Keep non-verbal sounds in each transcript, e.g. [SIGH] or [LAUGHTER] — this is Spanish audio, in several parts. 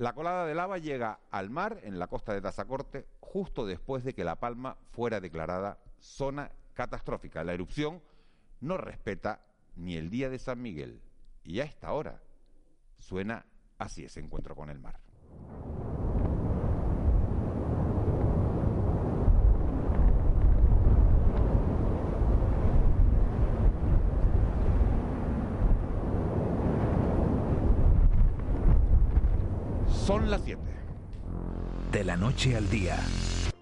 La colada de lava llega al mar en la costa de Tazacorte justo después de que La Palma fuera declarada zona catastrófica. La erupción no respeta ni el día de San Miguel y a esta hora suena así ese encuentro con el mar. Son las 7. De la noche al día,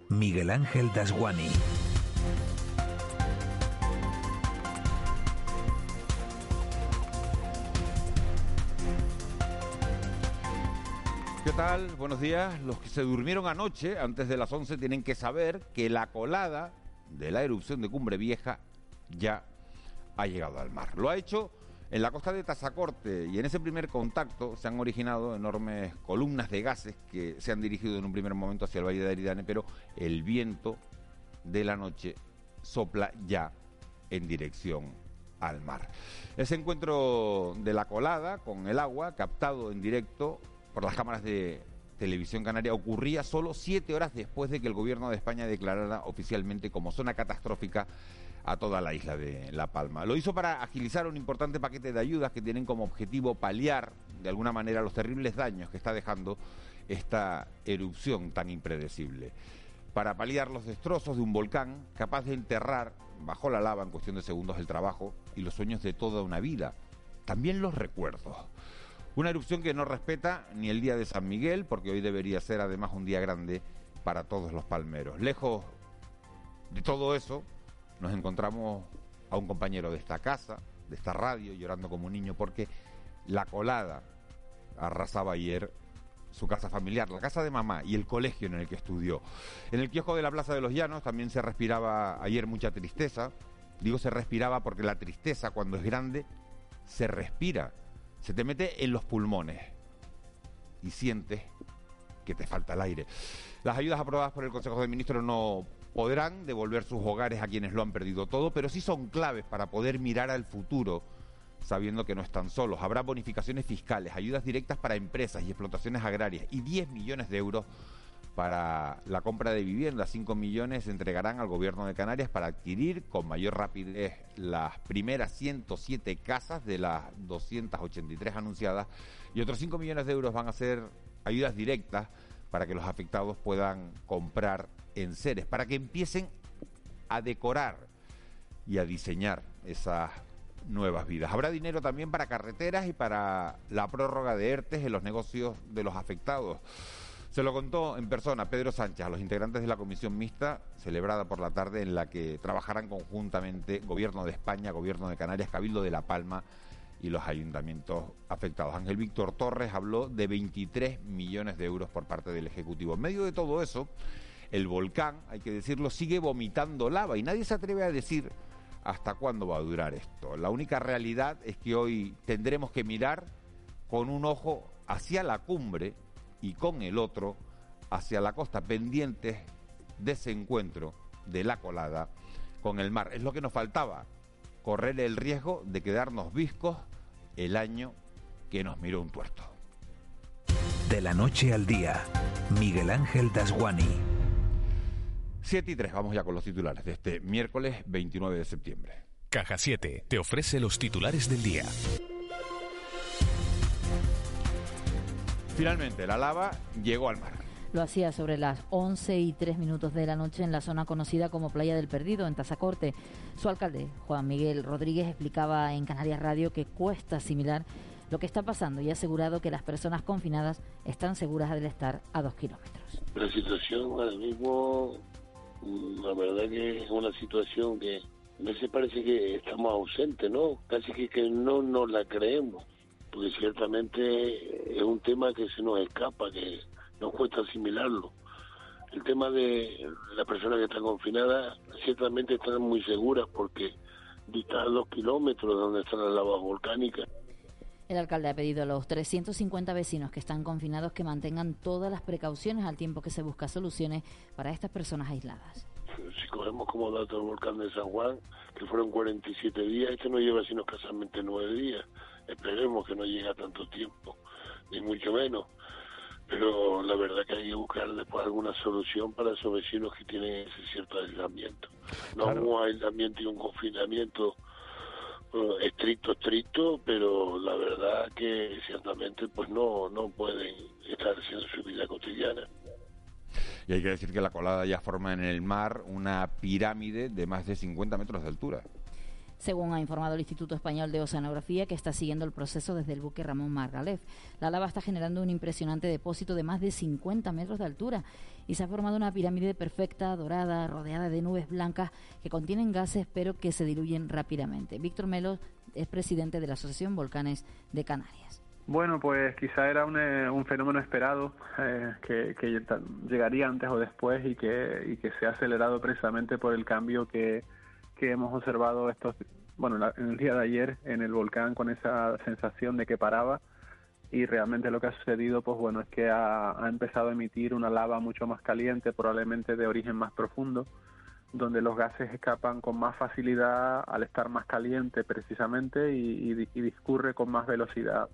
Miguel Ángel Dasguani. ¿Qué tal? Buenos días. Los que se durmieron anoche, antes de las 11, tienen que saber que la colada de la erupción de Cumbre Vieja ya ha llegado al mar. Lo ha hecho en la costa de Tazacorte y en ese primer contacto se han originado enormes columnas de gases que se han dirigido en un primer momento hacia el Valle de Aridane, pero el viento de la noche sopla ya en dirección al mar. Ese encuentro de la colada con el agua, captado en directo por las cámaras de televisión canaria, ocurría solo siete horas después de que el gobierno de España declarara oficialmente como zona catastrófica a toda la isla de La Palma. Lo hizo para agilizar un importante paquete de ayudas que tienen como objetivo paliar de alguna manera los terribles daños que está dejando esta erupción tan impredecible. Para paliar los destrozos de un volcán capaz de enterrar bajo la lava en cuestión de segundos el trabajo y los sueños de toda una vida, también los recuerdos. Una erupción que no respeta ni el día de San Miguel, porque hoy debería ser además un día grande para todos los palmeros. Lejos de todo eso, nos encontramos a un compañero de esta casa, de esta radio, llorando como un niño porque la colada arrasaba ayer su casa familiar, la casa de mamá y el colegio en el que estudió. En el kiosco de la Plaza de los Llanos también se respiraba ayer mucha tristeza. Digo se respiraba porque la tristeza cuando es grande se respira, se te mete en los pulmones y sientes que te falta el aire. Las ayudas aprobadas por el Consejo de Ministros no podrán devolver sus hogares a quienes lo han perdido todo, pero sí son claves para poder mirar al futuro sabiendo que no están solos. Habrá bonificaciones fiscales, ayudas directas para empresas y explotaciones agrarias y 10 millones de euros para la compra de viviendas. 5 millones se entregarán al gobierno de Canarias para adquirir con mayor rapidez las primeras 107 casas de las 283 anunciadas y otros 5 millones de euros van a ser ayudas directas para que los afectados puedan comprar en seres, para que empiecen a decorar y a diseñar esas nuevas vidas. Habrá dinero también para carreteras y para la prórroga de ERTES en los negocios de los afectados. Se lo contó en persona Pedro Sánchez a los integrantes de la comisión mixta celebrada por la tarde en la que trabajarán conjuntamente Gobierno de España, Gobierno de Canarias, Cabildo de La Palma y los ayuntamientos afectados. Ángel Víctor Torres habló de 23 millones de euros por parte del Ejecutivo. En medio de todo eso, el volcán, hay que decirlo, sigue vomitando lava y nadie se atreve a decir hasta cuándo va a durar esto. La única realidad es que hoy tendremos que mirar con un ojo hacia la cumbre y con el otro hacia la costa, pendientes de ese encuentro de la colada con el mar. Es lo que nos faltaba, correr el riesgo de quedarnos viscos el año que nos miró un tuerto. De la noche al día, Miguel Ángel Dasguani. 7 y 3, vamos ya con los titulares de este miércoles 29 de septiembre. Caja 7 te ofrece los titulares del día. Finalmente, la lava llegó al mar. Lo hacía sobre las 11 y 3 minutos de la noche en la zona conocida como Playa del Perdido, en Tazacorte. Su alcalde, Juan Miguel Rodríguez, explicaba en Canarias Radio que cuesta asimilar lo que está pasando y ha asegurado que las personas confinadas están seguras de estar a dos kilómetros. La situación ahora mismo, la verdad que es una situación que a veces parece que estamos ausentes, ¿no? Casi que, que no nos la creemos, porque ciertamente es un tema que se nos escapa, que nos cuesta asimilarlo. El tema de las personas que están confinadas, ciertamente están muy seguras porque distan dos kilómetros de donde están las lavas volcánicas. El alcalde ha pedido a los 350 vecinos que están confinados que mantengan todas las precauciones al tiempo que se busca soluciones para estas personas aisladas. Si cogemos como dato el volcán de San Juan, que fueron 47 días, este no lleva sino escasamente nueve días. Esperemos que no llegue a tanto tiempo, ni mucho menos. pero la verdad que hay que buscar después alguna solución para esos vecinos que tienen ese cierto aislamiento. No un aislamiento y un confinamiento estricto, estricto, pero la verdad que ciertamente pues no, no pueden estar haciendo su vida cotidiana. Y hay que decir que la colada ya forma en el mar una pirámide de más de 50 metros de altura según ha informado el Instituto Español de Oceanografía, que está siguiendo el proceso desde el buque Ramón Margalef. La lava está generando un impresionante depósito de más de 50 metros de altura y se ha formado una pirámide perfecta, dorada, rodeada de nubes blancas que contienen gases pero que se diluyen rápidamente. Víctor Melo es presidente de la Asociación Volcanes de Canarias. Bueno, pues quizá era un, eh, fenómeno esperado eh, que, llegaría antes o después y que, y que se ha acelerado precisamente por el cambio que, que hemos observado estos, bueno, en el día de ayer en el volcán con esa sensación de que paraba y realmente lo que ha sucedido, pues bueno, es que ha, empezado a emitir una lava mucho más caliente, probablemente de origen más profundo, donde los gases escapan con más facilidad al estar más caliente precisamente y discurre con más velocidad.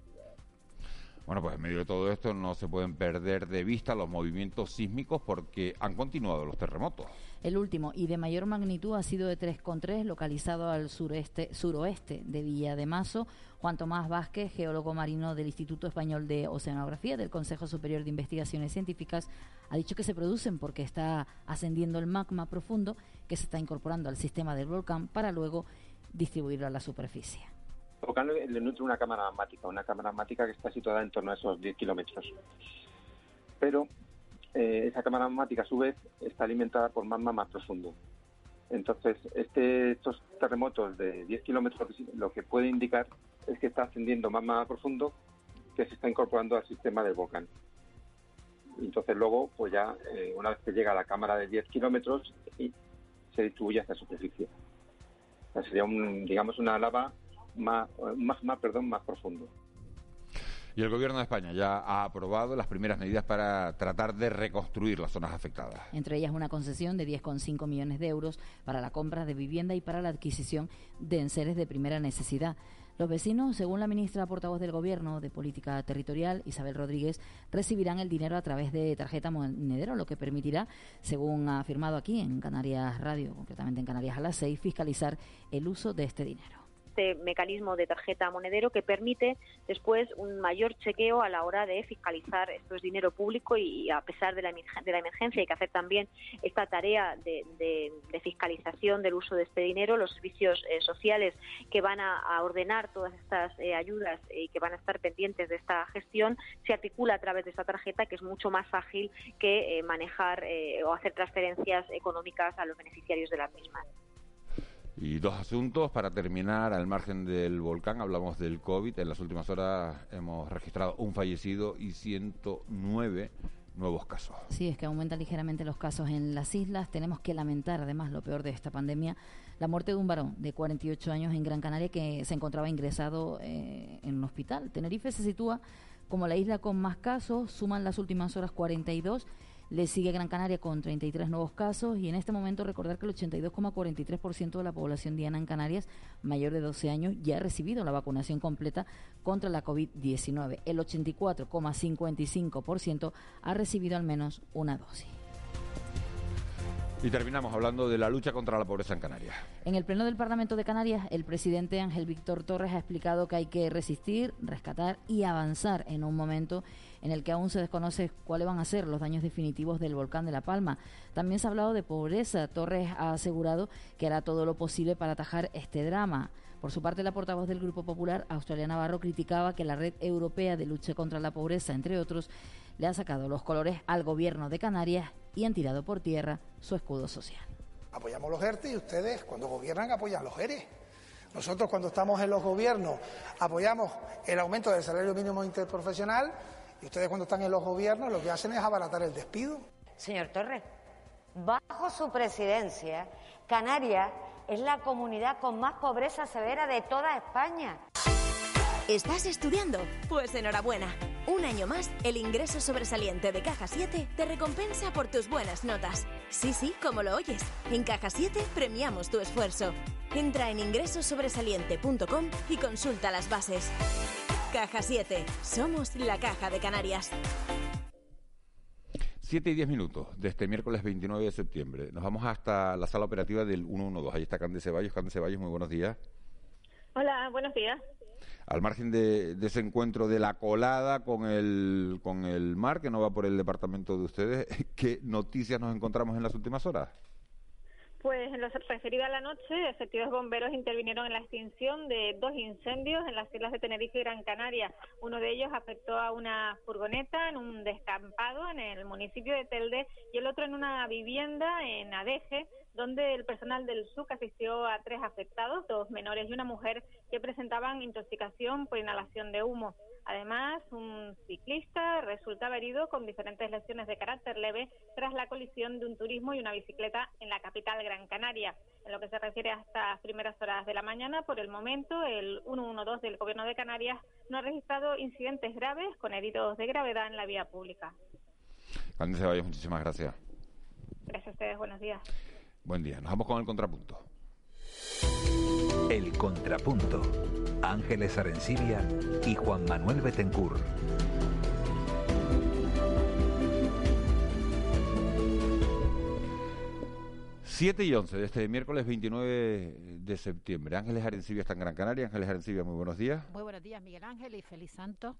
Bueno, pues en medio de todo esto no se pueden perder de vista los movimientos sísmicos porque han continuado los terremotos. El último y de mayor magnitud ha sido de 3,3, localizado al sureste, suroeste de Villa de Mazo. Juan Tomás Vázquez, geólogo marino del Instituto Español de Oceanografía del Consejo Superior de Investigaciones Científicas, ha dicho que se producen porque está ascendiendo el magma profundo que se está incorporando al sistema del volcán para luego distribuirlo a la superficie volcán le nutre una cámara magmática, una cámara magmática que está situada en torno a esos 10 kilómetros. Pero eh, esa cámara magmática, a su vez, está alimentada por magma más profundo. Entonces, este, estos terremotos de 10 kilómetros lo que puede indicar es que está ascendiendo magma profundo que se está incorporando al sistema del volcán. Entonces, luego, pues ya, eh, una vez que llega a la cámara de 10 kilómetros, se distribuye hacia la superficie. sería, un, digamos, una lava más, más, perdón, más profundo. Y el Gobierno de España ya ha aprobado las primeras medidas para tratar de reconstruir las zonas afectadas. Entre ellas una concesión de 10,5 millones de euros para la compra de vivienda y para la adquisición de enseres de primera necesidad. Los vecinos, según la ministra portavoz del Gobierno de Política Territorial, Isabel Rodríguez, recibirán el dinero a través de tarjeta monedero, lo que permitirá, según ha afirmado aquí en Canarias Radio, concretamente en Canarias a las 6, fiscalizar el uso de este dinero este mecanismo de tarjeta monedero que permite después un mayor chequeo a la hora de fiscalizar esto es dinero público y a pesar de la, de la emergencia hay que hacer también esta tarea de, fiscalización del uso de este dinero, los servicios eh, sociales que van a, ordenar todas estas eh, ayudas y que van a estar pendientes de esta gestión se articula a través de esta tarjeta que es mucho más ágil que eh, manejar o hacer transferencias económicas a los beneficiarios de las mismas. Y dos asuntos para terminar, al margen del volcán, hablamos del COVID. En las últimas horas hemos registrado un fallecido y 109 nuevos casos. Sí, es que aumentan ligeramente los casos en las islas. Tenemos que lamentar, además, lo peor de esta pandemia, la muerte de un varón de 48 años en Gran Canaria que se encontraba ingresado eh, en un hospital. Tenerife se sitúa como la isla con más casos, suman las últimas horas 42 le sigue Gran Canaria con 33 nuevos casos y en este momento recordar que el 82,43% de la población diana en Canarias mayor de 12 años ya ha recibido la vacunación completa contra la COVID-19. El 84,55% ha recibido al menos una dosis. Y terminamos hablando de la lucha contra la pobreza en Canarias. En el Pleno del Parlamento de Canarias, el presidente Ángel Víctor Torres ha explicado que hay que resistir, rescatar y avanzar en un momento en el que aún se desconoce cuáles van a ser los daños definitivos del volcán de La Palma. También se ha hablado de pobreza. Torres ha asegurado que hará todo lo posible para atajar este drama. Por su parte, la portavoz del Grupo Popular, Australia Navarro, criticaba que la Red Europea de Lucha contra la Pobreza, entre otros, le ha sacado los colores al gobierno de Canarias y han tirado por tierra su escudo social. Apoyamos los ERTE y ustedes, cuando gobiernan, apoyan los ERE. Nosotros, cuando estamos en los gobiernos, apoyamos el aumento del salario mínimo interprofesional y ustedes cuando están en los gobiernos lo que hacen es abaratar el despido. Señor Torres, bajo su presidencia, Canarias es la comunidad con más pobreza severa de toda España. ¿Estás estudiando? Pues enhorabuena. Un año más, el ingreso sobresaliente de Caja 7 te recompensa por tus buenas notas. Sí, sí, como lo oyes. En Caja 7 premiamos tu esfuerzo. Entra en ingresosobresaliente.com y consulta las bases. Caja 7. Somos la Caja de Canarias. 7 y 10 minutos de este miércoles 29 de septiembre. Nos vamos hasta la sala operativa del 112. Ahí está Cande Ceballos. Cande Ceballos, muy buenos días. Hola, buenos días. Al margen de, ese encuentro de la colada con el, con el mar, que no va por el departamento de ustedes, [LAUGHS] ¿qué noticias nos encontramos en las últimas horas? Pues en lo referido a la noche, efectivos bomberos intervinieron en la extinción de dos incendios en las islas de Tenerife y Gran Canaria. Uno de ellos afectó a una furgoneta en un descampado en el municipio de Telde y el otro en una vivienda en Adeje, donde el personal del SUC asistió a tres afectados, dos menores y una mujer, que presentaban intoxicación por inhalación de humo. Además, un ciclista resultaba herido con diferentes lesiones de carácter leve tras la colisión de un turismo y una bicicleta en la capital Gran Canaria. En lo que se refiere a estas primeras horas de la mañana, por el momento, el 112 del Gobierno de Canarias no ha registrado incidentes graves con heridos de gravedad en la vía pública. Andes Ceballos, muchísimas gracias. Gracias a ustedes, buenos días. Buen día, nos vamos con el contrapunto. El contrapunto. Ángeles Arencibia y Juan Manuel Betencur. Siete y once de este miércoles 29 de septiembre. Ángeles Arencibia está en Gran Canaria. Ángeles Arencibia, muy buenos días. Muy buenos días, Miguel Ángel, y feliz santo.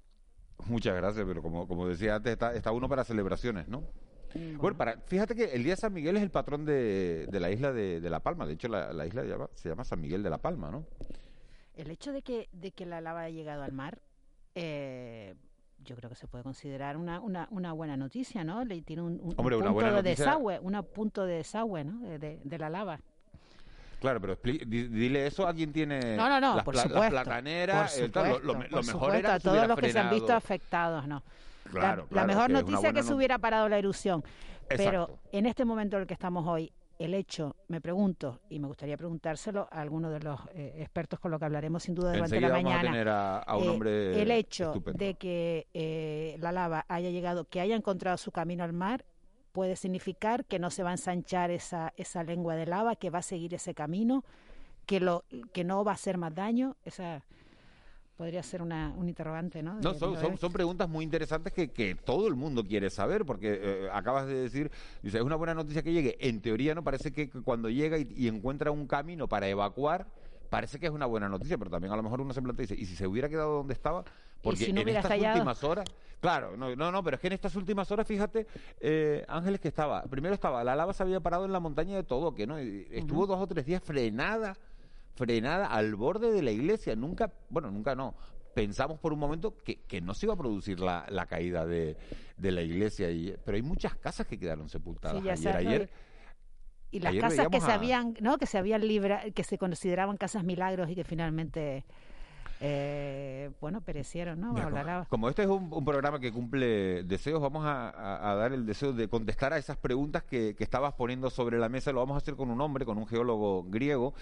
Muchas gracias, pero como, como decía antes, está, está uno para celebraciones, ¿no? Bueno. bueno, para, fíjate que el día de San Miguel es el patrón de, de la isla de, de, La Palma. De hecho, la, la isla llama, se llama San Miguel de La Palma, ¿no? El hecho de que, de que la lava haya llegado al mar, eh, yo creo que se puede considerar una, una, una buena noticia, ¿no? Le tiene un, un, Hombre, una punto buena de noticia... desagüe, un punto de desagüe, ¿no? De, la lava. Claro, pero dile eso a quien tiene no, no, no, las, por pla supuesto, las plataneras. por supuesto, lo, lo, por lo mejor supuesto, era a todos los que se han visto afectados, ¿no? Claro, la, claro, la mejor que es noticia buena que se hubiera parado la erupción. Exacto. Pero en este momento en el que estamos hoy, el hecho, me pregunto, y me gustaría preguntárselo a alguno de los eh, expertos con lo que hablaremos sin duda durante Enseguida la vamos mañana. a tener a, a un eh, hombre el hecho estupendo. de que eh, la lava haya llegado, que haya encontrado su camino al mar, puede significar que no se va a ensanchar esa, esa lengua de lava, que va a seguir ese camino, que, lo, que no va a hacer más daño. Esa podría ser una, un interrogante, ¿no? No, son, son, son preguntas muy interesantes que, que todo el mundo quiere saber, porque eh, acabas de decir, dice, es una buena noticia que llegue. En teoría, no parece que cuando llega y, y encuentra un camino para evacuar, parece que es una buena noticia, pero también a lo mejor uno se plantea y dice, ¿y si se hubiera quedado donde estaba? Porque si no en estas últimas horas, claro, no, no, no, pero es que en estas últimas horas, fíjate, eh, Ángeles, que estaba, primero estaba, la lava se había parado en la montaña de todo, que no, estuvo dos o tres días frenada, frenada al borde de la iglesia, nunca, bueno, nunca no, pensamos por un momento que, que no se iba a producir la, la caída de, de la iglesia, y, pero hay muchas casas que quedaron sepultadas Sí, ayer. ayer y las ayer casas que se habían, ¿no? Que se habían libra, que se consideraban casas milagros y que finalmente, eh, bueno, perecieron, ¿no? Mira, como, este es un, un programa que cumple deseos, vamos a, a- a dar el deseo de contestar a esas preguntas que, que estabas poniendo sobre la mesa. Lo vamos a hacer con un hombre, con un geólogo griego,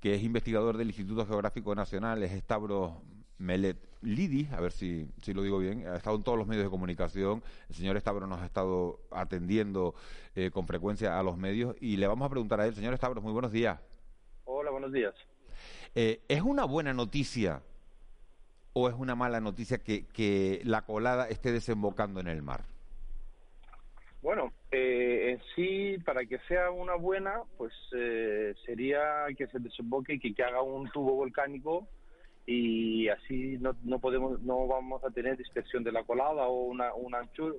que es investigador del Instituto Geográfico Nacional, es Stavros Meletlidis, a ver si, si lo digo bien, ha estado en todos los medios de comunicación. El señor Stavros nos ha estado atendiendo eh, con frecuencia a los medios y le vamos a preguntar a él, señor Stavros, muy buenos días. Hola, buenos días. Eh, ¿Es una buena noticia o es una mala noticia que, la colada esté desembocando en el mar? Bueno, eh, en sí, para que sea una buena, pues eh, sería que se desemboque y que, haga un tubo volcánico y así no, no podemos, no vamos a tener dispersión de la colada o una, una anchura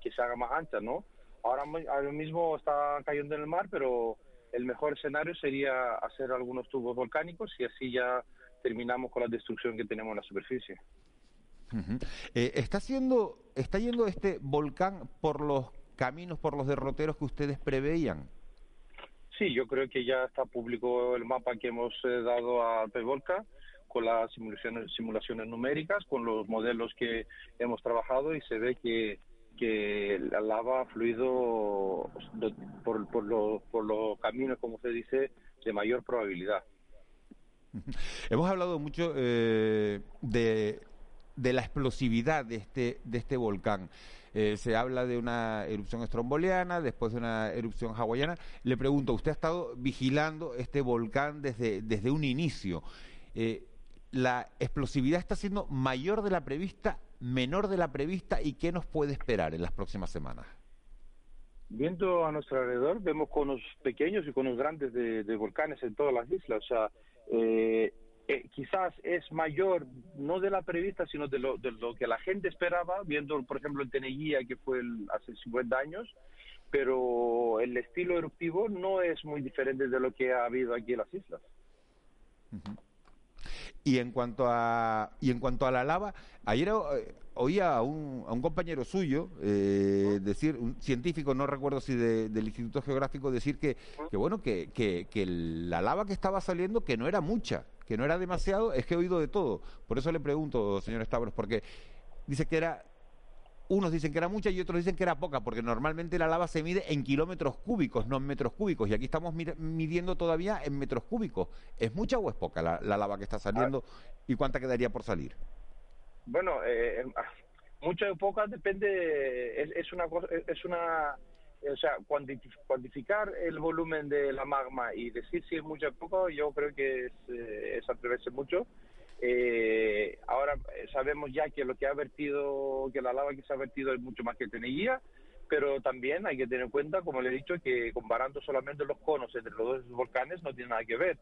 que se haga más ancha, ¿no? Ahora, ahora mismo está cayendo en el mar, pero el mejor escenario sería hacer algunos tubos volcánicos y así ya terminamos con la destrucción que tenemos en la superficie. Eh, ¿Está haciendo, está yendo este volcán por los caminos, por los derroteros que ustedes preveían? Sí, yo creo que ya está público el mapa que hemos eh, dado a Pevolca con las simulaciones, simulaciones numéricas, con los modelos que hemos trabajado y se ve que, que la lava ha fluido do- por, por, lo- por los caminos, como se dice, de mayor probabilidad. Hemos hablado mucho eh, de, la explosividad de este, de este volcán. Eh, se habla de una erupción estromboliana, después de una erupción hawaiana. Le pregunto, usted ha estado vigilando este volcán desde, un inicio. Eh, ¿La explosividad está siendo mayor de la prevista, menor de la prevista y qué nos puede esperar en las próximas semanas? viendo a nuestro alrededor, vemos conos pequeños y conos grandes de, de volcanes en todas las islas. O sea, eh, eh, quizás es mayor, no de la prevista, sino de lo, de lo que la gente esperaba, viendo, por ejemplo, el Teneguía, que fue el, hace 50 años, pero el estilo eruptivo no es muy diferente de lo que ha habido aquí en las islas. Y en cuanto a y en cuanto a la lava, ayer eh, oía a un, a un compañero suyo eh, decir, un científico, no recuerdo si del Instituto Geográfico, decir que, que bueno, que, que, que la lava que estaba saliendo, que no era mucha, que no era demasiado, es que he oído de todo. Por eso le pregunto, señor Stavros, porque dice que era unos dicen que era mucha y otros dicen que era poca, porque normalmente la lava se mide en kilómetros cúbicos, no en metros cúbicos, y aquí estamos midiendo todavía en metros cúbicos. ¿Es mucha o es poca la, lava que está saliendo y cuánta quedaría por salir? Bueno, eh, eh ah, mucha o poca depende, es, una cosa, es una, o sea, cuantificar el volumen de la magma y decir si es mucha o poco, yo creo que es, eh, es atreverse mucho eh, ahora eh, sabemos ya que lo que ha vertido, que la lava que se ha vertido es mucho más que Teneguía, pero también hay que tener en cuenta, como le he dicho, que comparando solamente los conos entre los dos volcanes no tiene nada que ver.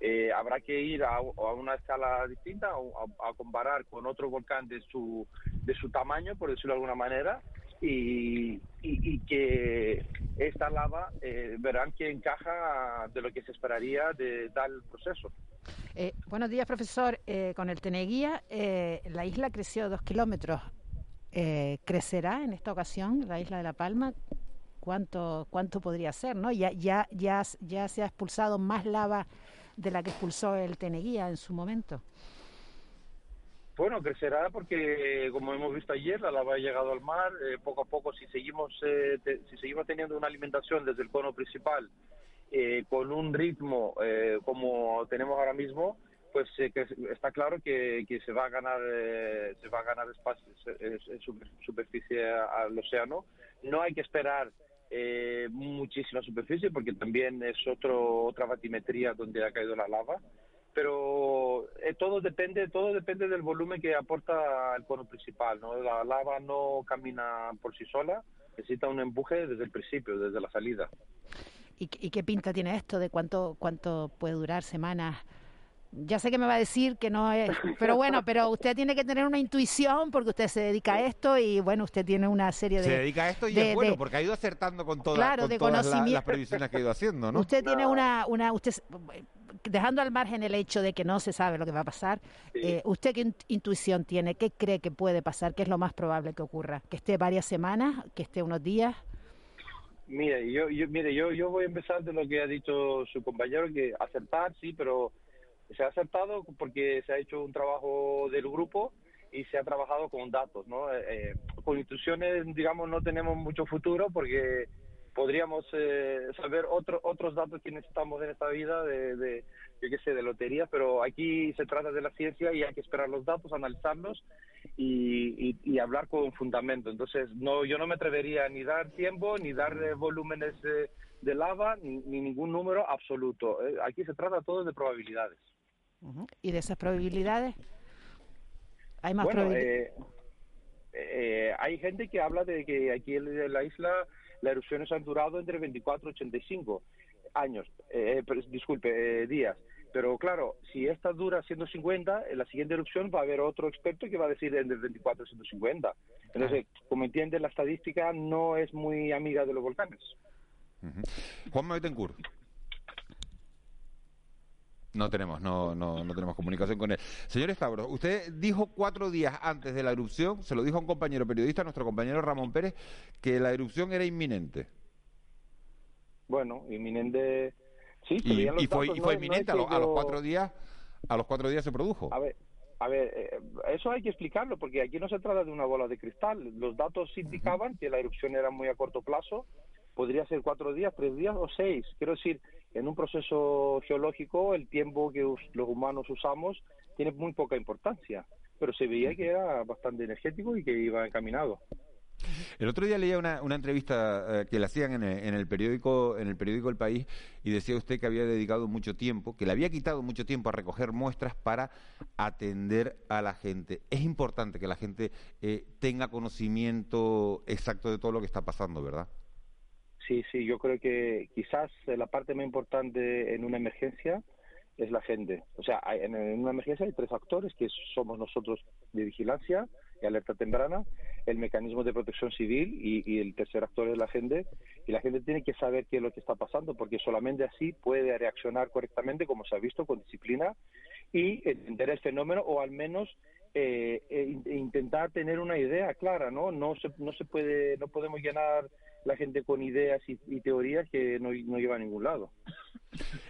Eh, habrá que ir a, una escala distinta, a, a, comparar con otro volcán de su, de su tamaño, por decirlo de alguna manera, y, y, que esta lava eh, verán que encaja de lo que se esperaría de tal proceso. Eh, buenos días, profesor. Eh, con el Teneguía, eh, la isla creció dos kilómetros. ¿Crecerá en esta ocasión la isla de La Palma? ¿Cuánto, cuánto podría ser? ¿no? Ya, ya, ya, ya se ha expulsado más lava de la que expulsó el Teneguía en su momento. Bueno, crecerá porque, como hemos visto ayer, la lava ha llegado al mar. poco a poco, si seguimos, si seguimos teniendo una alimentación desde el cono principal eh, con un ritmo eh, como tenemos ahora mismo, pues eh, que está claro que, que, se va a ganar se va a ganar espacio en superficie al océano. No hay que esperar muchísima superficie porque también es otro otra batimetría donde ha caído la lava pero todo depende todo depende del volumen que aporta el cono principal no la lava no camina por sí sola necesita un empuje desde el principio desde la salida ¿Y, qué pinta tiene esto de cuánto, cuánto puede durar semanas? Ya sé que me va a decir que no es, pero bueno, [LAUGHS] pero usted tiene que tener una intuición porque usted se dedica a esto y bueno, usted tiene una serie de... Se dedica a esto y es bueno porque ha ido acertando con, todas, con todas las previsiones que ha ido haciendo, ¿no? Usted tiene una, una, usted dejando al margen el hecho de que no se sabe lo que va a pasar, eh, ¿usted qué intuición tiene? ¿Qué cree que puede pasar? ¿Qué es lo más probable que ocurra? ¿Que esté varias semanas? ¿Que esté unos días? Mire, yo, yo, mire, yo, yo voy a empezar de lo que ha dicho su compañero, que acertar, sí, pero se ha acertado porque se ha hecho un trabajo del grupo y se ha trabajado con datos, ¿no? Eh, eh con instrucciones, digamos, no tenemos mucho futuro porque podríamos eh, saber otro, otros datos que necesitamos en esta vida de, de yo qué sé, de lotería, pero aquí se trata de la ciencia y hay que esperar los datos, analizarlos y, y, hablar con fundamento. Entonces, no, yo no me atrevería ni dar tiempo, ni dar eh, volúmenes de, lava, ni, ningún número absoluto. Eh, aquí se trata todo de probabilidades. ¿Y de esas probabilidades? ¿Hay más bueno, eh, hay gente que habla de que aquí en la isla las erupciones han durado entre 24 y 85 años, eh, disculpe, eh, días. Pero claro, si esta dura 150, en la siguiente erupción va a haber otro experto que va a decir entre 24 y 150. Entonces, como entiende, la estadística no es muy amiga de los volcanes. Juan Betancourt. No tenemos, no, no, no tenemos comunicación con él. Señor Stavros, usted dijo cuatro días antes de la erupción, se lo dijo a un compañero periodista, nuestro compañero Ramón Pérez, que la erupción era inminente. Bueno, inminente, sí. Y, fue, y fue inminente, a, los, cuatro días, a los cuatro días se produjo. A ver, a ver, eh, eso hay que explicarlo, porque aquí no se trata de una bola de cristal. Los datos indicaban que la erupción era muy a corto plazo, podría ser cuatro días, tres días o seis. Quiero decir, en un proceso geológico el tiempo que los humanos usamos tiene muy poca importancia, pero se veía que era bastante energético y que iba encaminado. El otro día leía una, entrevista eh, que le hacían en el, en el, periódico en el periódico El País y decía usted que había dedicado mucho tiempo, que le había quitado mucho tiempo a recoger muestras para atender a la gente. Es importante que la gente eh, tenga conocimiento exacto de todo lo que está pasando, ¿verdad? Sí, sí, yo creo que quizás la parte más importante en una emergencia es la gente. O sea, en, una emergencia hay tres actores, que somos nosotros de vigilancia y alerta temprana, el mecanismo de protección civil y, el tercer actor es la gente. Y la gente tiene que saber qué es lo que está pasando, porque solamente así puede reaccionar correctamente, como se ha visto, con disciplina y entender el fenómeno o al menos eh, eh intentar tener una idea clara, ¿no? No se, no se puede, no podemos llenar la gente con ideas y, teorías que no, no lleva a ningún lado.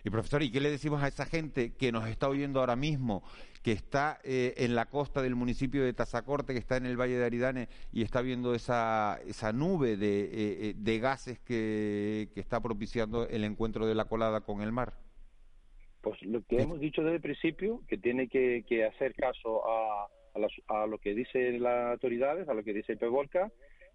Y profesor, ¿y qué le decimos a esa gente que nos está oyendo ahora mismo, que está eh, en la costa del municipio de Tazacorte, que está en el Valle de Aridane y está viendo esa, esa nube de, eh, eh, de gases que, que, está propiciando el encuentro de la colada con el mar? Pues lo que hemos dicho desde el principio, que tiene que, que hacer caso a, a, a, lo que dicen las autoridades, a lo que dice el PEVOLCA,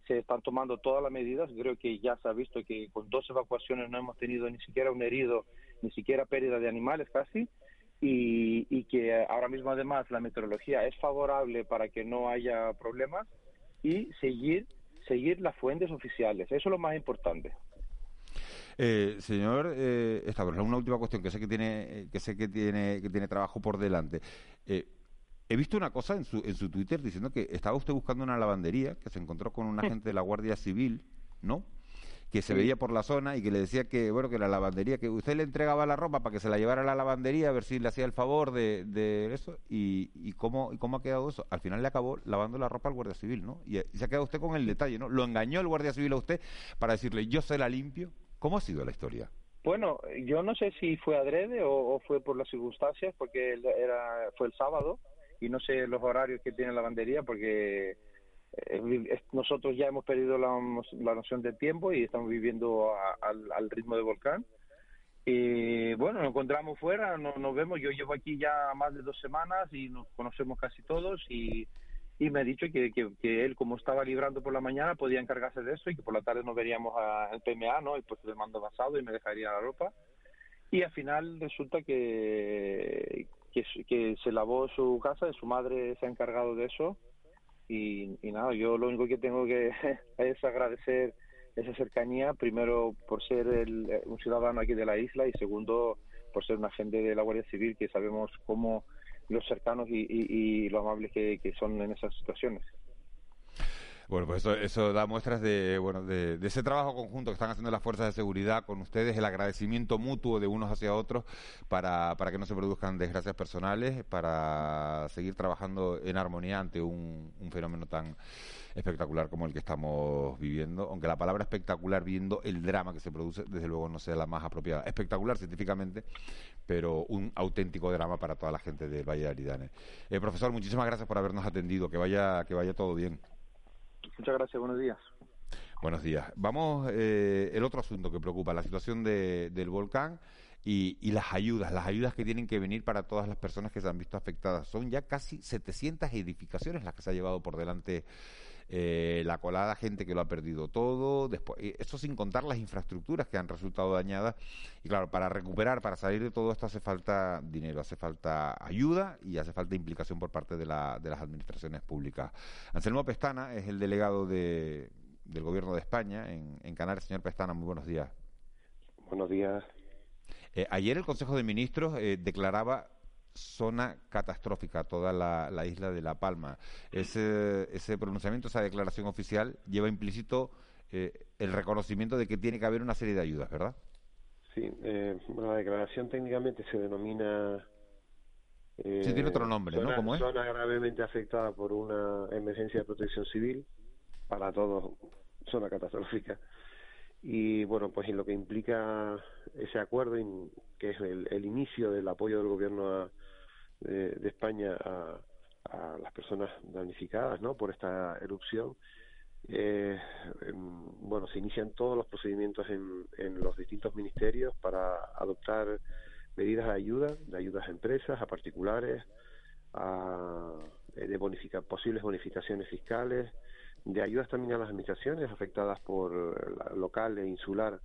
se están tomando todas las medidas. Creo que ya se ha visto que con dos evacuaciones no hemos tenido ni siquiera un herido, ni siquiera pérdida de animales casi. Y, y que ahora mismo además la meteorología es favorable para que no haya problemas y seguir seguir las fuentes oficiales. Eso es lo más importante. Eh, señor eh, una última cuestión que sé que tiene que sé que tiene que tiene trabajo por delante. Eh, He visto una cosa en su, en su Twitter diciendo que estaba usted buscando una lavandería, que se encontró con un agente de la Guardia Civil, ¿no? que se veía por la zona y que le decía que bueno que la lavandería que usted le entregaba la ropa para que se la llevara a la lavandería a ver si le hacía el favor de, de eso. Y, y cómo y cómo ha quedado eso. Al final le acabó lavando la ropa al guardia civil no y, se ha quedado usted con el detalle no lo engañó el guardia civil a usted para decirle yo se la limpio cómo ha sido la historia bueno yo no sé si fue adrede o, o fue por las circunstancias porque era fue el sábado y no sé los horarios que tiene la lavandería porque eh, nosotros ya hemos perdido la, la, noción del tiempo y estamos viviendo al, ritmo del volcán. Y bueno, nos encontramos fuera, no, nos vemos. Yo llevo aquí ya más de dos semanas y nos conocemos casi todos y, y me ha dicho que, que, él, como estaba librando por la mañana, podía encargarse de eso y que por la tarde nos veríamos al PMA, ¿no? Y pues le mando basado y me dejaría la ropa. Y al final resulta que, que, se lavó su casa, su madre se ha encargado de eso y, nada, yo lo único que tengo que [LAUGHS] es agradecer esa cercanía, primero por ser el, un ciudadano aquí de la isla y segundo por ser un agente de la Guardia Civil que sabemos cómo los cercanos y, y, lo amables que son en esas situaciones. Bueno, pues eso, da muestras de, bueno, de, ese trabajo conjunto que están haciendo las fuerzas de seguridad con ustedes, el agradecimiento mutuo de unos hacia otros para, para que no se produzcan desgracias personales, para seguir trabajando en armonía ante un, fenómeno tan espectacular como el que estamos viviendo, aunque la palabra espectacular viendo el drama que se produce, desde luego no sea la más apropiada. Espectacular científicamente, pero un auténtico drama para toda la gente del Valle de Aridane. Eh, profesor, muchísimas gracias por habernos atendido, que vaya, que vaya todo bien. Muchas gracias, buenos días. Buenos días. Vamos, eh, el otro asunto que preocupa, la situación del volcán y, las ayudas, las ayudas que tienen que venir para todas las personas que se han visto afectadas. Son ya casi 700 edificaciones las que se ha llevado por delante eh, la colada, gente que lo ha perdido todo, después, eso sin contar las infraestructuras que han resultado dañadas. Y claro, para recuperar, para salir de todo esto hace falta dinero, hace falta ayuda y hace falta implicación por parte de, la, de las administraciones públicas. Anselmo Pestana es el delegado de, del Gobierno de España en, en Canarias. Señor Pestana, muy buenos días. Buenos días. Eh, ayer el Consejo de Ministros eh, declaraba zona catastrófica toda la, isla de La Palma. Ese, ese pronunciamiento, esa declaración oficial, lleva implícito eh, el reconocimiento de que tiene que haber una serie de ayudas, ¿verdad? Sí, eh, bueno, la declaración técnicamente se denomina... Eh, sí, tiene otro nombre, ¿no? ¿Cómo es? Zona gravemente afectada por una emergencia de protección civil, para todos, zona catastrófica. Y bueno, pues en lo que implica ese acuerdo, que es el, el inicio del apoyo del gobierno a, de, España a, las personas damnificadas ¿no? por esta erupción. Eh, bueno, se inician todos los procedimientos en, en los distintos ministerios para adoptar medidas de ayuda, de ayudas a empresas, a particulares, a, eh, de bonifica, posibles bonificaciones fiscales, de ayudas también a las administraciones afectadas por la local e insular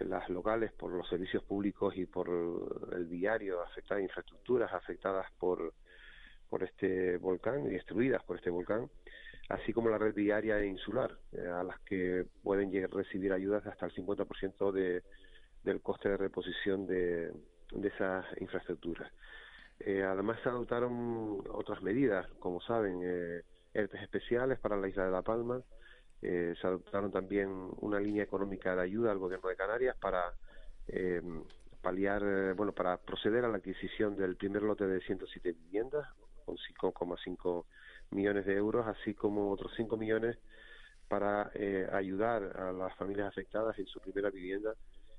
las locales por los servicios públicos y por el diario, afectadas infraestructuras afectadas por, por este volcán y destruidas por este volcán, así como la red viaria e insular, eh, a las que pueden recibir ayudas hasta el 50% de, del coste de reposición de, de esas infraestructuras. Eh, además se adoptaron otras medidas, como saben, eh, especiales para la isla de La Palma, eh, se adoptaron también una línea económica de ayuda al gobierno de Canarias para eh, paliar, eh, bueno, para proceder a la adquisición del primer lote de 107 viviendas con 5,5 millones de euros, así como otros 5 millones para eh, ayudar a las familias afectadas en su primera vivienda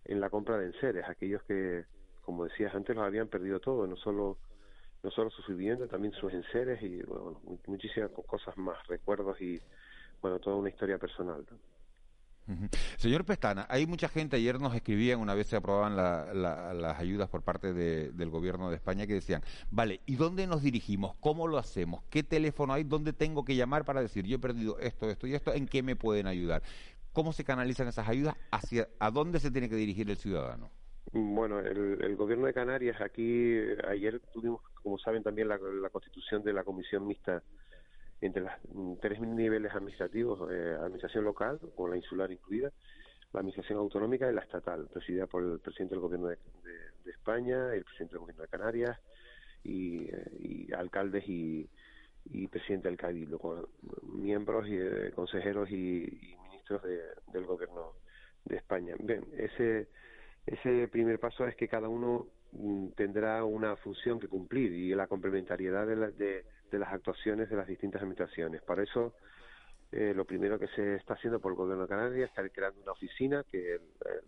en la compra de enseres, aquellos que, como decías antes, los habían perdido todo, no solo no solo sus viviendas, también sus enseres y bueno, muchísimas cosas más, recuerdos y bueno, toda una historia personal. Señor Pestana, hay mucha gente, ayer nos escribían, una vez se aprobaban las ayudas por parte del gobierno de España, que decían, vale, ¿y dónde nos dirigimos? ¿Cómo lo hacemos? ¿Qué teléfono hay? ¿Dónde tengo que llamar para decir, yo he perdido esto, esto y esto? ¿En qué me pueden ayudar? ¿Cómo se canalizan esas ayudas? ¿Hacia, ¿A dónde se tiene que dirigir el ciudadano? Bueno, el, gobierno de Canarias, aquí ayer tuvimos, como saben, también la, la constitución de la comisión mixta entre los mm, tres niveles administrativos, eh, administración local, con la insular incluida, la administración autonómica y la estatal, presidida por el presidente del gobierno de, España, el presidente del gobierno de Canarias y, eh, alcaldes y, y, presidente del cabildo, con miembros y eh, consejeros y, ministros del gobierno de España. Bien, ese ese primer paso es que cada uno mm, tendrá una función que cumplir y la complementariedad de, la, de de las actuaciones de las distintas administraciones. Para eso, eh, lo primero que se está haciendo por el Gobierno de Canarias es creando una oficina, que el,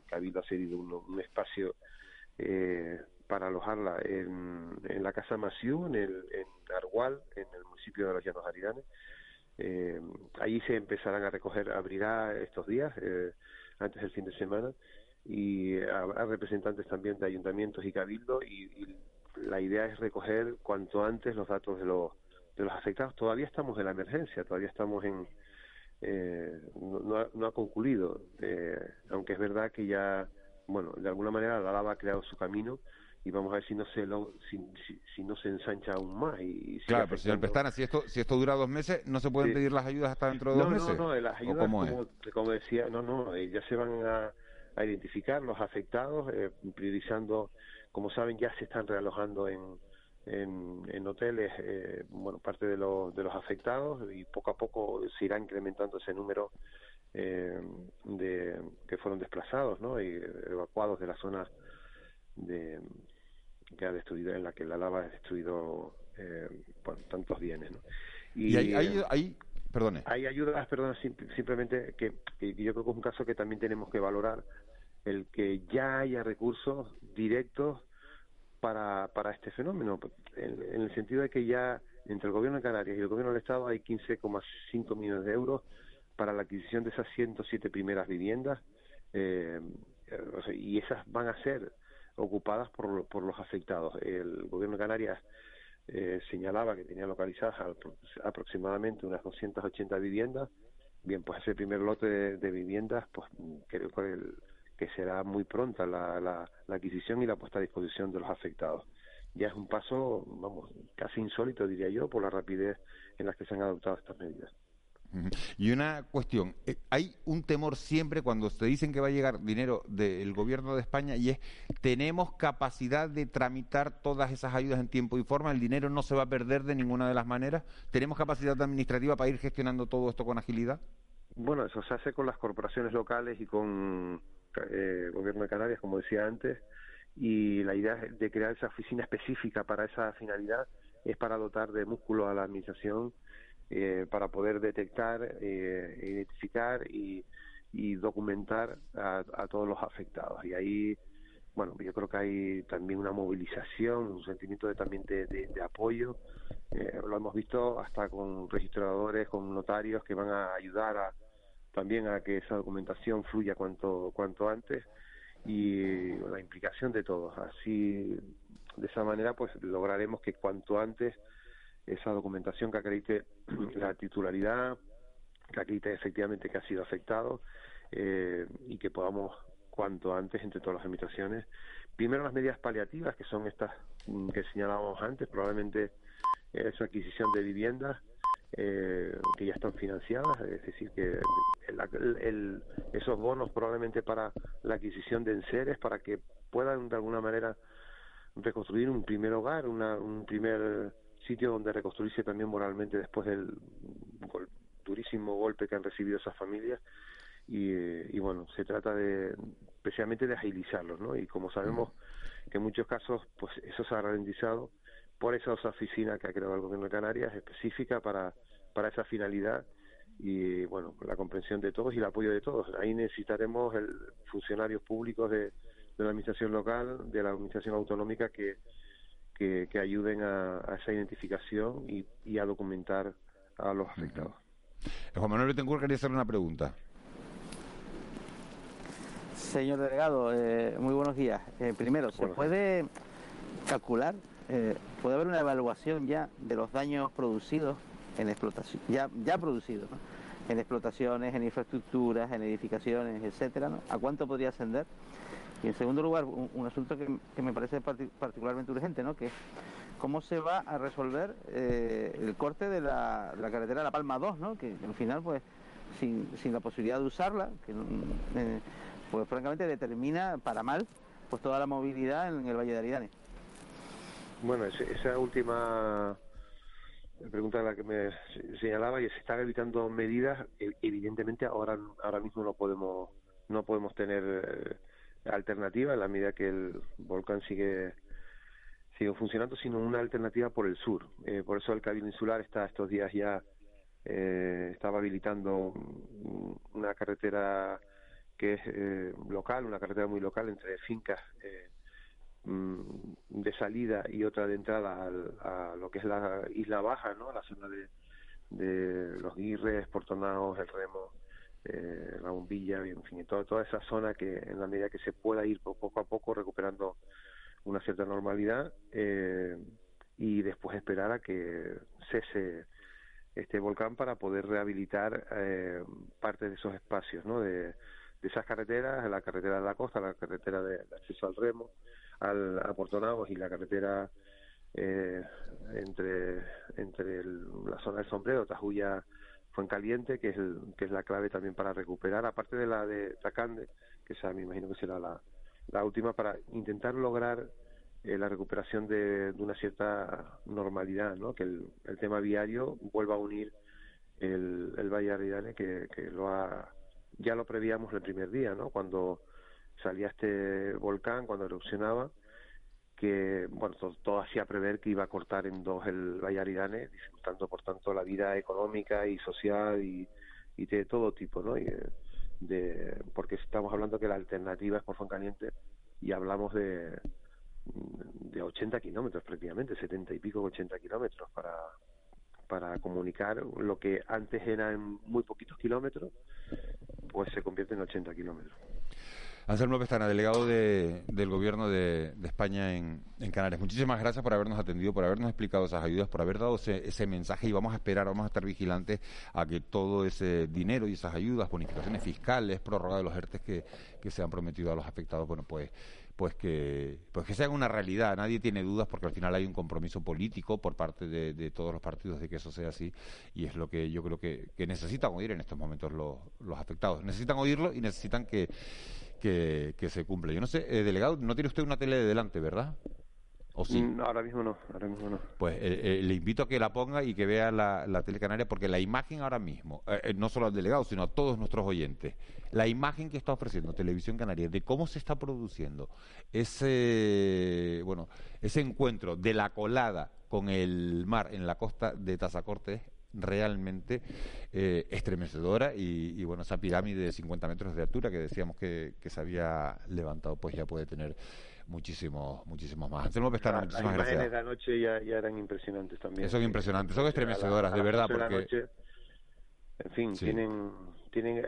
Cabildo ha cedido un, espacio eh, para alojarla en, en, la Casa Masiú, en, el, en Argual, en el municipio de los Llanos Aridanes. Eh, allí se empezarán a recoger, abrirá estos días, eh, antes del fin de semana, y habrá representantes también de ayuntamientos y cabildo y, y, la idea es recoger cuanto antes los datos de los de los afectados. Todavía estamos en la emergencia, todavía estamos en... Eh, no, ha, no, ha, concluido, eh, aunque es verdad que ya, bueno, de alguna manera la lava ha creado su camino y vamos a ver si no se lo, si, si, no se ensancha aún más. Y, claro, pero señor Pestana, si esto, si esto dura dos meses, ¿no se pueden pedir las ayudas hasta dentro de dos meses? No, no, las ayudas, como, como, decía, no, no, eh, ya se van a, a identificar los afectados, eh, priorizando, como saben, ya se están realojando en en, en hoteles, eh, bueno, parte de, los de los afectados y poco a poco se irá incrementando ese número eh, de que fueron desplazados, ¿no? Y evacuados de la zona de que ha destruido, en la que la lava ha destruido eh, tantos bienes, ¿no? Y, hay, hay, hay, perdone. Hay ayudas, perdón, simplemente que, que yo creo que es un caso que también tenemos que valorar el que ya haya recursos directos para, para este fenómeno, en, el sentido de que ya entre el Gobierno de Canarias y el Gobierno del Estado hay 15,5 millones de euros para la adquisición de esas 107 primeras viviendas eh, y esas van a ser ocupadas por, por los afectados. El Gobierno de Canarias eh, señalaba que tenía localizadas aproximadamente unas 280 viviendas. Bien, pues ese primer lote de, de viviendas, pues creo que el, que será muy pronta la, la, adquisición y la puesta a disposición de los afectados. Ya es un paso, vamos, casi insólito, diría yo, por la rapidez en la que se han adoptado estas medidas. Y una cuestión, eh, hay un temor siempre cuando se dicen que va a llegar dinero del gobierno de España y es, ¿tenemos capacidad de tramitar todas esas ayudas en tiempo y forma? ¿El dinero no se va a perder de ninguna de las maneras? ¿Tenemos capacidad administrativa para ir gestionando todo esto con agilidad? Bueno, eso se hace con las corporaciones locales y con eh, gobierno de Canarias, como decía antes, y la idea de crear esa oficina específica para esa finalidad es para dotar de músculo a la administración eh, para poder detectar, eh, identificar y, y documentar a, a, todos los afectados. Y ahí, bueno, yo creo que hay también una movilización, un sentimiento de, también de, apoyo. Eh, lo hemos visto hasta con registradores, con notarios que van a ayudar a, también a que esa documentación fluya cuanto, cuanto antes y la implicación de todos. Así, de esa manera, pues lograremos que cuanto antes esa documentación que acredite [CLEARS THROAT] la titularidad, que acredite efectivamente que ha sido afectado eh, y que podamos cuanto antes entre todas las administraciones. Primero las medidas paliativas, que son estas mm, que señalábamos antes, probablemente esa adquisición de viviendas eh, que ya están financiadas, es decir, que esos bonos probablemente para la adquisición de enseres, para que puedan de alguna manera reconstruir un primer hogar, un primer sitio donde reconstruirse también moralmente después del durísimo golpe que han recibido esas familias. Y, bueno, se trata de especialmente de agilizarlos, ¿no? Y como sabemos que en muchos casos, pues eso se ha ralentizado por esa oficina que ha creado el Gobierno de Canarias específica para, para esa finalidad y bueno, la comprensión de todos y el apoyo de todos. Ahí necesitaremos el, funcionarios públicos de, la administración local, de la administración autonómica que, que, ayuden a, esa identificación y, a documentar a los afectados. Juan Manuel Betancourt quería hacer una pregunta. Señor delegado, eh, muy buenos días. Eh, primero, ¿se puede calcular eh, puede haber una evaluación ya de los daños producidos en explotación, ya, ya producidos, en explotaciones, en infraestructuras, en edificaciones, etcétera, ¿no? ¿A cuánto podría ascender? Y en segundo lugar, un, asunto que, me parece particularmente urgente, ¿no? Que es cómo se va a resolver eh, el corte de la, de la, carretera La Palma 2, ¿no? Que, al final, pues, sin, sin, la posibilidad de usarla, que eh, pues francamente determina para mal pues toda la movilidad en el Valle de Aridane. Bueno, esa última pregunta a la que me señalaba y se están evitando medidas e, evidentemente ahora ahora mismo no podemos no podemos tener eh, alternativa en la medida que el volcán sigue sigue funcionando sino una alternativa por el sur. Eh, por eso el cabildo insular está estos días ya eh, estaba habilitando una carretera que es eh, local una carretera muy local entre fincas eh, Mm, de salida y otra de entrada a lo que es la isla baja, ¿no? La zona de, de los Guirres, Portonaos, el Remo, eh, la bombilla, en fin, toda, toda esa zona que en la medida que se pueda ir poco a poco recuperando una cierta normalidad eh, y después esperar a que cese este volcán para poder rehabilitar eh, parte de esos espacios, ¿no? De, de esas carreteras, la carretera de la costa, la carretera de acceso al Remo, al, a Portonavos y la carretera eh, entre entre la zona del sombrero, Tajuya, Fuencaliente, que es, que es la clave también para recuperar, aparte de la de Tacande, que esa me imagino que será la, la última, para intentar lograr eh, la recuperación de, una cierta normalidad, ¿no? que el, el tema viario vuelva a unir el, el Valle Aridane, que, que lo ha, ya lo prevíamos el primer día, ¿no? cuando salía este volcán cuando erupcionaba, que bueno todo, hacía prever que iba a cortar en dos el Valle dificultando por tanto la vida económica y social y, de todo tipo, ¿no? Y, de, porque estamos hablando que la alternativa es por Foncaliente y hablamos de, de 80 kilómetros prácticamente, 70 y pico, 80 kilómetros para, para comunicar lo que antes eran muy poquitos kilómetros, pues se convierte en 80 kilómetros. Anselmo Pestana, delegado de, del Gobierno de, España en, Canarias. Muchísimas gracias por habernos atendido, por habernos explicado esas ayudas, por haber dado ese, mensaje y vamos a esperar, vamos a estar vigilantes a que todo ese dinero y esas ayudas, bonificaciones fiscales, prórroga de los ERTES que, se han prometido a los afectados, bueno, pues pues que pues que sean una realidad. Nadie tiene dudas porque al final hay un compromiso político por parte de, todos los partidos de que eso sea así y es lo que yo creo que, que necesitan oír en estos momentos los, los afectados. Necesitan oírlo y necesitan que que, se cumple. Yo no sé, eh, delegado, no tiene usted una tele de delante, ¿verdad? ¿O sí? Mm, ahora mismo no, ahora mismo no. Pues eh, eh, le invito a que la ponga y que vea la, la tele canaria, porque la imagen ahora mismo, no solo al delegado, sino a todos nuestros oyentes, la imagen que está ofreciendo Televisión Canaria de cómo se está produciendo ese, bueno, ese encuentro de la colada con el mar en la costa de Tazacorte realmente eh, estremecedora y, bueno, esa pirámide de 50 metros de altura que decíamos que, se había levantado, pues ya puede tener muchísimos muchísimos más. Anselmo Pestana, muchísimas gracias. Las de noche ya, eran impresionantes también. Son impresionantes, son estremecedoras, de verdad, porque... en fin, tienen tienen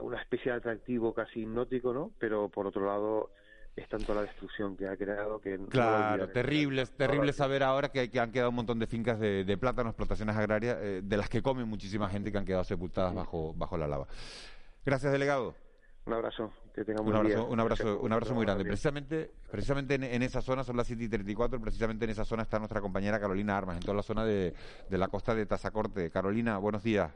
una especie de atractivo casi hipnótico, ¿no? Pero por otro lado es tanto la destrucción que ha creado que claro terrible terrible saber ahora que, han quedado un montón de fincas de, de plátano explotaciones agrarias eh, de las que comen muchísima gente que han quedado sepultadas bajo bajo la lava gracias delegado Un abrazo, que tengamos un buen abrazo, día. un abrazo, un abrazo muy grande. Precisamente, precisamente en, en esa zona, son las 7 y 34, precisamente en esa zona está nuestra compañera Carolina Armas, en toda la zona de, de la costa de Tazacorte. Carolina, buenos días.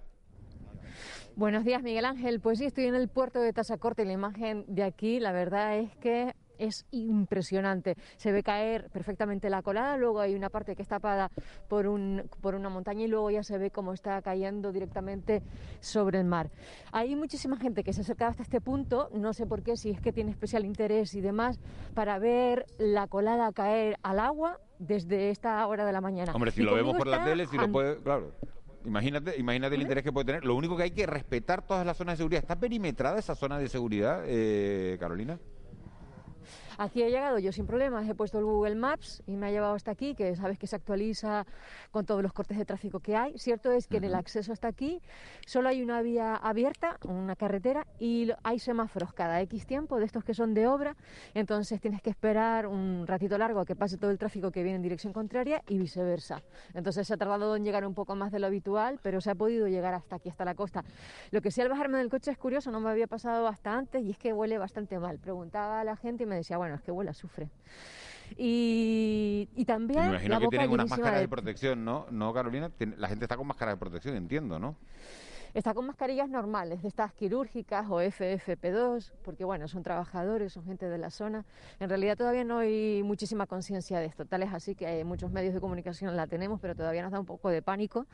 Buenos días, Miguel Ángel. Pues sí, estoy en el puerto de Tazacorte y la imagen de aquí, la verdad es que es impresionante. Se ve caer perfectamente la colada, luego hay una parte que está tapada por, un, por una montaña y luego ya se ve cómo está cayendo directamente sobre el mar. Hay muchísima gente que se ha acercado hasta este punto, no sé por qué, si es que tiene especial interés y demás, para ver la colada caer al agua desde esta hora de la mañana. Hombre, si Y lo vemos por la tele, si lo puede, claro. Imagínate, imagínate el interés que puede tener. Lo único que hay que respetar todas las zonas de seguridad. ¿Está perimetrada esa zona de seguridad, eh, Carolina? Aquí he llegado yo sin problemas, he puesto el Google Maps y me ha llevado hasta aquí, que sabes que se actualiza con todos los cortes de tráfico que hay. Cierto es que en el acceso hasta aquí solo hay una vía abierta, una carretera, y hay semáforos cada X tiempo de estos que son de obra, entonces tienes que esperar un ratito largo a que pase todo el tráfico que viene en dirección contraria y viceversa. Entonces se ha tardado en llegar un poco más de lo habitual, pero se ha podido llegar hasta aquí, hasta la costa. Lo que sí al bajarme del coche es curioso, no me había pasado hasta antes y es que huele bastante mal. Preguntaba a la gente y me decía, bueno, es que huele a azufre. Y, y también Me imagino la que boca tienen unas máscaras de- de protección, ¿no? ¿No, Carolina? La gente está con máscaras de protección, entiendo, ¿no? Está con mascarillas normales, de estas quirúrgicas o FFP2, porque bueno, son trabajadores, son gente de la zona. En realidad todavía no hay muchísima conciencia de esto. Tal es así que hay muchos medios de comunicación la tenemos, pero todavía nos da un poco de pánico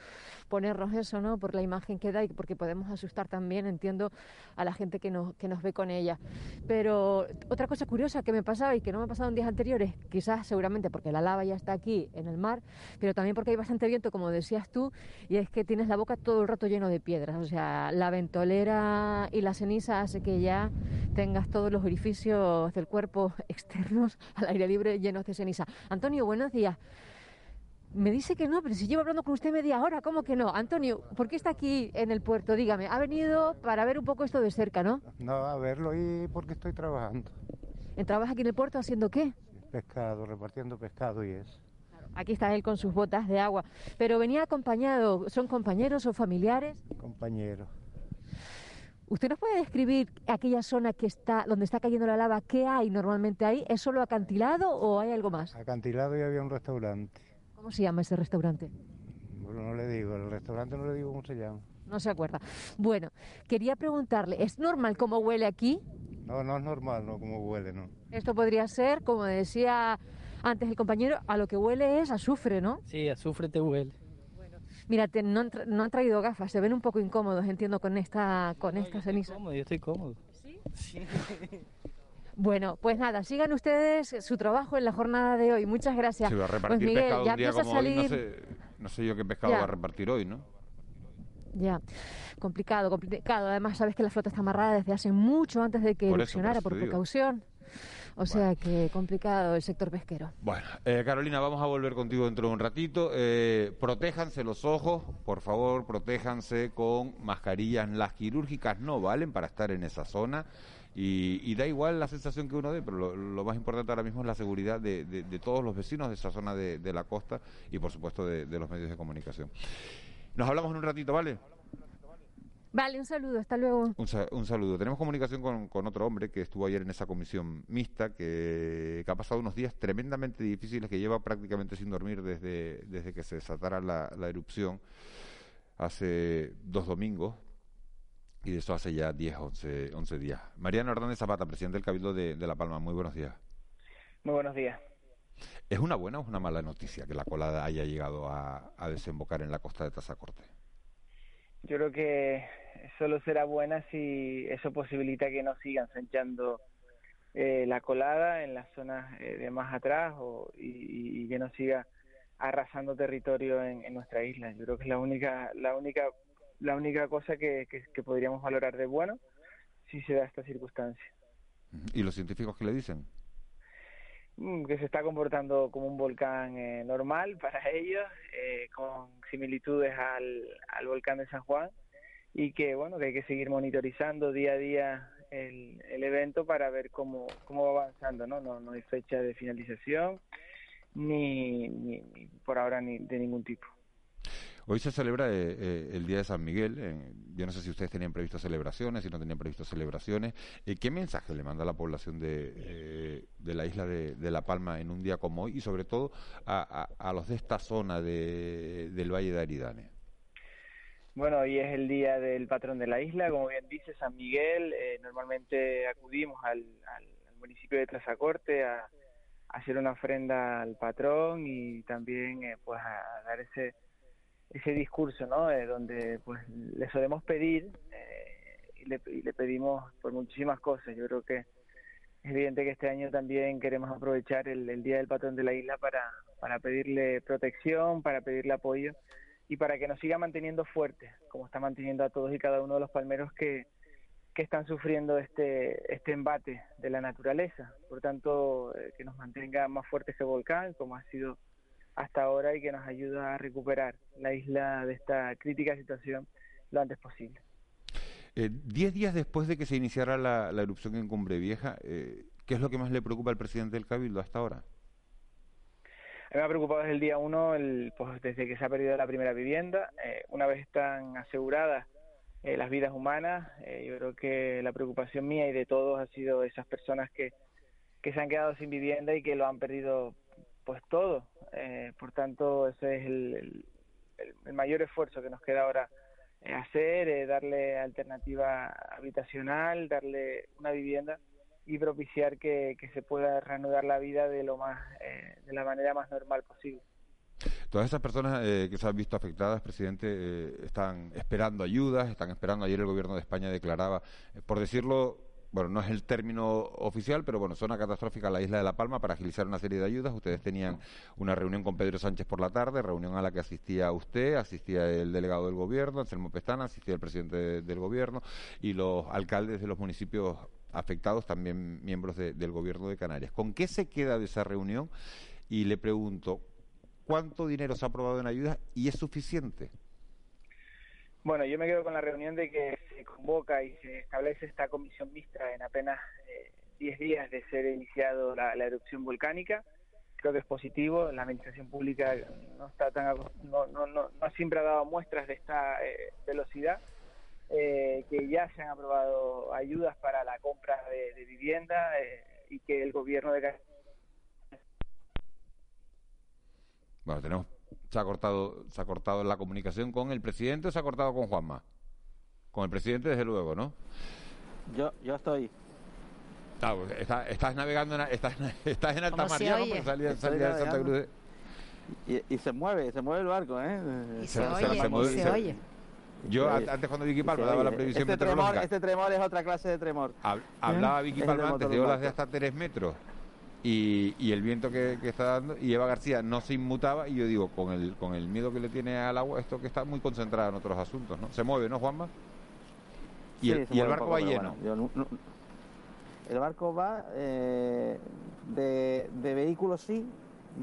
ponernos eso, ¿no? Por la imagen que da y porque podemos asustar también, entiendo, a la gente que nos, que nos ve con ella. Pero otra cosa curiosa que me pasaba y que no me ha pasado en días anteriores, quizás seguramente porque la lava ya está aquí en el mar, pero también porque hay bastante viento, como decías tú, y es que tienes la boca todo el rato lleno de piedras. O sea, la ventolera y la ceniza hace que ya tengas todos los orificios del cuerpo [LAUGHS] externos al aire libre llenos de ceniza. Antonio, buenos días. Me dice que no, pero si llevo hablando con usted media hora, ¿cómo que no? Antonio, ¿por qué está aquí en el puerto? Dígame, ha venido para ver un poco esto de cerca, ¿no? No, a verlo y porque estoy trabajando. ¿Trabaja aquí en el puerto haciendo qué? Pescado, repartiendo pescado y eso. Aquí está él con sus botas de agua. Pero venía acompañado, ¿son compañeros o familiares? Compañero. ¿Usted nos puede describir aquella zona que está, donde está cayendo la lava? ¿Qué hay normalmente ahí? ¿Es solo acantilado o hay algo más? Acantilado y había un restaurante. ¿Cómo se llama ese restaurante? Bueno, no le digo, el restaurante no le digo cómo se llama. No se acuerda. Bueno, quería preguntarle, ¿es normal cómo huele aquí? No, no es normal, no como huele, no. Esto podría ser, como decía antes el compañero, a lo que huele es azufre, ¿no? Sí, azufre te huele. Mira, te- no, han tra- no han traído gafas, se ven un poco incómodos, entiendo, con esta, con esta ceniza. Cómodo, yo estoy cómodo. ¿Sí? [LAUGHS] Bueno, pues nada, sigan ustedes su trabajo en la jornada de hoy. Muchas gracias. Si va a pues repartir Miguel, pescado ya un día empieza como a hoy, no salir. sé, no sé yo qué pescado Ya. va a repartir hoy, ¿no? Ya, complicado, complicado. Además, sabes que la flota está amarrada desde hace mucho antes de que Por eso, por erupcionara, digo. O sea que complicado el sector pesquero. Bueno, eh, Carolina, vamos a volver contigo dentro de un ratito. Eh, protéjanse los ojos, por favor, protéjanse con mascarillas. Las quirúrgicas no valen para estar en esa zona. Y, y da igual la sensación que uno dé, pero lo, lo más importante ahora mismo es la seguridad de, de- de todos los vecinos de esa zona de, de la costa y, por supuesto, de los medios de comunicación. Nos hablamos en un ratito, ¿vale? Vale, un saludo, hasta luego. Un, sa- un saludo. Tenemos comunicación con, con otro hombre que estuvo ayer en esa comisión mixta, que, que ha pasado unos días tremendamente difíciles, que lleva prácticamente sin dormir desde, desde que se desatara la, la erupción hace dos domingos, y de eso hace ya 10, 11, 11 días. Mariano Hernández Zapata, presidente del Cabildo de, de La Palma, muy buenos días. Muy buenos días. ¿Es una buena o es una mala noticia que la colada haya llegado a, a desembocar en la costa de Tazacorte? Yo creo que solo será buena si eso posibilita que no sigan sanchando eh, la colada en las zonas eh, de más atrás o, y, y que no siga arrasando territorio en, en nuestra isla. Yo creo que es la única, la única, la única cosa que, que, que podríamos valorar de bueno si se da esta circunstancia. ¿Y los científicos qué le dicen? Mm, que se está comportando como un volcán eh, normal para ellos, eh, con similitudes al, al volcán de San Juan, y que bueno que hay que seguir monitorizando día a día el, el evento para ver cómo, cómo va avanzando, ¿no? No, no hay fecha de finalización ni, ni, por ahora ni de ningún tipo. Hoy se celebra eh, eh, el Día de San Miguel. yo no sé si ustedes tenían previsto celebraciones, si no tenían previsto celebraciones. Eh, ¿Qué mensaje le manda a la población de, eh, de la isla de, de La Palma en un día como hoy y sobre todo a, a- a los de esta zona de- del Valle de Aridane? Bueno, hoy es el día del patrón de la isla, como bien dice San Miguel. eh, normalmente acudimos al, al- municipio de Trazacorte a, a hacer una ofrenda al patrón y también eh, pues a dar ese ese discurso, ¿no? Eh, donde pues le solemos pedir eh, y, le, y le pedimos por muchísimas cosas. Yo creo que es evidente que este año también queremos aprovechar el, el Día del Patrón de la Isla para, para pedirle protección, para pedirle apoyo y para que nos siga manteniendo fuertes, como está manteniendo a todos y cada uno de los palmeros que, que están sufriendo este, este embate de la naturaleza. Por tanto, eh, que nos mantenga más fuertes que el volcán, como ha sido hasta ahora, y que nos ayuda a recuperar la isla de esta crítica situación lo antes posible. Eh, diez días después de que se iniciara la, la erupción en Cumbre Vieja, eh, ¿qué es lo que más le preocupa al presidente del Cabildo hasta ahora? Me ha preocupado desde el día uno, el, pues desde que se ha perdido la primera vivienda. Eh, una vez están aseguradas eh, las vidas humanas, eh, yo creo que la preocupación mía y de todos ha sido esas personas que, se han quedado sin vivienda y que lo han perdido pues todo. Eh, por tanto, ese es el, el- mayor esfuerzo que nos queda ahora hacer, darle alternativa habitacional, darle una vivienda y propiciar que, se pueda reanudar la vida de lo más eh, de la manera más normal posible. Todas esas personas eh, que se han visto afectadas, presidente, eh, están esperando ayudas, están esperando. Ayer el gobierno de España declaraba, eh, por decirlo, bueno, no es el término oficial, pero bueno, zona catastrófica la isla de La Palma para agilizar una serie de ayudas. Ustedes tenían una reunión con Pedro Sánchez por la tarde, reunión a la que asistía usted, asistía el delegado del gobierno, Anselmo Pestana, asistía el presidente de- del gobierno y los alcaldes de los municipios afectados, también miembros de- del gobierno de Canarias. ¿Con qué se queda de esa reunión? Y le pregunto, ¿cuánto dinero se ha aprobado en ayudas y es suficiente? Bueno, yo me quedo con la reunión de que se convoca y se establece esta comisión mixta en apenas eh, 10 días de ser iniciado la, erupción volcánica. Creo que es positivo. La administración pública no está tan no, no, no, no siempre ha dado muestras de esta eh, velocidad. Eh, que ya se han aprobado ayudas para la compra de, de vivienda eh, y que el gobierno de Bueno, tenemos, se ha cortado, se ha cortado la comunicación con el presidente o se ha cortado con Juanma. Con el presidente, desde luego, ¿no? Yo, yo estoy. Pues, está- estás navegando, en, estás, [LAUGHS] estás en alta ¿Cómo mar Estoy salía de Santa Cruz. Y, y se mueve, se mueve el barco, ¿eh? Y se Se- oye, se mueve- y se se- oye. Yo, Sí. antes cuando Vicky Palma daba la previsión este tremor, meteorológica, este tremor es otra clase de tremor. hab- hablaba ¿Eh? Vicky Palma antes de olas de hasta 3 metros y, y el viento que, que está dando y Eva García no se inmutaba y yo digo, con el, con el miedo que le tiene al agua, esto que está muy concentrado en otros asuntos, ¿no? Se mueve, ¿no, Juanma? Y Sí, el, y el barco poco, va lleno. bueno, yo no- no- el barco va eh, de, de vehículos sí,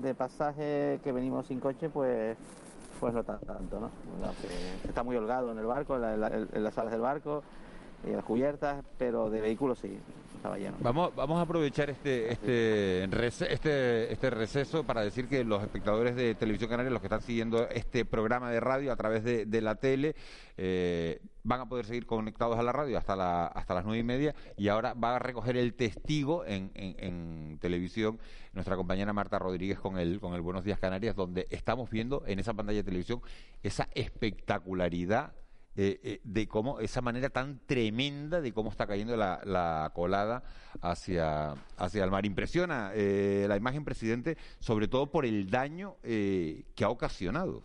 de pasaje que venimos sin coche, pues pues tan- tanto, ¿no? Está muy holgado en el barco, en, la- las salas del barco, en las cubiertas, pero de vehículos sí, Vamos, vamos a aprovechar este, este, este, este receso para decir que los espectadores de Televisión Canaria, los que están siguiendo este programa de radio a través de, de la tele, eh, van a poder seguir conectados a la radio hasta, la, hasta las nueve y media. Y ahora va a recoger el testigo en, en- en televisión nuestra compañera Marta Rodríguez con el, con el Buenos Días Canarias, donde estamos viendo en esa pantalla de televisión esa espectacularidad eh, eh, de cómo, esa manera tan tremenda de cómo está cayendo la, la colada hacia, hacia el mar. Impresiona eh, la imagen, presidente, sobre todo por el daño eh, que ha ocasionado.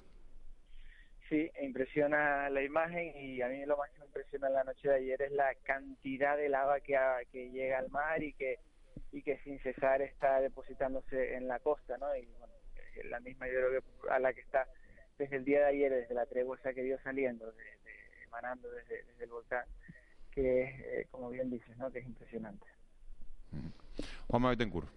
Sí, impresiona la imagen y a mí lo más que me impresiona en la noche de ayer es la cantidad de lava que, ha- que llega al mar y que y que sin cesar está depositándose en la costa, ¿no? Y bueno, la misma yo creo que a la que está desde el día de ayer, desde la tregua esa que dio saliendo, de- emanando desde, desde el volcán, que es, eh, como bien dices, ¿no? Que es impresionante. Juanma Betancourt.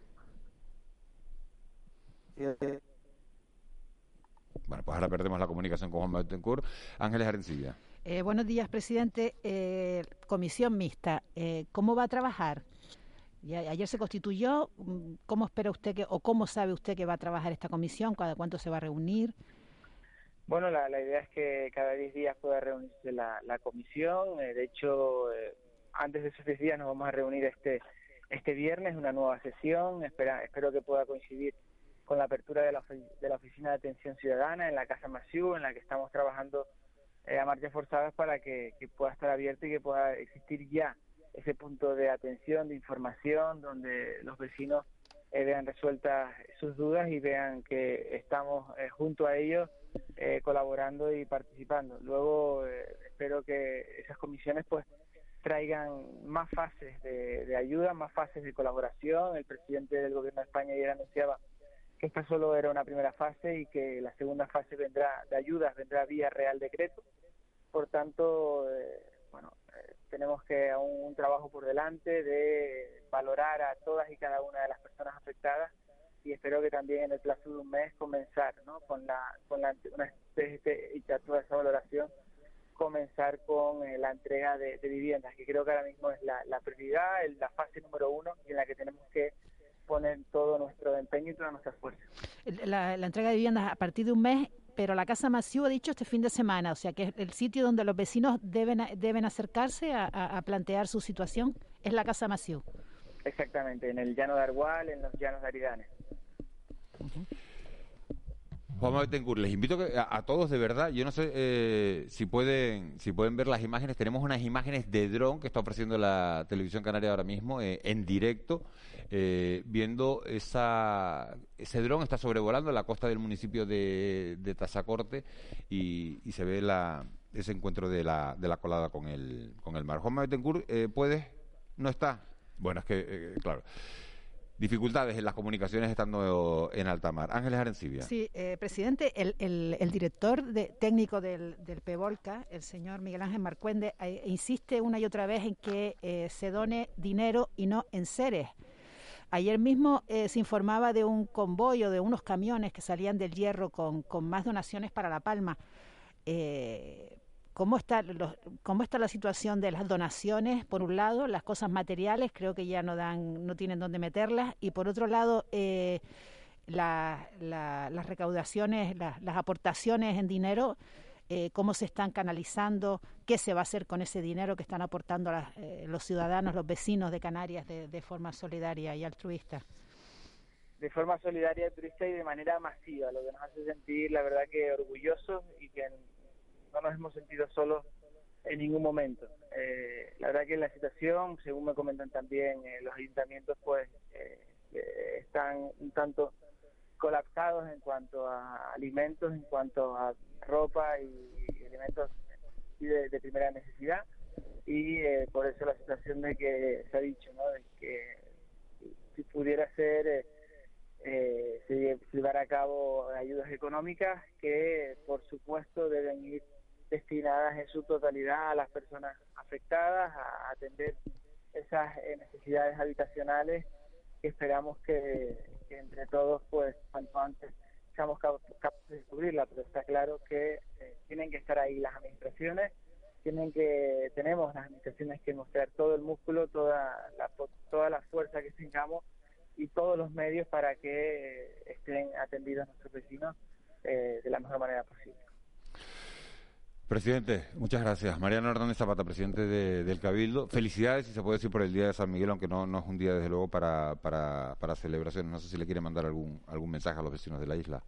Bueno, pues ahora perdemos la comunicación con Juanma Betancourt. Ángeles Arencibia. Eh, buenos días, presidente. Eh, comisión mixta, eh, ¿cómo va a trabajar? Ya- ayer se constituyó. mm, ¿Cómo espera usted que, o cómo sabe usted que va a trabajar esta comisión? ¿Cada cuánto se va a reunir? Bueno, la, idea es que cada 10 días pueda reunirse la, comisión. Eh, de hecho, eh, antes de esos 10 días nos vamos a reunir este este viernes, una nueva sesión. Espera, espero que pueda coincidir con la apertura de la, de la Oficina de Atención Ciudadana en la Casa Masiu, en la que estamos trabajando eh, a marchas forzadas para que, pueda estar abierta y que pueda existir ya ese punto de atención, de información, donde los vecinos eh, vean resueltas sus dudas y vean que estamos eh, junto a ellos colaborando y participando. Luego espero que esas comisiones pues traigan más fases de, de, ayuda, más fases de colaboración. El presidente del Gobierno de España ayer anunciaba que esta solo era una primera fase y que la segunda fase vendrá de ayudas, vendrá vía Real Decreto. Por tanto, eh, bueno, eh, tenemos que aún un trabajo por delante de valorar a todas y cada una de las personas afectadas y espero que también en el plazo de un mes comenzar ¿no? con la con la una y toda esa valoración comenzar con eh, la entrega de, viviendas que creo que ahora mismo es la, la prioridad la fase número uno y en la que tenemos que poner todo nuestro empeño y toda nuestra fuerza. La, entrega de viviendas a partir de un mes, pero la Casa Masiu ha dicho este fin de semana, o sea que es el sitio donde los vecinos deben, deben acercarse a, plantear su situación, es la Casa Masiu. Exactamente, en el Llano de Argual, en los Llanos de. Juan Betancourt, les invito a, todos de verdad, yo no sé eh, si pueden si pueden ver las imágenes, tenemos unas imágenes de dron que está ofreciendo la televisión canaria ahora mismo eh, en directo, eh, viendo esa, ese dron está sobrevolando la costa del municipio de, de Tazacorte y, se ve la, ese encuentro de la, de la colada con el, con el mar. Juan Betancourt, ¿puedes? No está. Bueno, es que, claro dificultades en las comunicaciones estando en alta mar. Ángeles Arencibia. Sí, eh, presidente, el, el, director de, técnico del, del PEVOLCA, el señor Miguel Ángel Marcuende, eh, insiste una y otra vez en que eh, se done dinero y no en seres. Ayer mismo se informaba de un convoy o de unos camiones que salían del hierro con, con más donaciones para La Palma. ¿Cómo está, ¿Cómo está la situación de las donaciones? Por un lado, las cosas materiales creo que ya no dan, no tienen dónde meterlas, y por otro lado, eh, las recaudaciones, las aportaciones en dinero, eh, cómo se están canalizando, qué se va a hacer con ese dinero que están aportando eh, los ciudadanos, los vecinos de Canarias de, de, forma solidaria y altruista. De forma solidaria, altruista y de manera masiva, lo que nos hace sentir, la verdad, que orgullosos y que no nos hemos sentido solos en ningún momento. Eh, la verdad que la situación, según me comentan también eh, los ayuntamientos, pues eh, están un tanto colapsados en cuanto a alimentos, en cuanto a ropa y, elementos de, primera necesidad y por eso la situación de que se ha dicho, ¿no? De que si pudiera ser eh, se llevará a cabo ayudas económicas que por supuesto deben ir destinadas en su totalidad a las personas afectadas, a atender esas eh, necesidades habitacionales que esperamos que, entre todos, pues, cuanto antes seamos capaces de cubrirla, pero está claro que eh, tienen que estar ahí las administraciones, tienen que, tenemos las administraciones que mostrar todo el músculo, toda la, toda la fuerza que tengamos y todos los medios para que eh, estén atendidos nuestros vecinos de la mejor manera posible. Presidente, muchas gracias. Mariano Hernández Zapata, presidente del Cabildo. Felicidades, si se puede decir, por el Día de San Miguel, aunque no, es un día, desde luego, para, celebraciones. No sé si le quiere mandar algún, algún mensaje a los vecinos de la isla.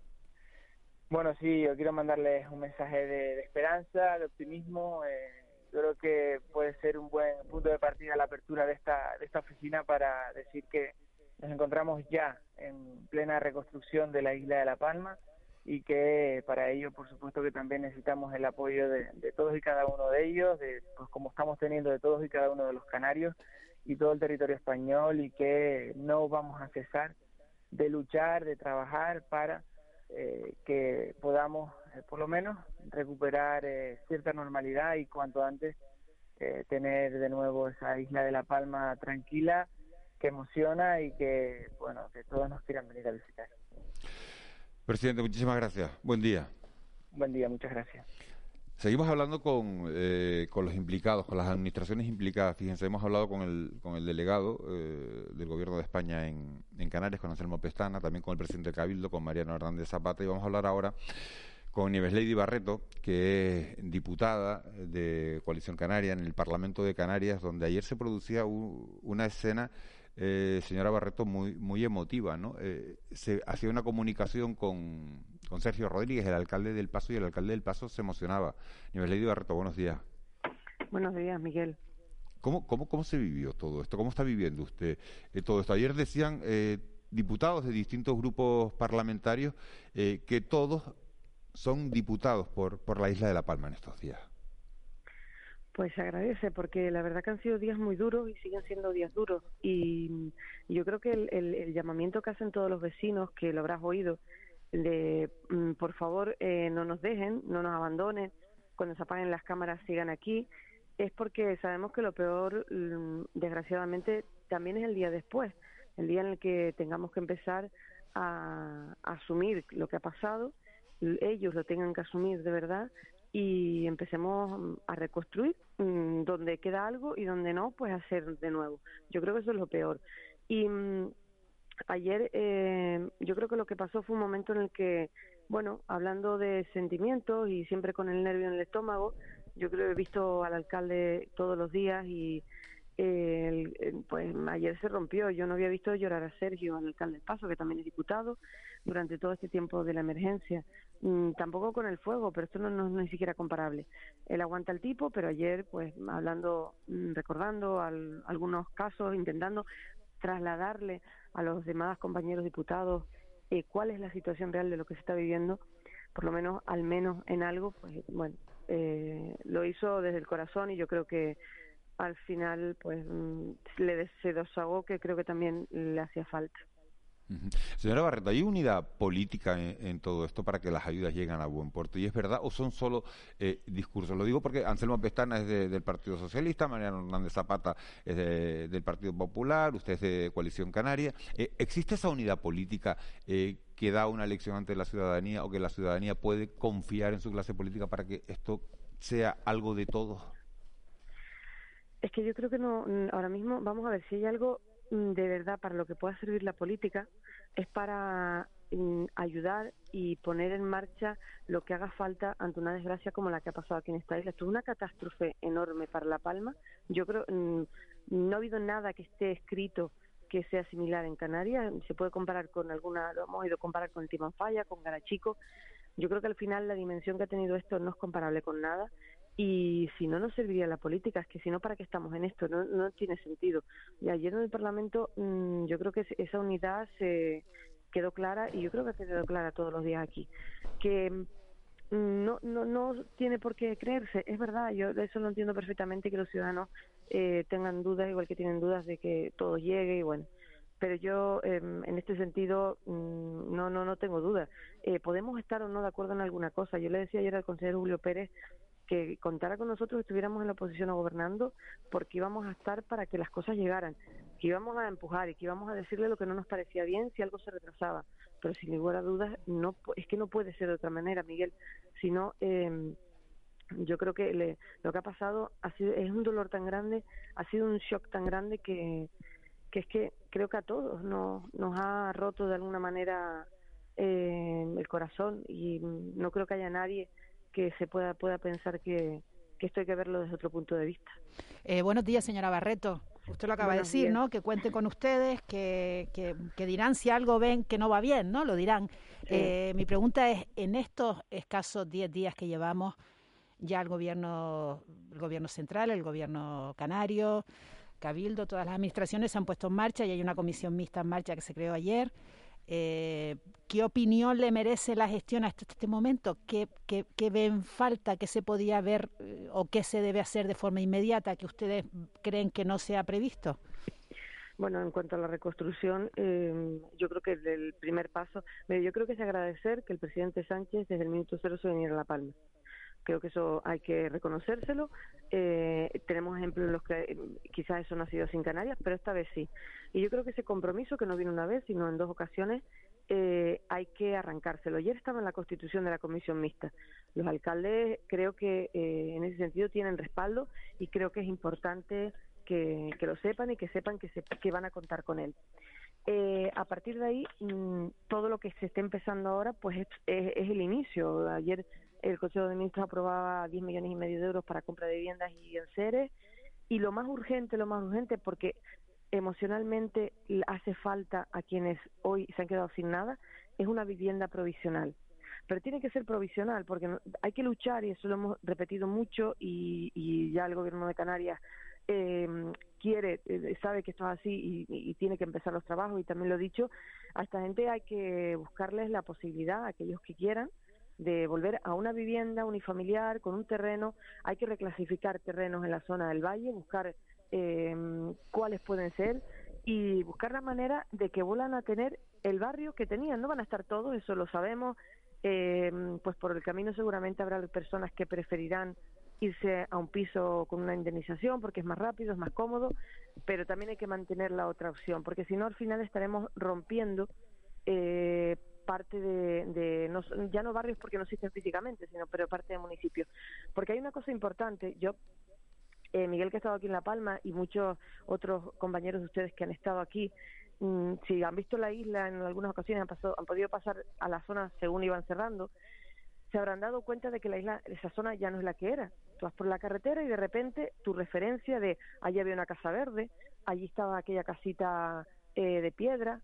Bueno, sí, yo quiero mandarles un mensaje de, esperanza, de optimismo. Eh, yo creo que puede ser un buen punto de partida la apertura de esta, de esta oficina para decir que nos encontramos ya en plena reconstrucción de la isla de La Palma y que para ello, por supuesto, que también necesitamos el apoyo de, todos y cada uno de ellos, de, pues como estamos teniendo de todos y cada uno de los canarios y todo el territorio español y que no vamos a cesar de luchar, de trabajar para eh, que podamos, eh, por lo menos, recuperar eh, cierta normalidad y cuanto antes tener de nuevo esa isla de La Palma tranquila, que emociona y que, bueno, que todos nos quieran venir a visitar. Presidente, muchísimas gracias. Buen día. Buen día, muchas gracias. Seguimos hablando con, eh, con los implicados, con las administraciones implicadas. Fíjense, hemos hablado con el, con el delegado eh, del Gobierno de España en, en Canarias, con Anselmo Pestana, también con el presidente Cabildo, con Mariano Hernández Zapata, y vamos a hablar ahora con Nieves Lady Barreto, que es diputada de Coalición Canaria en el Parlamento de Canarias, donde ayer se producía una escena, eh, señora Barreto, muy, muy emotiva. ¿no? Eh, se hacía una comunicación con, con Sergio Rodríguez, el alcalde del Paso, y el alcalde del Paso se emocionaba. Nieves Lady Barreto, buenos días. Buenos días, Miguel. ¿Cómo, cómo, cómo se vivió todo esto? ¿Cómo está viviendo usted eh, todo esto? Ayer decían diputados de distintos grupos parlamentarios que todos son diputados por, por la isla de La Palma en estos días? Pues se agradece porque la verdad que han sido días muy duros y siguen siendo días duros. Y, yo creo que el, llamamiento que hacen todos los vecinos, que lo habrás oído, de mm, por favor eh, no nos dejen, no nos abandonen, cuando se apaguen las cámaras sigan aquí, es porque sabemos que lo peor, mm, desgraciadamente, también es el día después, el día en el que tengamos que empezar a asumir lo que ha pasado ellos lo tengan que asumir de verdad y empecemos a reconstruir mm, donde queda algo y donde no, pues hacer de nuevo. Yo creo que eso es lo peor. Y mm, ayer eh, yo creo que lo que pasó fue un momento en el que, bueno, hablando de sentimientos y siempre con el nervio en el estómago, yo creo que he visto al alcalde todos los días y pues ayer se rompió. Yo no había visto llorar a Sergio, al alcalde del Paso, que también es diputado, durante todo este tiempo de la emergencia. Mm, tampoco con el fuego, pero esto no, no, es ni siquiera comparable. Él aguanta el tipo, pero ayer, pues hablando, mm, recordando algunos casos, intentando trasladarle a los demás compañeros diputados eh, cuál es la situación real de lo que se está viviendo, por lo menos, al menos en algo, pues bueno, eh, lo hizo desde el corazón y yo creo que al final pues mm, le se desahogó que creo que también le hacía falta. Señora Barreto, ¿hay unidad política en, todo esto para que las ayudas lleguen a buen puerto? ¿Y es verdad o son solo eh, discursos? Lo digo porque Anselmo Pestana es del Partido Socialista, Mariano Hernández Zapata es del Partido Popular, usted es de Coalición Canaria. Eh, ¿Existe esa unidad política eh, que da una elección ante la ciudadanía o que la ciudadanía puede confiar en su clase política para que esto sea algo de todos? Es que yo creo que no, ahora mismo, vamos a ver, si hay algo de verdad para lo que pueda servir la política, es para mm, ayudar y poner en marcha lo que haga falta ante una desgracia como la que ha pasado aquí en esta isla. Esto es una catástrofe enorme para La Palma. Yo creo, mm, no ha habido nada que esté escrito que sea similar en Canarias. Se puede comparar con alguna, lo hemos ido a comparar con el Timanfaya, con Garachico. Yo creo que al final la dimensión que ha tenido esto no es comparable con nada y si no, no serviría la política. Es que si no, ¿para qué estamos en esto? No, no tiene sentido. Y ayer en el Parlamento mm, yo creo que esa unidad se quedó clara y yo creo que ha quedado clara todos los días aquí. Que mm, no, no, no tiene por qué creerse, es verdad, yo eso lo entiendo perfectamente que los ciudadanos eh, tengan dudas, igual que tienen dudas de que todo llegue y bueno, pero yo em, en este sentido mm, no no no tengo dudas. Eh, podemos estar o no de acuerdo en alguna cosa. Yo le decía ayer al consejero Julio Pérez que contara con nosotros, estuviéramos en la oposición o gobernando, porque íbamos a estar para que las cosas llegaran, que íbamos a empujar y que íbamos a decirle lo que no nos parecía bien si algo se retrasaba. Pero sin lugar a dudas, no, es que no puede ser de otra manera, Miguel. sino eh, yo creo que lo que ha pasado ha sido, es un dolor tan grande, ha sido un shock tan grande que, que es que creo que a todos nos, nos ha roto de alguna manera eh, el corazón y no creo que haya nadie que se pueda, pueda pensar que, esto hay que verlo desde otro punto de vista. Eh, buenos días, señora Barreto. Usted lo acaba de decir, ¿no? Que cuente con ustedes, que, que, dirán si algo ven que no va bien, ¿no? Lo dirán. Eh, mi pregunta es, en estos escasos 10 días que llevamos, ya el gobierno, el gobierno central, el gobierno canario, Cabildo, todas las administraciones se han puesto en marcha y hay una comisión mixta en marcha que se creó ayer. Eh, ¿Qué opinión le merece la gestión hasta este momento? ¿Qué, qué, ven falta? ¿Qué se podía ver eh, o qué se debe hacer de forma inmediata que ustedes creen que no se ha previsto? Bueno, en cuanto a la reconstrucción, eh, yo creo que el primer paso, yo creo que es agradecer que el presidente Sánchez desde el minuto cero se viniera a La Palma. Creo que eso hay que reconocérselo. Eh, tenemos ejemplos en los que eh, quizás eso no ha sido sin Canarias, pero esta vez sí. Y yo creo que ese compromiso, que no vino una vez, sino en dos ocasiones, eh, hay que arrancárselo. Ayer estaba en la constitución de la comisión mixta. Los alcaldes creo que en ese sentido tienen respaldo y creo que es importante que, lo sepan y que sepan que, se, que van a contar con él. Eh, a partir de ahí, mm, todo lo que se esté empezando ahora, pues es, es- es el inicio. Ayer el Consejo de Ministros aprobaba 10 millones y medio de euros para compra de viviendas y enseres. Y lo más urgente, lo más urgente, porque emocionalmente hace falta a quienes hoy se han quedado sin nada, es una vivienda provisional. Pero tiene que ser provisional, porque hay que luchar, y eso lo hemos repetido mucho, y, ya el Gobierno de Canarias eh, quiere, eh, sabe que esto es así y, y tiene que empezar los trabajos, y también lo he dicho, a esta gente hay que buscarles la posibilidad, a aquellos que quieran, de volver a una vivienda unifamiliar con un terreno. Hay que reclasificar terrenos en la zona del valle, buscar eh, cuáles pueden ser y buscar la manera de que vuelvan a tener el barrio que tenían. No van a estar todos, eso lo sabemos. Eh, pues por el camino seguramente habrá personas que preferirán irse a un piso con una indemnización porque es más rápido, es más cómodo, pero también hay que mantener la otra opción, porque si no al final estaremos rompiendo eh, parte de, de no, ya no barrios porque no existen físicamente, sino pero parte del municipio. Porque hay una cosa importante, yo eh, Miguel que ha estado aquí en La Palma y muchos otros compañeros de ustedes que han estado aquí, mm, si han visto la isla en algunas ocasiones han, pasado, han podido pasar a la zona según iban cerrando, se habrán dado cuenta de que la isla, esa zona ya no es la que era. Tú vas por la carretera y de repente tu referencia de allí había una casa verde, allí estaba aquella casita eh, de piedra,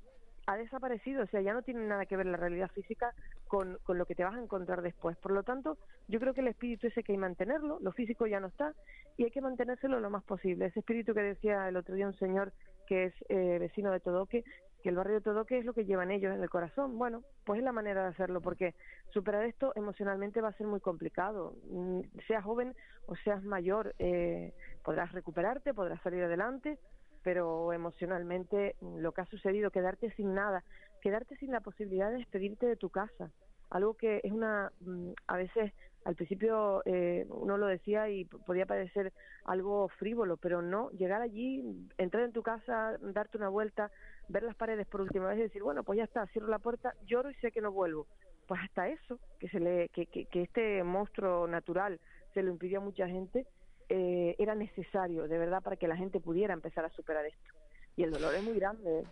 ha desaparecido, o sea, ya no tiene nada que ver la realidad física con, con lo que te vas a encontrar después. Por lo tanto, yo creo que el espíritu ese que hay que mantenerlo, lo físico ya no está, y hay que mantenérselo lo más posible. Ese espíritu que decía el otro día un señor que es eh, vecino de Todoque, que el barrio de Todoque es lo que llevan ellos en el corazón. Bueno, pues es la manera de hacerlo, porque superar esto emocionalmente va a ser muy complicado. Mm, Seas joven o seas mayor, eh, podrás recuperarte, podrás salir adelante, pero emocionalmente mm, lo que ha sucedido, quedarte sin nada, quedarte sin la posibilidad de despedirte de tu casa, algo que es una, mm, a veces al principio eh, uno lo decía y podía parecer algo frívolo, pero no, llegar allí, entrar en tu casa, darte una vuelta, ver las paredes por última vez y decir, bueno, pues ya está, cierro la puerta, lloro y sé que no vuelvo. Pues hasta eso, que, se le, que, que, que este monstruo natural se lo impidió a mucha gente, eh, era necesario, de verdad, para que la gente pudiera empezar a superar esto. Y el dolor es muy grande.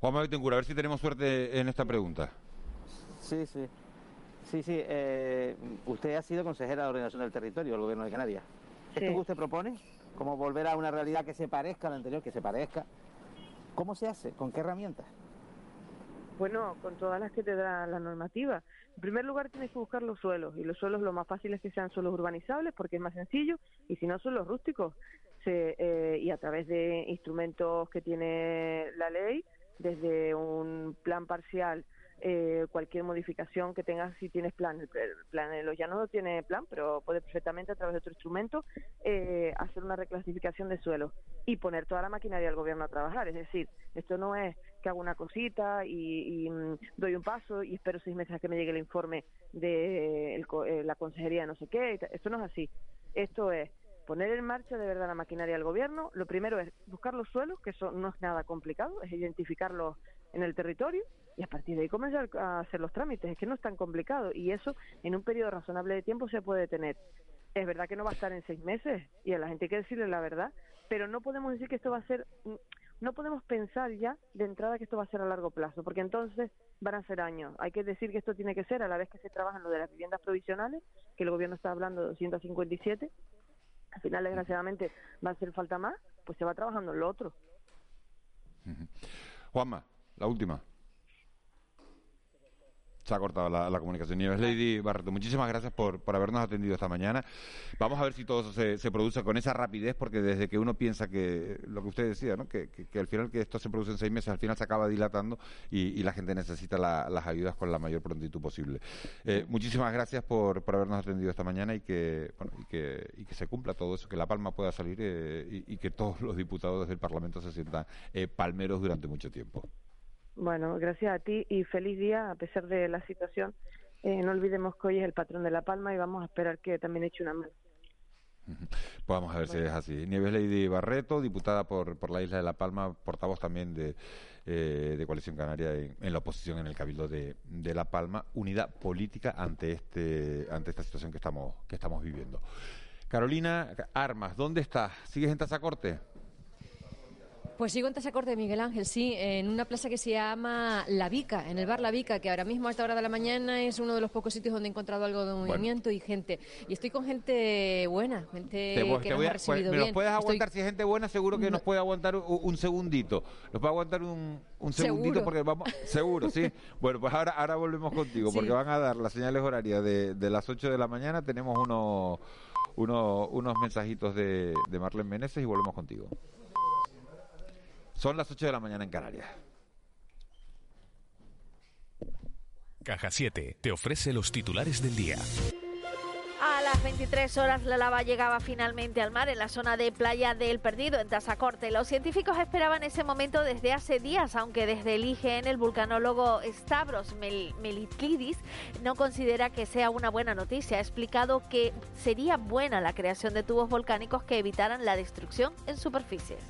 Juanma Betancourt, a ver si tenemos suerte en esta pregunta. Sí, sí. Sí, sí. eh, usted ha sido consejera de ordenación del territorio del Gobierno de Canarias. ¿Esto Sí. que usted propone? ¿Cómo volver a una realidad que se parezca a la anterior, que se parezca? ¿Cómo se hace? ¿Con qué herramientas? Bueno, con todas las que te da la normativa. En primer lugar, tienes que buscar los suelos, y los suelos lo más fácil es que sean suelos urbanizables, porque es más sencillo, y si no, son los rústicos. Se, eh, y a través de instrumentos que tiene la ley, desde un plan parcial, eh, cualquier modificación que tengas, si tienes plan, el, el plan de los llanos no tiene plan, pero puede perfectamente a través de otro instrumento eh, hacer una reclasificación de suelo y poner toda la maquinaria del gobierno a trabajar. Es decir, esto no es que hago una cosita y, y, mm, doy un paso y espero seis meses a que me llegue el informe de el co- eh, la consejería de no sé qué. Esto no es así. Esto es poner en marcha de verdad la maquinaria del gobierno. Lo primero es buscar los suelos, que eso no es nada complicado, es identificarlos en el territorio y a partir de ahí comenzar a hacer los trámites. Es que no es tan complicado y eso en un periodo razonable de tiempo se puede tener. Es verdad que no va a estar en seis meses y a la gente hay que decirle la verdad, pero no podemos decir que esto va a ser, no podemos pensar ya de entrada que esto va a ser a largo plazo, porque entonces van a ser años. Hay que decir que esto tiene que ser a la vez que se trabaja en lo de las viviendas provisionales, que el gobierno está hablando de 257, al final desgraciadamente va a hacer falta más, pues se va trabajando en lo otro. Juanma, la última. Se ha cortado la, comunicación. Nieves Lady Barreto, muchísimas gracias por, por habernos atendido esta mañana. Vamos a ver si todo se, se produce con esa rapidez, porque desde que uno piensa que, lo que usted decía, ¿no? que, que- al final que esto se produce en seis meses, al final se acaba dilatando y, la gente necesita la- las ayudas con la mayor prontitud posible. Eh, muchísimas gracias por, por habernos atendido esta mañana y que, bueno, y que, y que se cumpla todo eso, que La Palma pueda salir eh, y, y que todos los diputados del Parlamento se sientan eh, palmeros durante mucho tiempo. Bueno, gracias a ti y feliz día a pesar de la situación. Eh, no olvidemos que hoy es el patrón de La Palma y vamos a esperar que también eche una mano. Pues vamos a ver si es así. Nieves Lady Barreto, diputada por, por la isla de La Palma, portavoz también de, eh, de Coalición Canaria en, la oposición en el Cabildo de, de La Palma, unidad política ante este ante esta situación que estamos que estamos viviendo. Carolina Armas, ¿dónde estás? ¿Sigues en Tazacorte? Pues sigo en Tasacorte, Miguel Ángel, sí, en una plaza que se llama La Vica, en el bar La Vica, que ahora mismo a esta hora de la mañana es uno de los pocos sitios donde he encontrado algo de movimiento y gente. Y estoy con gente buena, gente Te- que te nos voy ha a- recibido pues, ¿Me bien. los puedes Estoy- aguantar si es gente buena? Seguro que No. nos puede aguantar un, un segundito. Nos puede aguantar un, un segundito Seguro. porque vamos... Seguro, sí. [LAUGHS] Bueno, pues ahora, ahora volvemos contigo Sí. porque van a dar las señales horarias de, de las 8 de la mañana. Tenemos unos, unos, unos mensajitos de, de Marlene Meneses y volvemos contigo. Son las 8 de la mañana en Canarias. Caja 7 te ofrece los titulares del día. A las 23 horas la lava llegaba finalmente al mar en la zona de Playa del Perdido, en Tazacorte. Los científicos esperaban ese momento desde hace días, aunque desde el IGN el vulcanólogo Stavros Mel- Melitlidis no considera que sea una buena noticia. Ha explicado que sería buena la creación de tubos volcánicos que evitaran la destrucción en superficies.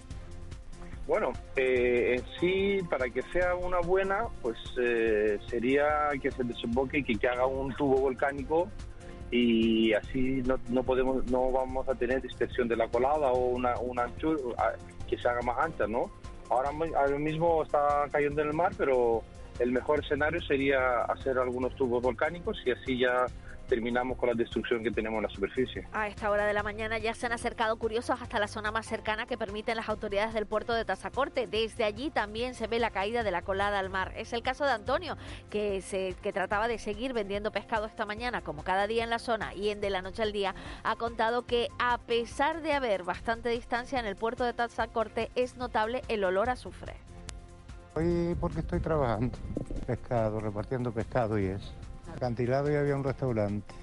Bueno, eh, en sí, para que sea una buena, pues eh, sería que se desemboque y que, haga un tubo volcánico y así no, no podemos, no vamos a tener dispersión de la colada o una, una anchura ah, que se haga más ancha, ¿no? Ahora, ahora mismo está cayendo en el mar, pero el mejor escenario sería hacer algunos tubos volcánicos y así ya terminamos con la destrucción que tenemos en la superficie. A esta hora de la mañana ya se han acercado curiosos hasta la zona más cercana que permiten las autoridades del puerto de Tazacorte. Desde allí también se ve la caída de la colada al mar. Es el caso de Antonio, que, se, que trataba de seguir vendiendo pescado esta mañana, como cada día en la zona y en de la noche al día, ha contado que a pesar de haber bastante distancia en el puerto de Tazacorte, es notable el olor a azufre. Hoy porque estoy trabajando, pescado, repartiendo pescado y eso. Acantilado y había un restaurante.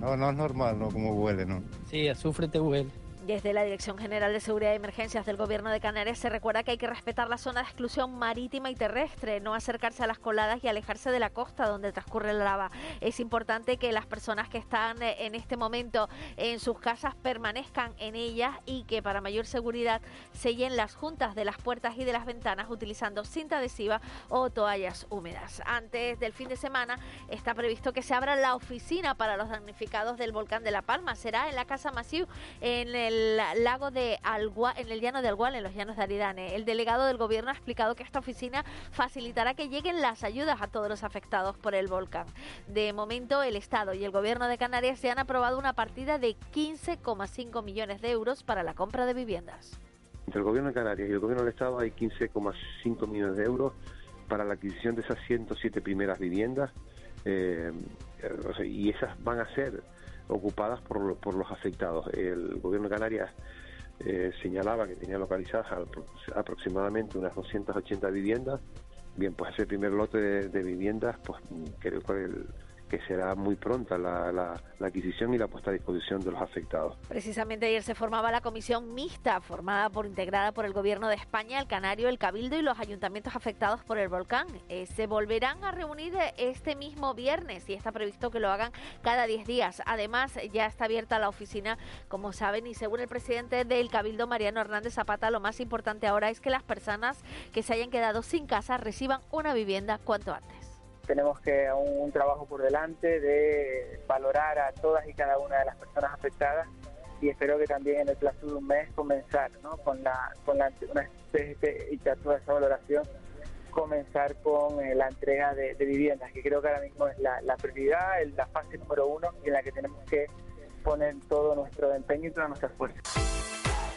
No, no es normal, ¿no? Como huele, ¿no? Sí, azufre te huele. Desde la Dirección General de Seguridad y Emergencias del Gobierno de Canarias se recuerda que hay que respetar la zona de exclusión marítima y terrestre, no acercarse a las coladas y alejarse de la costa donde transcurre la lava. Es importante que las personas que están eh, en este momento en sus casas permanezcan en ellas y que para mayor seguridad sellen las juntas de las puertas y de las ventanas utilizando cinta adhesiva o toallas húmedas. Antes del fin de semana está previsto que se abra la oficina para los damnificados del volcán de La Palma. Será en la Casa Masiu, en el lago de Algua, en el llano de Algual, en los llanos de Aridane. El delegado del gobierno ha explicado que esta oficina facilitará que lleguen las ayudas a todos los afectados por el volcán. De momento, el Estado y el gobierno de Canarias se han aprobado una partida de 15,5 millones de euros para la compra de viviendas. Entre el gobierno de Canarias y el gobierno del Estado hay 15,5 millones de euros para la adquisición de esas 107 primeras viviendas eh, eh, y esas van a ser ocupadas por, por los afectados. El gobierno de Canarias eh, señalaba que tenía localizadas apro- aproximadamente unas 280 viviendas. Bien, pues ese primer lote de, de viviendas, pues creo que, el- que será muy pronta la, adquisición y la puesta a disposición de los afectados. Precisamente ayer se formaba la comisión mixta, formada por integrada por el Gobierno de España, el Canario, el Cabildo y los ayuntamientos afectados por el volcán. Eh, se volverán a reunir este mismo viernes y está previsto que lo hagan cada 10 días. Además, ya está abierta la oficina, como saben, y según el presidente del Cabildo, Mariano Hernández Zapata, lo más importante ahora es que las personas que se hayan quedado sin casa reciban una vivienda cuanto antes. Tenemos que un trabajo por delante de valorar a todas y cada una de las personas afectadas y espero que también en el plazo de un mes comenzar ¿no? con la con la una de- y toda esa valoración comenzar con eh, la entrega de, viviendas que creo que ahora mismo es la, prioridad la fase número uno en la que tenemos que poner todo nuestro empeño y toda nuestra fuerza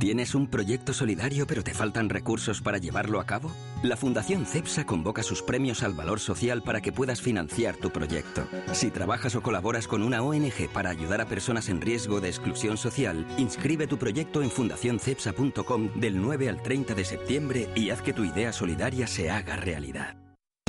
¿Tienes un proyecto solidario pero te faltan recursos para llevarlo a cabo? La Fundación CEPSA convoca sus premios al valor social para que puedas financiar tu proyecto. Si trabajas o colaboras con una ONG para ayudar a personas en riesgo de exclusión social, inscribe tu proyecto en fundacioncepsa.com del 9 al 30 de septiembre y haz que tu idea solidaria se haga realidad.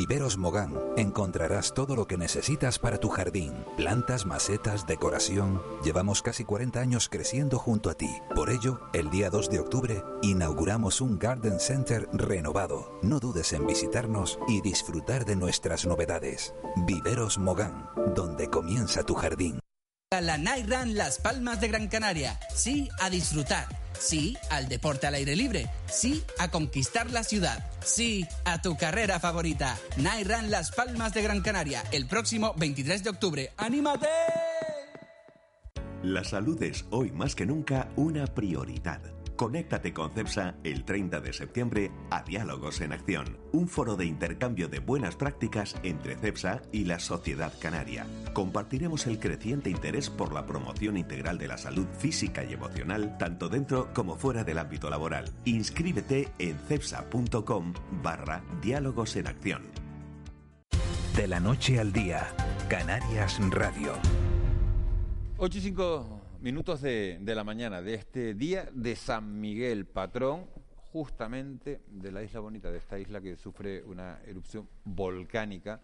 Viveros Mogán encontrarás todo lo que necesitas para tu jardín. Plantas, macetas, decoración. Llevamos casi 40 años creciendo junto a ti. Por ello, el día 2 de octubre inauguramos un Garden Center renovado. No dudes en visitarnos y disfrutar de nuestras novedades. Viveros Mogán, donde comienza tu jardín. La Run Las Palmas de Gran Canaria. Sí a disfrutar. Sí al deporte al aire libre. Sí a conquistar la ciudad. Sí a tu carrera favorita. Run Las Palmas de Gran Canaria. El próximo 23 de octubre. ¡Anímate! La salud es hoy más que nunca una prioridad. Conéctate con CEPSA el 30 de septiembre a Diálogos en Acción, un foro de intercambio de buenas prácticas entre CEPSA y la sociedad canaria. Compartiremos el creciente interés por la promoción integral de la salud física y emocional, tanto dentro como fuera del ámbito laboral. Inscríbete en cepsa.com barra Diálogos en Acción. De la noche al día, Canarias Radio. 8 y 5 minutos de, de la mañana de este día de San Miguel, patrón justamente de la isla bonita, de esta isla que sufre una erupción volcánica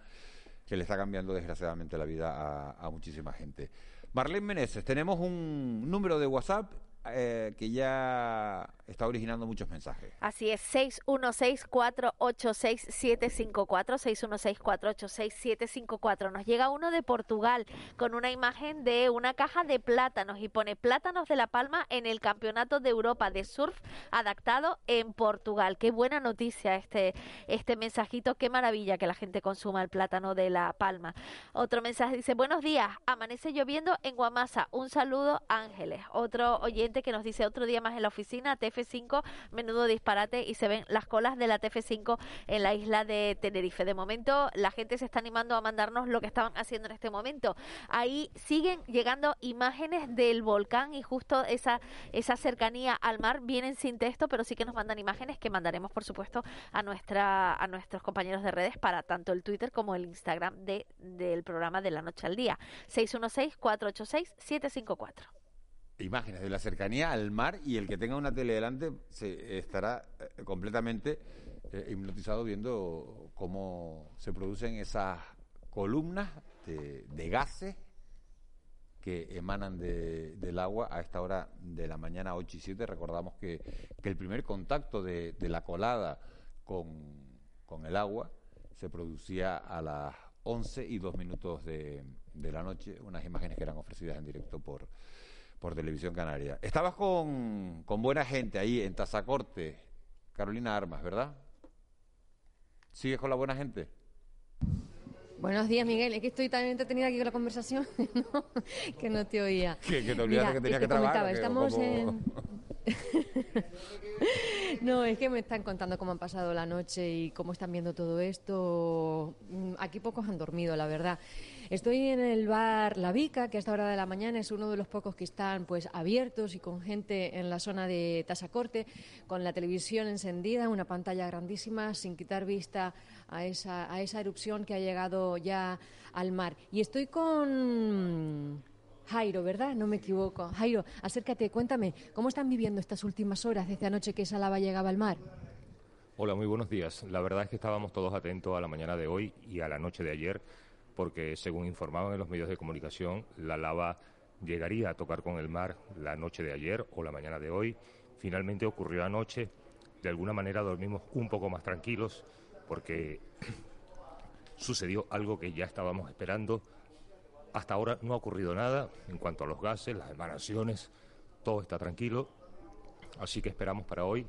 que le está cambiando desgraciadamente la vida a, muchísima gente. Marlene Meneses, tenemos un número de WhatsApp eh, que ya está originando muchos mensajes. Así es, 616-486-754, 616-486-754. Nos llega uno de Portugal con una imagen de una caja de plátanos y pone plátanos de La Palma en el Campeonato de Europa de Surf adaptado en Portugal. Qué buena noticia este, este mensajito, qué maravilla que la gente consuma el plátano de La Palma. Otro mensaje dice, buenos días, amanece lloviendo en Guamasa, un saludo Ángeles. Otro oyente que nos dice otro día más en la oficina, TF5, menudo disparate y se ven las colas de la TF5 en la isla de Tenerife. De momento la gente se está animando a mandarnos lo que estaban haciendo en este momento. Ahí siguen llegando imágenes del volcán y justo esa, esa cercanía al mar vienen sin texto, pero sí que nos mandan imágenes que mandaremos, por supuesto, a, nuestra, a nuestros compañeros de redes para tanto el Twitter como el Instagram de, del programa de la noche al día. 616-486-754 imágenes de la cercanía al mar y el que tenga una tele delante se estará eh, completamente eh, hipnotizado viendo cómo se producen esas columnas de, gases que emanan de, del agua a esta hora de la mañana 8 y 7. Recordamos que, que el primer contacto de, la colada con, con, el agua se producía a las 11 y 2 minutos de la noche, unas imágenes que eran ofrecidas en directo por, por Televisión Canaria. Estabas con, con buena gente ahí en Tazacorte, Carolina Armas, ¿verdad? ¿Sigues con la buena gente? Buenos días, Miguel. Es que estoy tan entretenida aquí con la conversación [LAUGHS] ¿no? que no te oía. [LAUGHS] Que, que te olvidaste Mira, que tenías que, que trabajar. Estamos como... en... [LAUGHS] no, es que me están contando cómo han pasado la noche y cómo están viendo todo esto. Mm, aquí pocos han dormido, la verdad. Estoy en el bar La Vica, que a esta hora de la mañana es uno de los pocos que están pues abiertos y con gente en la zona de Tasacorte, con la televisión encendida, una pantalla grandísima, sin quitar vista a esa, a esa erupción que ha llegado ya al mar. Y estoy con Jairo, ¿verdad? No me equivoco. Jairo, acércate, cuéntame, ¿cómo están viviendo estas últimas horas desde anoche que esa lava llegaba al mar? Hola, muy buenos días. La verdad es que estábamos todos atentos a la mañana de hoy y a la noche de ayer porque según informaban en los medios de comunicación, la lava llegaría a tocar con el mar la noche de ayer o la mañana de hoy. Finalmente ocurrió anoche. De alguna manera dormimos un poco más tranquilos porque [CLEARS THROAT] sucedió algo que ya estábamos esperando. Hasta ahora no ha ocurrido nada en cuanto a los gases, las emanaciones, todo está tranquilo. Así que esperamos para hoy,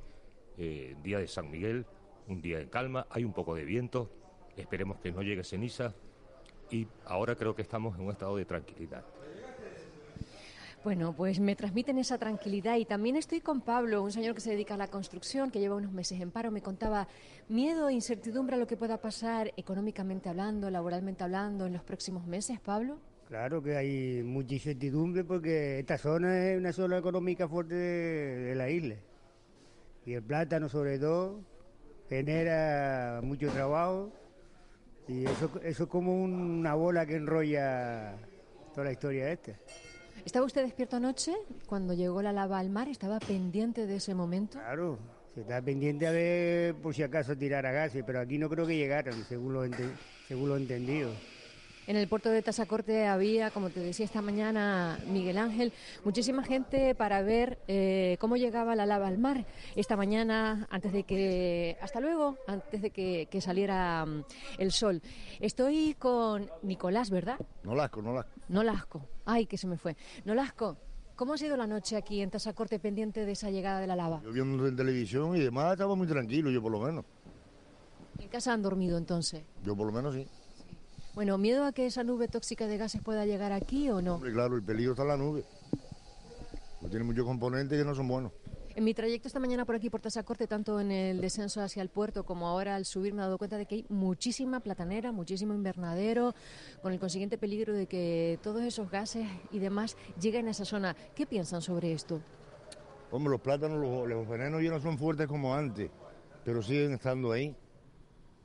eh, día de San Miguel, un día de calma, hay un poco de viento, esperemos que no llegue ceniza, y ahora creo que estamos en un estado de tranquilidad. Bueno, pues me transmiten esa tranquilidad y también estoy con Pablo, un señor que se dedica a la construcción, que lleva unos meses en paro. Me contaba miedo e incertidumbre a lo que pueda pasar económicamente hablando, laboralmente hablando en los próximos meses, Pablo. Claro que hay mucha incertidumbre porque esta zona es una zona económica fuerte de, de la isla. Y el plátano sobre todo genera mucho trabajo y eso, eso es como una bola que enrolla toda la historia esta. ¿Estaba usted despierto anoche cuando llegó la lava al mar? ¿Estaba pendiente de ese momento? Claro, se está pendiente a ver por si acaso tirar a gases, pero aquí no creo que llegaran, según lo, ente- según lo entendido. En el puerto de Tazacorte había, como te decía esta mañana, Miguel Ángel, muchísima gente para ver eh, cómo llegaba la lava al mar. Esta mañana, antes de que, hasta luego, antes de que, que saliera mm, el sol. Estoy con Nicolás, ¿verdad? No lasco, no lasco. Nolasco. Ay, que se me fue. Nolasco, ¿cómo ha sido la noche aquí en Tazacorte pendiente de esa llegada de la lava? Yo viendo en televisión y demás estaba muy tranquilo, yo por lo menos. En casa han dormido entonces. Yo por lo menos sí. Bueno, ¿miedo a que esa nube tóxica de gases pueda llegar aquí o no? Hombre, claro, el peligro está en la nube. Pues tiene muchos componentes que no son buenos. En mi trayecto esta mañana por aquí, por Tazacorte, tanto en el descenso hacia el puerto como ahora al subir, me he dado cuenta de que hay muchísima platanera, muchísimo invernadero, con el consiguiente peligro de que todos esos gases y demás lleguen a esa zona. ¿Qué piensan sobre esto? Hombre, los plátanos, los, los venenos ya no son fuertes como antes, pero siguen estando ahí.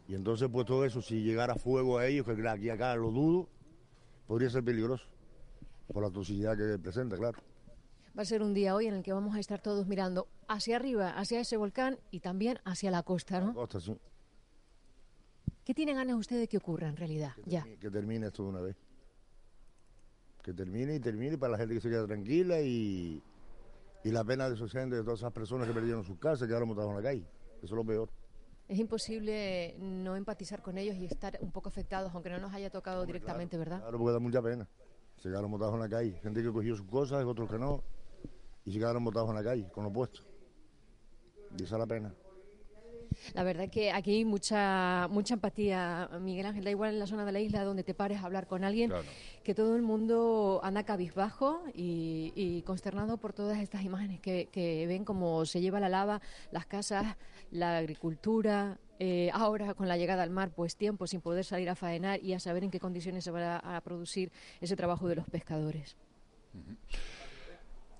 Y entonces, pues todo eso, si llegara fuego a ellos, que aquí acá lo dudo, podría ser peligroso. Por la toxicidad que presenta, claro. Va a ser un día hoy en el que vamos a estar todos mirando hacia arriba, hacia ese volcán y también hacia la costa, ¿no? Costa, sí. ¿Qué tienen ganas ustedes de que ocurra en realidad? Ya. Que termine esto de una vez. Que termine y termine para la gente que se quede tranquila y, y la pena de esos gente, de todas esas personas que perdieron sus casas, quedaron montados en la calle. Eso es lo peor. Es imposible no empatizar con ellos y estar un poco afectados, aunque no nos haya tocado directamente, ¿verdad? Claro, porque da mucha pena. Se quedaron montados en la calle. Gente que cogió sus cosas, otros que no. Y se quedaron montados en la calle, con lo puesto. Y esa es la pena. La verdad que aquí hay mucha mucha empatía, Miguel Ángel. Da igual en la zona de la isla donde te pares a hablar con alguien, que todo el mundo anda cabizbajo y, consternado por todas estas imágenes que, ven como se lleva la lava, las casas, la agricultura. eh, ahora con la llegada al mar, pues tiempo sin poder salir a faenar y a saber en qué condiciones se va a, producir ese trabajo de los pescadores.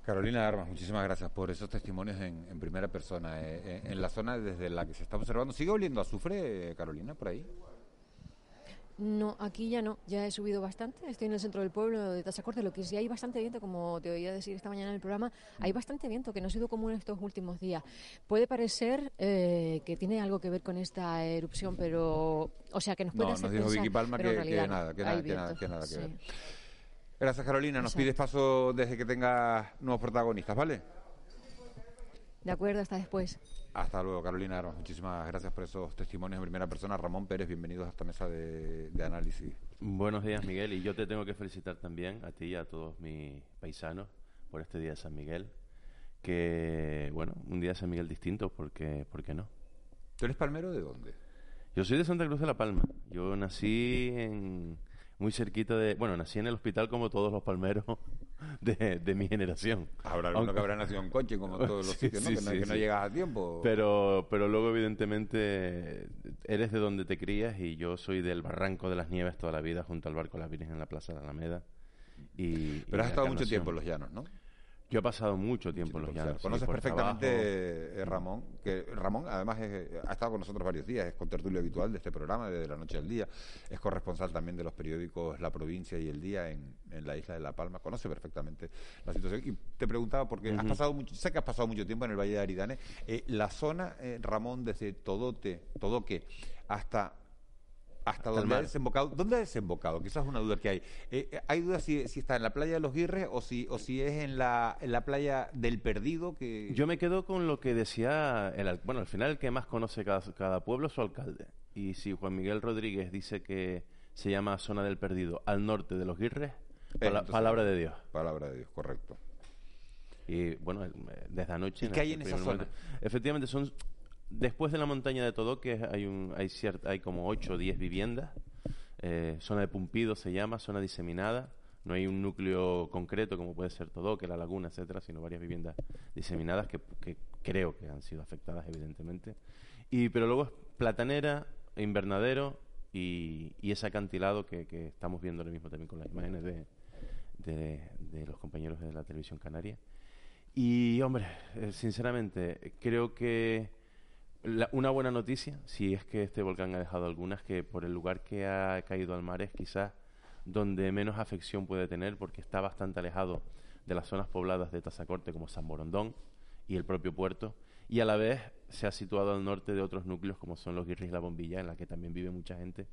Carolina Armas, muchísimas gracias por esos testimonios en, primera persona. Eh, eh, en la zona desde la que se está observando, ¿sigue oliendo azufre, Carolina, por ahí? No, aquí ya no, ya he subido bastante, estoy en el centro del pueblo de Tazacorte, lo que sí hay bastante viento, como te oía decir esta mañana en el programa, hay bastante viento que no ha sido común estos últimos días. Puede parecer eh, que tiene algo que ver con esta erupción, pero, o sea, que nos puede No, hacer nos dijo Vicky Palma que, nada, que nada, que nada, que nada que sí. ver. Gracias, Carolina. Nos pides paso desde que tengas nuevos protagonistas, ¿vale? De acuerdo, hasta después. Hasta luego, Carolina Armas. Muchísimas gracias por esos testimonios en primera persona. Ramón Pérez, bienvenidos a esta mesa de, de análisis. Buenos días, Miguel. Y yo te tengo que felicitar también a ti y a todos mis paisanos por este día de San Miguel. Que, bueno, un día de San Miguel distinto, porque, ¿por qué no? ¿Tú eres palmero de dónde? Yo soy de Santa Cruz de la Palma. Yo nací en, muy cerquita de... Bueno, nací en el hospital como todos los palmeros [LAUGHS] de, de mi generación. Habrá alguno que habrá nacido en coche, como todos los [LAUGHS] Sí, sitios, ¿no? sí, que, no sí, que no sí. llegas a tiempo. Pero, pero luego, evidentemente, eres de donde te crías y yo soy del Barranco de las Nieves toda la vida, junto al Barco de la Virgen en la Plaza de Alameda. Y, Pero y has estado mucho tiempo en los llanos, ¿no? Yo he pasado mucho tiempo en los llanos. Conoces perfectamente trabajo. eh, Ramón, que Ramón además es, eh, ha estado con nosotros varios días, es contertulio habitual de este programa desde la noche al día, es corresponsal también de los periódicos La Provincia y El Día en, en la isla de La Palma, conoce perfectamente la situación. Y te preguntaba, porque has pasado mucho, sé que has pasado mucho tiempo en el Valle de Aridane, eh, la zona, eh, Ramón, desde Todote, Todoque, hasta hasta el donde ha desembocado. ¿Dónde ha desembocado? Quizás es una duda que hay. Eh, eh, hay dudas si, si está en la playa de los Guirres o si, o si es en la, en la playa del Perdido. que Yo me quedo con lo que decía, el, bueno, al final el que más conoce cada, cada pueblo es su alcalde. Y si Juan Miguel Rodríguez dice que se llama Zona del Perdido al norte de los Guirres, pala- entonces- palabra de Dios. Palabra de Dios, correcto. Y bueno, eh, desde anoche... ¿Y qué hay en esa zona? momento- Efectivamente, son después de la montaña de Todoque hay un hay cierta, hay como 8 o 10 viviendas. Eh, zona de Pumpido se llama, zona diseminada. No hay un núcleo concreto como puede ser Todoque, la laguna, etcétera, sino varias viviendas diseminadas que, creo que han sido afectadas, evidentemente. Y pero luego es platanera, invernadero y, y ese acantilado que, que estamos viendo ahora mismo también con las imágenes de, de, de los compañeros de la televisión canaria. Y, hombre, eh, sinceramente, creo que la- una buena noticia, si es que este volcán ha dejado algunas, que por el lugar que ha caído al mar es quizás donde menos afección puede tener, porque está bastante alejado de las zonas pobladas de Tazacorte, como San Borondón y el propio puerto, y a la vez se ha situado al norte de otros núcleos, como son los Guirris y la Bombilla, en la que también vive mucha gente.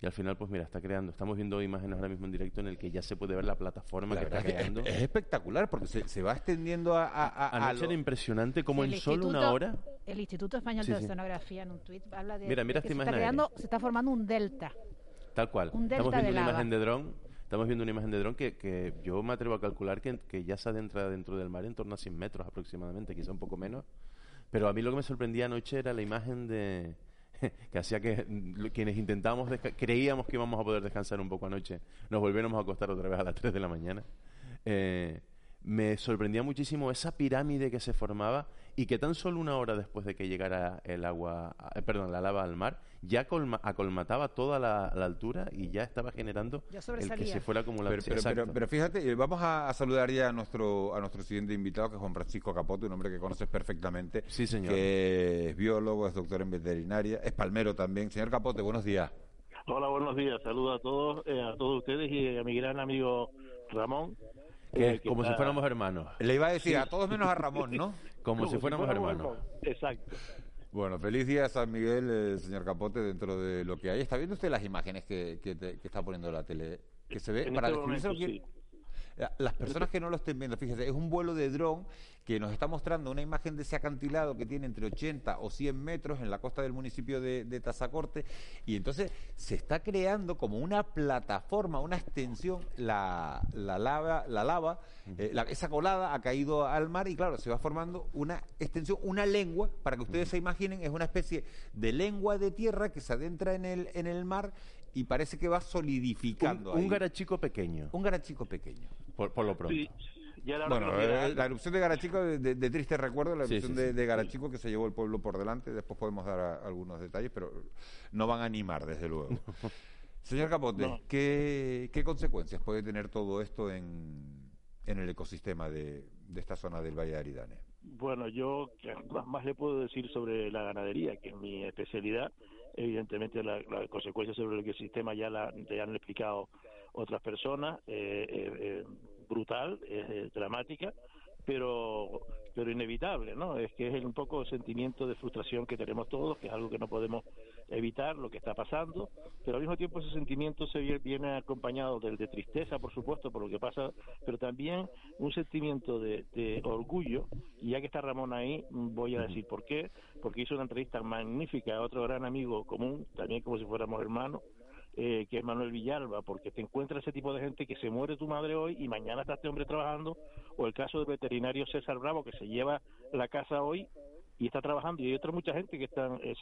Y al final, pues mira, está creando. Estamos viendo imágenes ahora mismo en directo en el que ya se puede ver la plataforma La que está verdad que es, creando. es espectacular porque se, se va extendiendo a... a, a- lo- era impresionante como en solo una hora. El Instituto Español Sí, de sí. Oceanografía en un tuit habla de, Mira, mira de que esta se está imagen creando, se está formando un delta. Tal cual. Un delta Estamos viendo de una lava. imagen de dron. Estamos viendo una imagen de dron que, que yo me atrevo a calcular que, que ya se adentra dentro del mar en torno a 100 metros aproximadamente, quizá un poco menos. Pero a mí lo que me sorprendía anoche era la imagen de [LAUGHS] que hacía que mm, quienes intentábamos desca- creíamos que íbamos a poder descansar un poco anoche, nos volviéramos a acostar otra vez a las 3 de la mañana. Eh, me sorprendía muchísimo esa pirámide que se formaba y que tan solo una hora después de que llegara el agua, eh, perdón, la lava al mar, ya colma- acolmataba toda la, la altura y ya estaba generando Ya el que se fuera acumulando. Pero, Sí, pero, pero- fíjate, eh, vamos a, a saludar ya a nuestro a nuestro siguiente invitado, que es Juan Francisco Capote, un hombre que conoces perfectamente. Sí, señor. Que es biólogo, es doctor en veterinaria, es palmero también. Señor Capote, buenos días. Hola, buenos días. Saludos a todos, eh, a todos ustedes y a mi gran amigo Ramón. Que es como si fuéramos hermanos. Le iba a decir Sí. a todos menos a Ramón, ¿no? [LAUGHS] Como si fuéramos hermanos. Exacto. Bueno, feliz día a San Miguel, eh, señor Capote, dentro de lo que hay. ¿Está viendo usted las imágenes que, que te- que está poniendo la tele? Que se ve, En para este describirse lo momento, Las personas que no lo estén viendo, fíjese, es un vuelo de dron que nos está mostrando una imagen de ese acantilado que tiene entre 80 o 100 metros en la costa del municipio de, Tazacorte y entonces se está creando como una plataforma, una extensión, la, la lava, la lava eh, esa colada ha caído al mar y claro, se va formando una extensión, una lengua, para que ustedes se imaginen, es una especie de lengua de tierra que se adentra en el, en el mar y parece que va solidificando. Un, un ahí. garachico pequeño. Un garachico pequeño. Por, por lo pronto. Sí, ya era Bueno, era eh, la erupción de Garachico, de, de- de triste recuerdo, la erupción sí, de, sí. de Garachico que se llevó el pueblo por delante, después podemos dar a- algunos detalles, pero no van a animar, desde luego. [LAUGHS] Señor Capote, No. ¿qué, qué consecuencias puede tener todo esto en, en el ecosistema de, de esta zona del Valle de Aridane? Bueno, yo más le puedo decir sobre la ganadería, que es mi especialidad. Evidentemente, la, la consecuencia sobre el sistema ya la han explicado otras personas. eh, eh, eh, brutal, eh, dramática, pero pero inevitable, ¿no? Es que es un poco el sentimiento de frustración que tenemos todos, que es algo que no podemos evitar, lo que está pasando, pero al mismo tiempo ese sentimiento se vie- viene acompañado del de tristeza, por supuesto, por lo que pasa, pero también un sentimiento de, de orgullo, y ya que está Ramón ahí, voy a decir por qué, porque hizo una entrevista magnífica a otro gran amigo común, también como si fuéramos hermanos, eh, que es Manuel Villalba, porque te encuentras ese tipo de gente que se muere tu madre hoy y mañana está este hombre trabajando, o el caso del veterinario César Bravo, que se lleva la casa hoy y está trabajando, y hay otra mucha gente que están eh,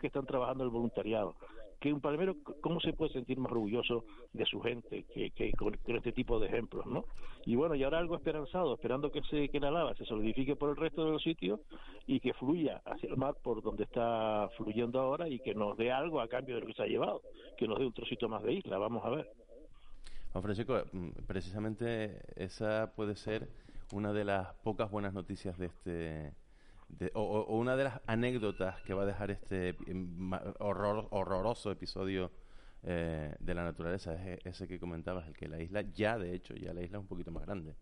que están trabajando el voluntariado. Que un palmero, ¿cómo se puede sentir más orgulloso de su gente que, que con, con este tipo de ejemplos, no? Y bueno, y ahora algo esperanzado, esperando que se que la lava se solidifique por el resto de los sitios y que fluya hacia el mar por donde está fluyendo ahora y que nos dé algo a cambio de lo que se ha llevado, que nos dé un trocito más de isla, vamos a ver. Juan Francisco, mm, precisamente esa puede ser una de las pocas buenas noticias de este... de- o, una de las anécdotas que va a dejar este ma- horror, horroroso episodio eh, de la naturaleza, es e- ese que comentabas, el que la isla ya, de hecho, ya la isla es un poquito más grande.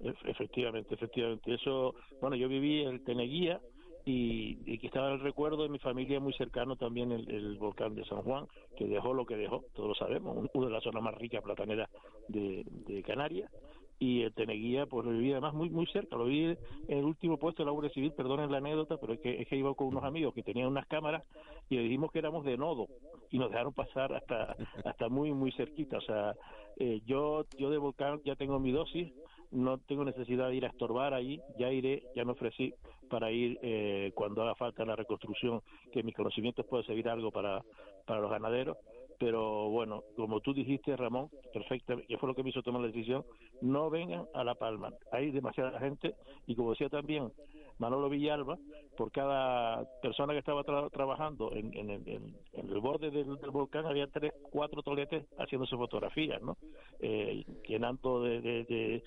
Ef- Efectivamente, efectivamente. Eso, bueno, yo viví en Teneguía y, y que estaba el recuerdo de mi familia muy cercano también el, volcán de San Juan, que dejó lo que dejó, todos lo sabemos, un- una de las zonas más ricas plataneras de Canarias. Y el Teneguía, pues lo viví además muy muy cerca, lo vi en el último puesto de la Guardia Civil, perdonen la anécdota, pero es que, es que iba con unos amigos que tenían unas cámaras y le dijimos que éramos de nodo y nos dejaron pasar hasta hasta muy muy cerquita, o sea, eh, yo yo de volcán ya tengo mi dosis, no tengo necesidad de ir a estorbar ahí, ya iré, ya me ofrecí para ir eh, cuando haga falta la reconstrucción, que mis conocimientos pueden servir algo para, para los ganaderos, pero bueno, como tú dijiste, Ramón, perfecto, que fue lo que me hizo tomar la decisión, no vengan a La Palma, hay demasiada gente y como decía también Manolo Villalba, por cada persona que estaba tra- trabajando en, en el- en- en el borde del, volcán había tres, cuatro toletes haciéndose fotografías, ¿no? Eh, llenando de, de, de-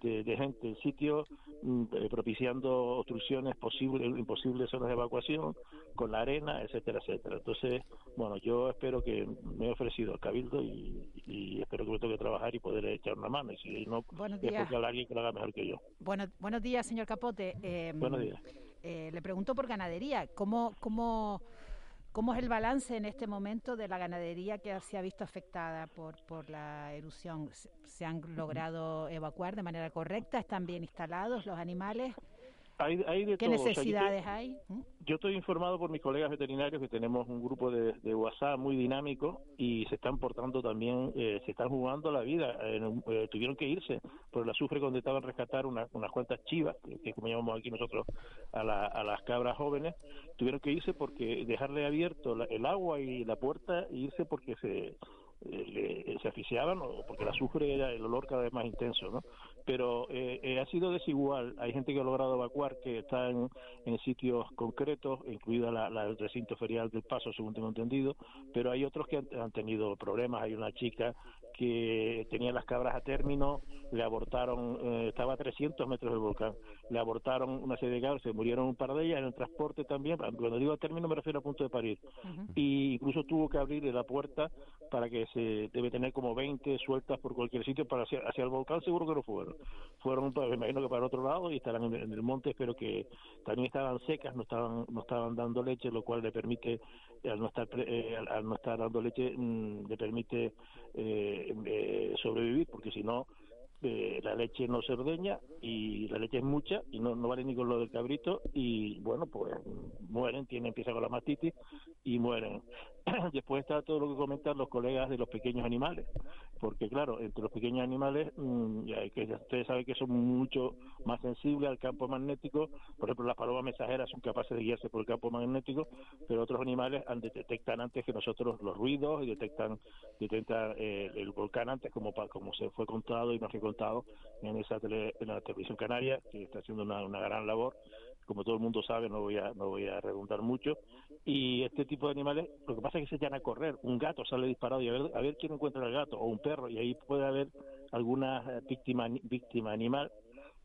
de- de gente el sitio, mm, eh, propiciando obstrucciones posibles, imposibles zonas de evacuación, con la arena, etcétera, etcétera. Entonces, bueno, yo espero que me he ofrecido al Cabildo y, y espero que me toque trabajar y poder echar una mano. Y si no, Buenos días. habrá alguien que lo haga mejor que yo. Bueno, buenos días, señor Capote. Eh, Buenos días. eh, le pregunto por ganadería. ¿Cómo, cómo, ¿Cómo es el balance en este momento de la ganadería que se ha visto afectada por, por la erupción? ¿Se, se han logrado evacuar de manera correcta? ¿Están bien instalados los animales? Hay, hay de ¿Qué todo. O sea, yo necesidades estoy- hay? ¿Mm? Yo estoy informado por mis colegas veterinarios que tenemos un grupo de, de WhatsApp muy dinámico y se están portando también, eh, se están jugando la vida. En un- eh, tuvieron que irse por el azufre cuando estaban rescatar una- unas cuantas chivas, que, que como llamamos aquí nosotros a, la- a las cabras jóvenes, tuvieron que irse porque dejarle abierto la- el agua y la puerta e irse porque se eh, le- se asfixiaban porque el azufre era el olor cada vez más intenso, ¿no? Pero eh, eh, ha sido desigual. Hay gente que ha logrado evacuar que está en, sitios concretos, incluida la, la- el recinto ferial del Paso, según tengo entendido, pero hay otros que han tenido problemas. Hay una chica que tenía las cabras a término, le abortaron, eh, estaba a 300 metros del volcán, le abortaron una serie de cabras, se murieron un par de ellas en el transporte también. Cuando digo a término me refiero a punto de parir y incluso tuvo que abrirle la puerta para que se debe tener como 20 sueltas por cualquier sitio para hacia, hacia el volcán seguro que no fueron fueron me imagino que para otro lado y estarán en, en el monte espero que también estaban secas no estaban no estaban dando leche lo cual le permite al no estar eh, al, al no estar dando leche mm, le permite eh, eh, sobrevivir porque si no eh, la leche no se ordeña y la leche es mucha y no, no vale ni con lo del cabrito y bueno pues mueren tienen empieza con la mastitis y mueren [CLEARS THROAT] después está todo lo que comentan los colegas de los pequeños animales porque claro entre los pequeños animales mm, ya que ustedes saben que son mucho más sensibles al campo magnético. Por ejemplo las palomas mensajeras son capaces de guiarse por el campo magnético pero otros animales detectan antes que nosotros los ruidos y detectan detectan eh, el volcán antes como como se fue contado y nos fue contado en esa tele- en la televisión canaria que está haciendo una, una gran labor como todo el mundo sabe no voy a no voy a redundar mucho y este tipo de animales lo que pasa es que se echan a correr un gato sale disparado y a ver a ver quién encuentra el gato o un perro y ahí puede haber alguna eh, víctima víctima animal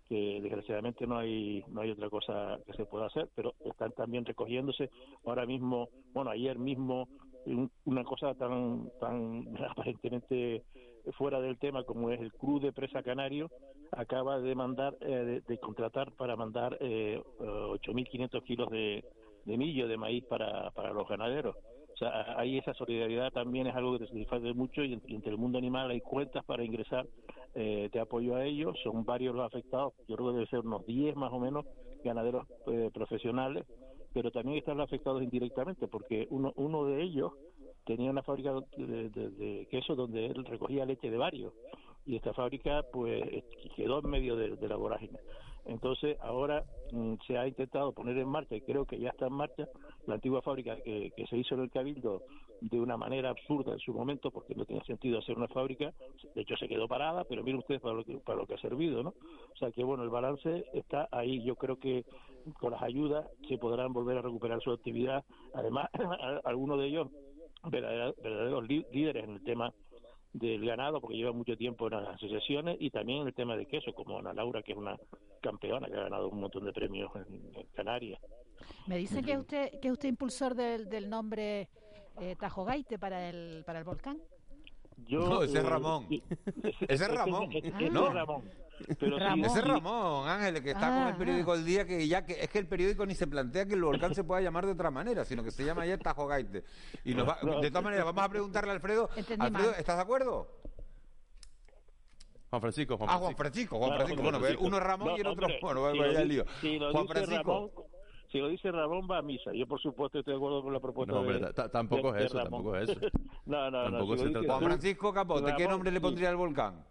que desgraciadamente no hay no hay otra cosa que se pueda hacer pero están también recogiéndose. Ahora mismo bueno ayer mismo un- una cosa tan tan [LAUGHS] aparentemente fuera del tema como es el Cruz de Presa Canario acaba de mandar eh, de, contratar para mandar eh, eh, 8.500 kilos de, de millo de maíz para, para los ganaderos. O sea, ahí esa solidaridad también es algo que te satisface mucho y, en- y entre el mundo animal hay cuentas para ingresar eh, de apoyo a ellos. Son varios los afectados, yo creo que debe ser unos 10 más o menos ganaderos eh, profesionales, pero también están afectados indirectamente porque uno, uno de ellos tenía una fábrica de- de queso donde él recogía leche de varios y esta fábrica pues quedó en medio de, la vorágine. Entonces ahora mm, se ha intentado poner en marcha y creo que ya está en marcha la antigua fábrica que, que se hizo en el Cabildo de una manera absurda en su momento porque no tenía sentido hacer una fábrica, de hecho se quedó parada, pero miren ustedes para lo que, para lo que ha servido, ¿no? O sea que bueno, el balance está ahí, yo creo que con las ayudas se podrán volver a recuperar su actividad, además [CLEARS THROAT] algunos de ellos verdaderos, verdaderos lí- líderes en el tema del ganado porque lleva mucho tiempo en las asociaciones y también en el tema de queso como Ana Laura que es una campeona que ha ganado un montón de premios en, en Canarias Me dice que usted que es usted impulsor del, del nombre eh, Tajo Gaite para el para el volcán. Yo, No, ese es eh, Ramón. [LAUGHS] Ese es Ramón. ese- ese No. es Ramón. Pero sí, Ese Ramón, Ángel, el que está con Ah, el periódico El Día, que ya que es que el periódico ni se plantea que el volcán se pueda llamar de otra manera, sino que se llama ya Tajo Gaite. Y nos va- de todas maneras, vamos a preguntarle a Alfredo. Entendí Alfredo, mal. ¿estás de acuerdo? Juan Francisco, Juan Ah, Francisco. Juan Francisco, Juan Francisco. Bueno, Francisco. uno es Ramón y el otro. hombre, bueno, si vaya lo el di- lío. si lo Juan dice Francisco. Ramón, si lo dice Ramón va a misa. Yo por supuesto estoy de acuerdo con la propuesta No, hombre, de, ta- tampoco de- es eso, Ramón. tampoco es eso. [LAUGHS] no, no, Tampoco no. si Juan Francisco Capote, ¿qué Ramón, nombre le pondría al volcán?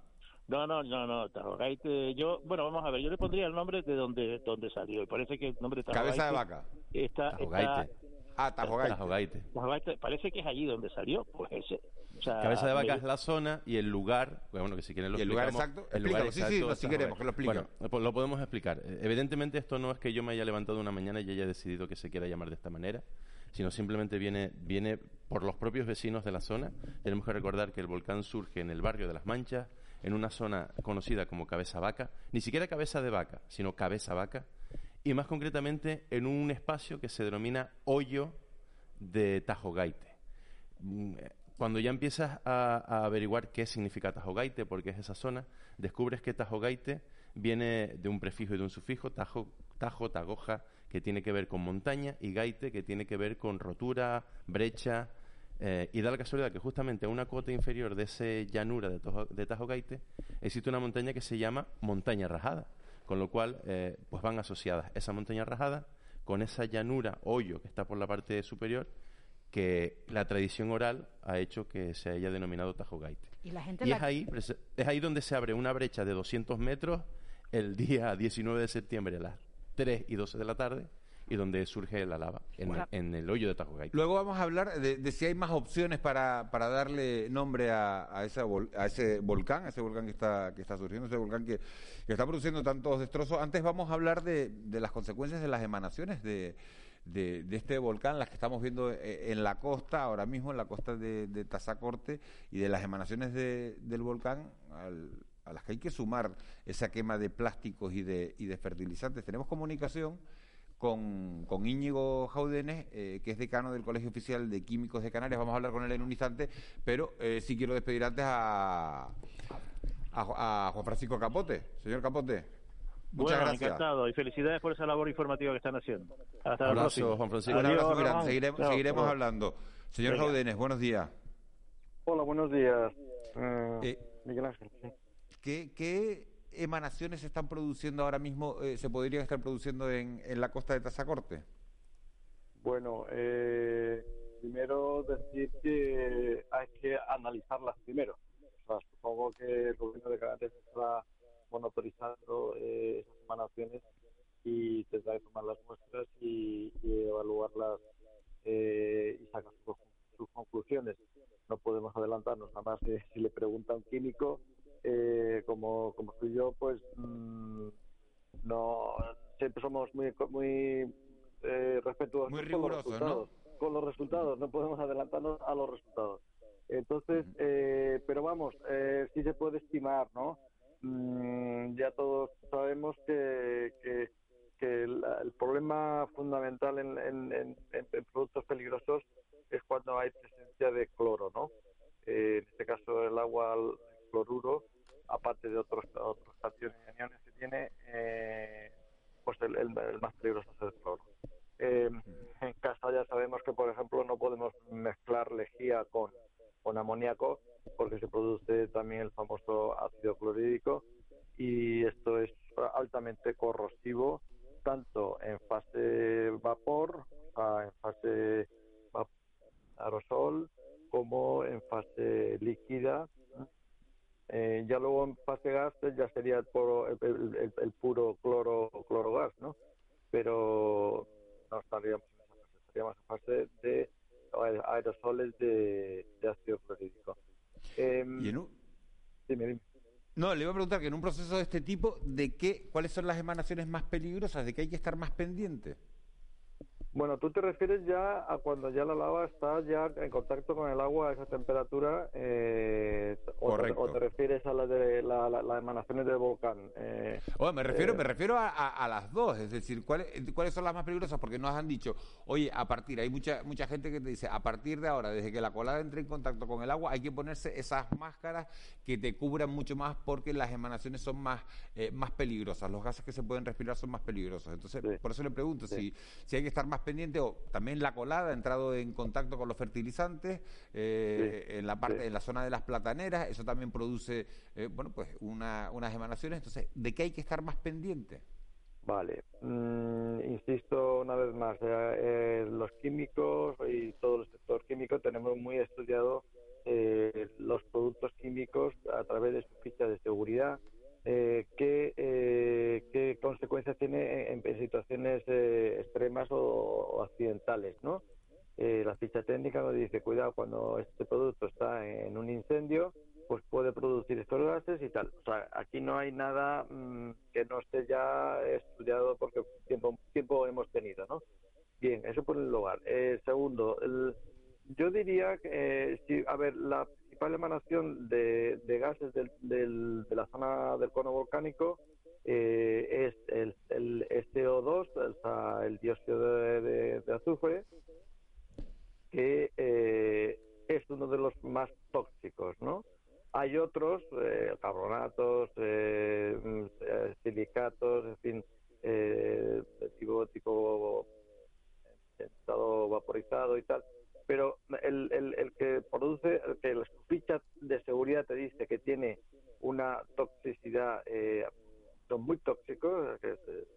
No, no, no, no, Tajogaite, yo, bueno, vamos a ver, yo le pondría el nombre de donde donde salió, y parece que el nombre de Cabeza de vaca. está, Tajogaite. está Ah, Tajogaite. Tajogaite. Tajogaite, parece que es allí donde salió, pues ese. O sea, Cabeza de vaca me- es la zona y el lugar, bueno, que si quieren lo ¿Y el lugar exacto? el lugar Explícalo, sí, sí, exacto no, si queremos que lo explique. Bueno, pues lo podemos explicar. Eh, Evidentemente esto no es que yo me haya levantado una mañana y haya decidido que se quiera llamar de esta manera, sino simplemente viene, viene por los propios vecinos de la zona. Tenemos que recordar que el volcán surge en el barrio de Las Manchas, en una zona conocida como Cabeza Vaca, ni siquiera Cabeza de Vaca, sino Cabeza Vaca, y más concretamente en un espacio que se denomina Hoyo de Tajogaite. Mm, eh, Cuando ya empiezas a, averiguar qué significa Tajogaite, porque es esa zona, descubres que Tajogaite viene de un prefijo y de un sufijo, tajo, tajo, tagoja, que tiene que ver con montaña, y gaite, que tiene que ver con rotura, brecha, eh, y da la casualidad que justamente a una cota inferior de ese llanura de, Tojo- de Tajogaite existe una montaña que se llama Montaña Rajada, con lo cual eh, pues van asociadas esa montaña rajada con esa llanura, hoyo que está por la parte superior, que la tradición oral ha hecho que se haya denominado Tajogaite. Y la gente Y la- es ahí, prese- es ahí donde se abre una brecha de 200 metros el día 19 de septiembre a las 3 y 12 de la tarde y donde surge la lava, en, Bueno. en el hoyo de Tajogaite. Luego vamos a hablar de, de si hay más opciones para, para darle nombre a, a, esa vol- a ese volcán, a ese volcán que está, que está surgiendo, ese volcán que, que está produciendo tantos destrozos. Antes vamos a hablar de, de las consecuencias de las emanaciones de, de, de este volcán, las que estamos viendo eh, en la costa, ahora mismo en la costa de, de Tazacorte, y de las emanaciones de- del volcán al- a las que hay que sumar esa quema de plásticos y de, y de fertilizantes. Tenemos comunicación con, con Íñigo Jaudenes, eh, que es decano del Colegio Oficial de Químicos de Canarias. Vamos a hablar con él en un instante, pero eh, sí quiero despedir antes a, a, Ju- a Juan Francisco Capote. Señor Capote, muchas bueno, gracias. encantado y felicidades por esa labor informativa que están haciendo. Hasta la Abrazo, próxima. Juan Francisco. Un Adiós, abrazo muy grande. Ramón. Seguiremos, Chao, seguiremos chao. hablando. Señor Venga. Jaudenes, buenos días. Hola, buenos días. Eh, Eh, Miguel Ángel. ¿Qué, qué emanaciones se están produciendo ahora mismo, eh, se podrían estar produciendo en, en la costa de Tazacorte? Bueno, eh, primero decir que hay que analizarlas primero. O sea, supongo que el gobierno de Canarias está monitorizando eh, esas emanaciones y tendrá que tomar las muestras y, y evaluarlas eh, y sacar sus, sus conclusiones. No podemos adelantarnos, nada más que si le pregunta a un químico, eh, como, soy yo, pues mm, no siempre somos muy muy eh, respetuosos Muy con los ¿no? resultados. Con los resultados no podemos adelantarnos a los resultados. Entonces eh, pero vamos eh, sí se puede estimar no Mm, ya todos sabemos que, que, que el, el problema fundamental en, en- en- productos peligrosos es cuando hay presencia de cloro no Eh, en este caso el agua al cloruro aparte de otros otros cationes y aniones que tiene eh, pues el, el- el más peligroso es el cloro eh, en casa ya sabemos que, por ejemplo, no podemos mezclar lejía con, con amoníaco porque se produce también el famoso ácido clorhídrico y esto es altamente corrosivo tanto en fase vapor, o sea, en fase aerosol, como en fase líquida. Eh, ya luego en fase gas pues, ya sería el, puro- el- el- puro cloro clorogas, ¿no? Pero no estaríamos en esa fase, estaríamos en fase de aer- aerosoles de, de ácido clorhídrico. Em, Y en un- dime, dime. No, le iba a preguntar que en un proceso de este tipo, ¿de qué, cuáles son las emanaciones más peligrosas? ¿De qué hay que estar más pendiente? Bueno, tú te refieres ya a cuando ya la lava está ya en contacto con el agua a esa temperatura, eh, o, te, Correcto. o te refieres a la de la, la- las emanaciones del volcán. Eh, Oye, me refiero, eh, me refiero a, a- a las dos, es decir, ¿cuáles, ¿cuáles son las más peligrosas? Porque nos han dicho, oye, a partir, hay mucha mucha gente que te dice, a partir de ahora, desde que la colada entre en contacto con el agua, hay que ponerse esas máscaras que te cubran mucho más porque las emanaciones son más, eh, más peligrosas, los gases que se pueden respirar son más peligrosos. Entonces, por eso le pregunto si, si hay que estar más pendiente o también la colada ha entrado en contacto con los fertilizantes eh, en la parte, sí. en la zona de las plataneras, eso también produce, eh, bueno, pues una- unas emanaciones. Entonces, ¿de qué hay que estar más pendiente? Vale, Mm, insisto una vez más, eh, eh, los químicos y todo el sector químico tenemos muy estudiado eh, los productos químicos a través de su ficha de seguridad, eh, qué, eh, qué consecuencias tiene en, en situaciones eh, extremas o, o accidentales, ¿no? eh, la ficha técnica nos dice, cuidado, cuando este producto está en un incendio, pues puede producir estos gases y tal. O sea, aquí no hay nada mm, que no esté ya estudiado porque tiempo, tiempo hemos tenido, ¿no? Bien, eso por el lugar. Eh, segundo, el, yo diría que, eh, si, a ver, la principal emanación de, gases del, del- de la zona del cono volcánico eh, es el, el CO2, o sea, el dióxido de, azufre, que eh, es uno de los más tóxicos, ¿no? Hay otros, eh, carbonatos, eh, eh, silicatos, en fin, tipo, tipo estado vaporizado y tal, pero el, el, que produce, el que la ficha de seguridad te dice que tiene una toxicidad, eh, son muy tóxicos, que es-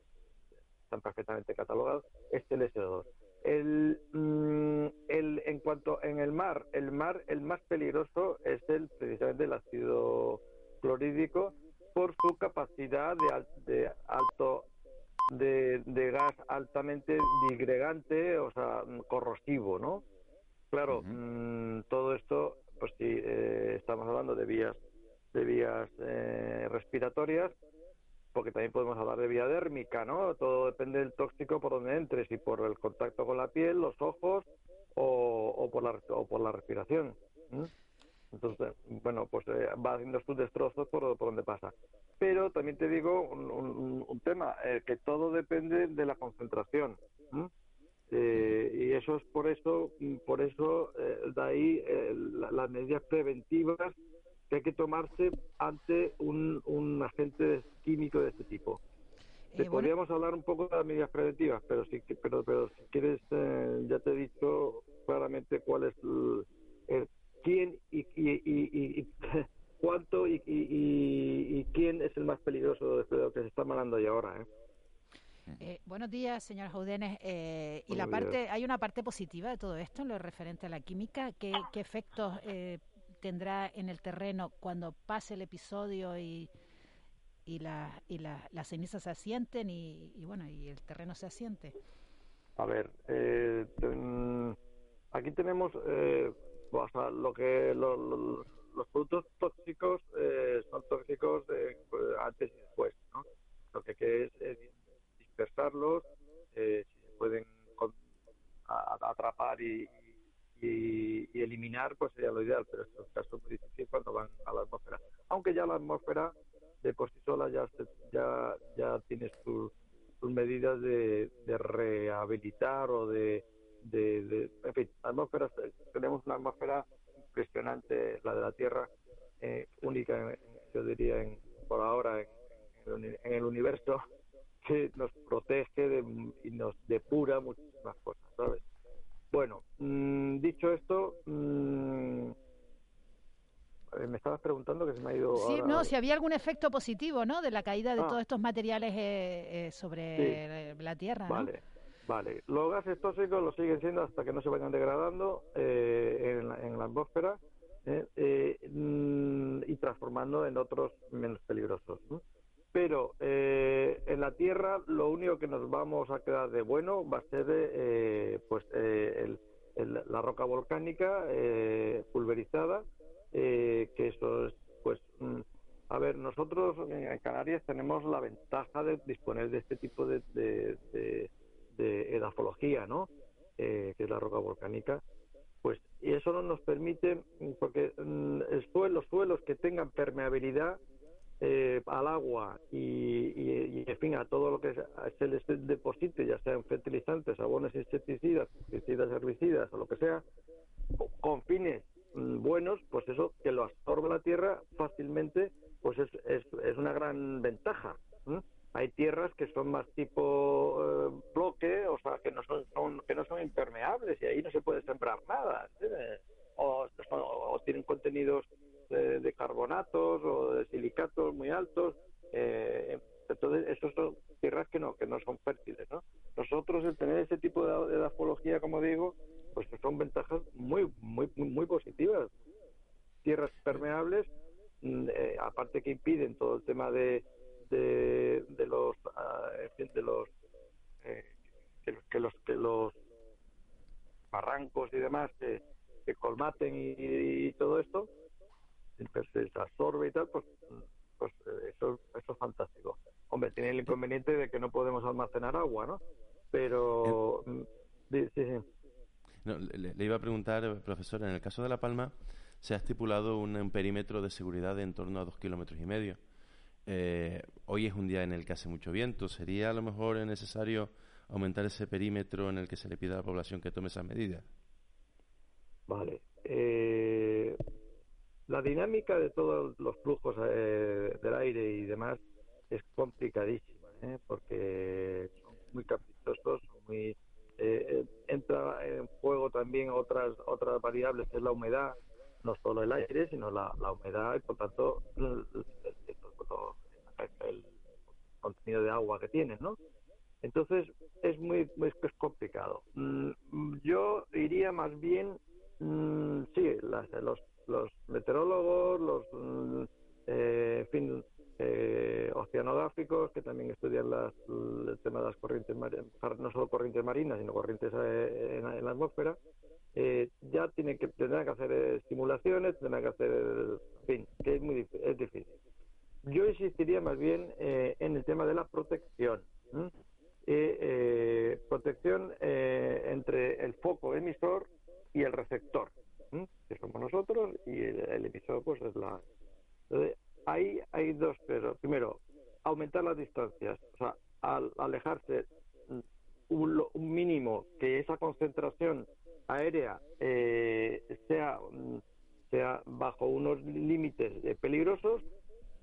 están perfectamente catalogados, es el SO2. El, mm, el, en cuanto en el mar, el mar, el más peligroso es el precisamente el ácido clorhídrico por su capacidad de, de alto de, de gas altamente disgregante, o sea, corrosivo, ¿no? Claro, mm, todo esto, pues sí, eh, estamos hablando de vías, de vías eh, respiratorias, porque también podemos hablar de vía dérmica, ¿no? Todo depende del tóxico por donde entres, si por el contacto con la piel, los ojos o, o por la o por la respiración. Entonces, bueno, pues eh, va haciendo sus destrozos por, por donde pasa. Pero también te digo un, un- un tema, eh, que todo depende de la concentración. Eh, y eso es por eso, por eso eh, de ahí eh, la- las medidas preventivas que hay que tomarse ante un, un agente químico de este tipo. Te bueno. podríamos hablar un poco de las medidas preventivas, pero si, pero, pero si quieres, eh, ya te he dicho claramente cuál es el, el- quién y, y, y- y- [LAUGHS] cuánto y, y- y- y quién es el más peligroso de lo que se está hablando ahí ahora. ¿eh? Eh, buenos días, señor Jaudenes. Eh, y la parte, días. hay una parte positiva de todo esto, en lo referente a la química. ¿Qué, qué efectos eh, tendrá en el terreno cuando pase el episodio y, y, la, y la- las cenizas se asienten y, y bueno y el terreno se asiente? A ver, eh, ten- aquí tenemos eh, o sea, lo que lo- lo- los productos tóxicos eh, son tóxicos antes y después, ¿no? Lo que que es dispersarlos, eh, si se pueden atrapar y, y- y eliminar, pues sería lo ideal, pero es un caso muy difícil cuando van a la atmósfera. Aunque ya la atmósfera de por sí sola ya ya ya tiene sus medidas de, de rehabilitar o de, de, en fin, atmósferas, eh, tenemos una atmósfera impresionante, la de la Tierra, eh, única, yo diría, en, por ahora en, en el universo, que nos protege de- y nos depura muchísimas cosas, ¿sabes? Bueno, mm, dicho esto, mm, eh, me estabas preguntando que se me ha ido Sí, ahora- no, si había algún efecto positivo, ¿no? De la caída de Ah. todos estos materiales eh, eh, sobre Sí. la Tierra, ¿no? Vale, vale. Los gases tóxicos lo siguen siendo hasta que no se vayan degradando eh, en, la, en la atmósfera eh, eh, mm, y transformando en otros menos peligrosos. ¿no? Pero eh, en la Tierra lo único que nos vamos a quedar de bueno va a ser eh, pues eh, el- el- la roca volcánica eh, pulverizada, eh, que eso es pues mm, a ver, nosotros en Canarias tenemos la ventaja de disponer de este tipo de, de, edafología, ¿no? Eh, que es la roca volcánica. Pues, y eso no nos permite, porque mm, los suelos que tengan permeabilidad eh, al agua y, y, en fin, a todo lo que se- les deposite, ya sean fertilizantes, abonos insecticidas, pesticidas, herbicidas o lo que sea, con fines mm, buenos, pues eso que lo absorbe la tierra fácilmente, pues es, es, es una gran ventaja. Hay tierras que son más tipo eh, bloque, o sea, que no son, son- que no son impermeables y ahí no se puede sembrar nada. o tienen contenidos de, de carbonatos o de silicatos muy altos. eh, entonces, esos son tierras que no que no son fértiles, ¿no? Nosotros el tener ese tipo de, de como digo, pues son ventajas muy muy muy, muy positivas. Tierras permeables, mm, eh, aparte que impiden todo el tema de de, de los ah, de los eh, que, los- que los que los barrancos y demás que, que colmaten y, y todo esto, pues, se absorbe y tal, pues, pues eh, eso, eso es fantástico. Hombre, tiene el inconveniente de que no podemos almacenar agua, ¿no? Pero... mm, sí, sí, sí. No, le, le iba a preguntar, profesor, en el caso de La Palma se ha estipulado un, un perímetro de seguridad de en torno a dos kilómetros y medio. Eh, hoy es un día en el que hace mucho viento. ¿Sería a lo mejor necesario aumentar ese perímetro en el que se le pide a la población que tome esas medidas? Vale. Eh, la dinámica de todos los flujos eh, del aire y demás es complicadísima, ¿eh? porque son muy caprichosos, son muy eh, eh, entra en juego también otras otras variables que es la humedad, no solo el aire, sino la, la humedad y por tanto el, el- contenido de agua que tienen, ¿no? Entonces es muy, muy- complicado. Mm, Yo iría más bien, mm, sí, las- los, los meteorólogos, los, mm, eh, fin, eh, oceanográficos que también estudian las, el tema de las corrientes marinas, no solo corrientes marinas, sino corrientes eh, en, la- atmósfera, eh, ya tienen que tendrán que hacer eh, simulaciones, tendrán que hacer, en fin, que es muy es difícil. Yo insistiría más bien en el tema de la protección. protección entre el foco emisor y el receptor, que somos nosotros, y el, el emisor pues es la... Entonces, ahí hay dos, pero primero, aumentar las distancias, o sea, al alejarse mm, un, un mínimo que esa concentración aérea eh, sea mm, sea bajo unos límites eh, peligrosos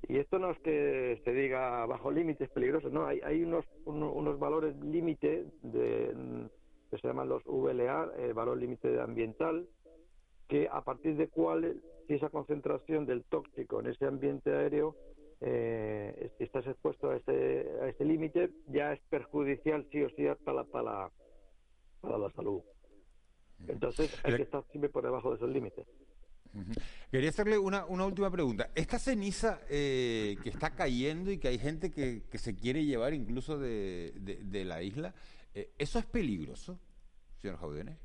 y esto no es que se diga bajo límites peligrosos, no, hay, hay unos, uno- unos valores límite de, mm, que se llaman los VLA, eh, valor límite ambiental, que a partir de cuál, si esa concentración del tóxico en ese ambiente aéreo, eh, si estás expuesto a ese, a ese límite, ya es perjudicial sí o sí para la, para para la salud. Entonces hay que estar siempre por debajo de esos límites. Quería hacerle una, una última pregunta. Esta ceniza eh, que está cayendo y que hay gente que, que se quiere llevar incluso de, de- de la isla, eh, ¿eso es peligroso, señor Jaudenes?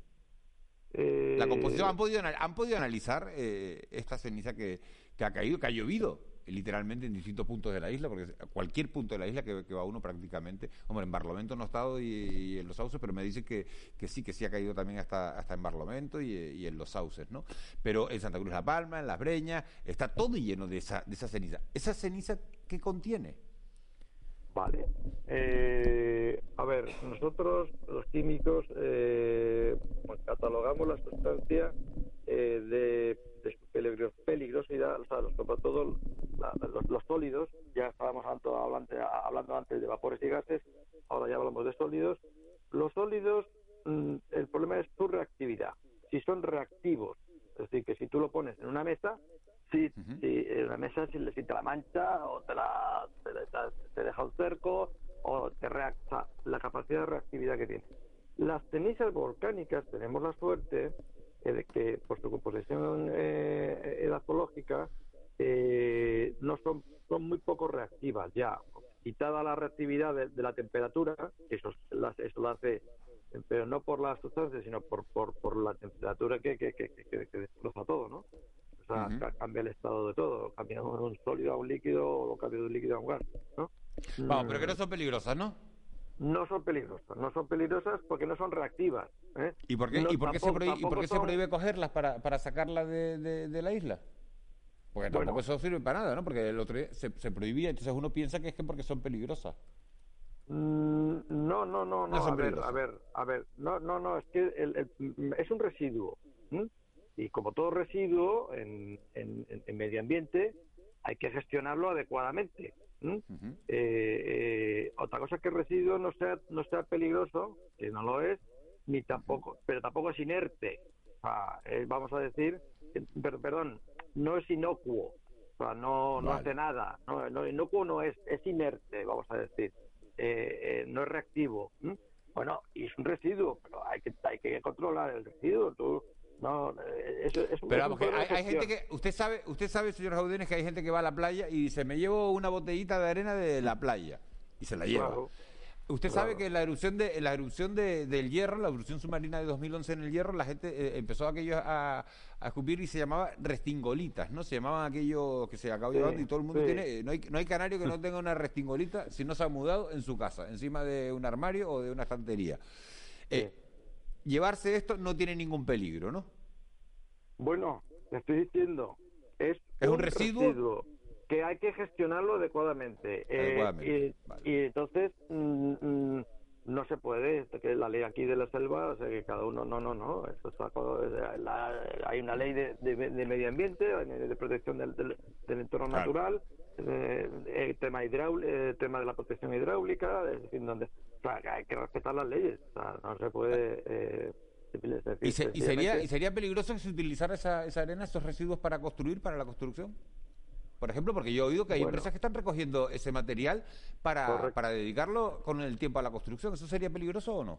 La composición, ¿han podido, han podido analizar eh, esta ceniza que, que ha caído, que ha llovido literalmente en distintos puntos de la isla, porque cualquier punto de la isla que, que va uno prácticamente, hombre, en Barlovento no he estado y, y en los sauces, pero me dicen que, que sí, que sí ha caído también hasta, hasta en Barlovento y, y en los sauces, ¿no? Pero en Santa Cruz La Palma, en Las Breñas, está todo lleno de esa, de esa ceniza. ¿Esa ceniza qué contiene? Vale. Eh, a ver, nosotros los químicos eh, pues, catalogamos la sustancia eh, de, su peligro- peligrosidad, o sea, sobre todo los, sólidos, ya estábamos hablando antes de vapores y gases, ahora ya hablamos de sólidos. Los sólidos, mm, el problema es su reactividad. Si son reactivos, es decir, que si tú lo pones en una mesa, si, si en la mesa si, le- si te la mancha o te, la, te, la- te deja un cerco o te reacta la capacidad de reactividad que tiene. Las cenizas volcánicas tenemos la suerte de que por su composición eh, edafológica eh, no son, son muy poco reactivas ya. Quitada la reactividad de, de la temperatura, que eso, eso lo hace, pero no por la sustancia, sino por, por, por la temperatura que, que, que, que- destroza todo, ¿no? O sea, ca- cambia el estado de todo, cambia de un sólido a un líquido o cambia de un líquido a un gas, ¿no? Vamos, pero que no son peligrosas, ¿no? No son peligrosas, no son peligrosas porque no son reactivas. ¿eh? ¿Y por qué, No, y por qué se, tampoco- prohí- y por qué se prohíbe cogerlas para, para sacarlas de, de- de la isla? Porque tampoco Bueno. eso sirve para nada, ¿no? Porque el otro día se, se prohibía, entonces uno piensa que es que porque son peligrosas. Mm, No, no, no, no. A ver, a ver, a ver. No, no, no. Es que el- el- es un residuo. ¿m? Y como todo residuo en, en- medio ambiente, hay que gestionarlo adecuadamente. ¿m? Eh, eh, otra cosa es que el residuo no sea no sea peligroso, que no lo es, ni tampoco, pero tampoco es inerte. O sea, eh, vamos a decir, eh, per- perdón, no es inocuo. O sea, no, no hace nada. No, no, inocuo no es, es inerte, vamos a decir. Eh, eh, no es reactivo. ¿m? Bueno, y es un residuo, pero hay que, hay que controlar el residuo. Tú, no, eh, eso, es un- Pero es vamos, que problema hay, hay gente que. Usted sabe, usted sabe, señor Jaudenes, que hay gente que va a la playa y dice: Me llevo una botellita de arena de la playa. Y se la lleva. Claro. Usted sabe que la erupción de la erupción de, del hierro, la erupción submarina de 2011 en el hierro, la gente eh, empezó aquello a, a escupir y se llamaba restingolitas, ¿no? Se llamaban aquello que se acabó Sí, llevando y todo el mundo sí. tiene... eh, No hay, no hay canario que no [LAUGHS] tenga una restingolita si no se ha mudado en su casa, encima de un armario o de una estantería. Eh, Llevarse esto no tiene ningún peligro, ¿no? Bueno, te estoy diciendo, es, ¿Es un residuo? Que hay que gestionarlo adecuadamente. Eh, y, y entonces mm, mm, no se puede, que la ley aquí de la selva, o sea, que cada uno, no, no, no, eso está la- hay una ley de, de- de medio ambiente, de protección del, del- del entorno Claro. natural, eh, el tema hidrául- eh, tema de la protección hidráulica, es decir, donde, o sea, hay que respetar las leyes, o sea, no se puede... Eh, es decir, ¿Y, se- y sería, ¿Y sería peligroso que se utilizara esa, esa arena, esos residuos para construir, para la construcción? Por ejemplo, porque yo he oído que hay Bueno. empresas que están recogiendo ese material para, para dedicarlo con el tiempo a la construcción. ¿Eso sería peligroso o no?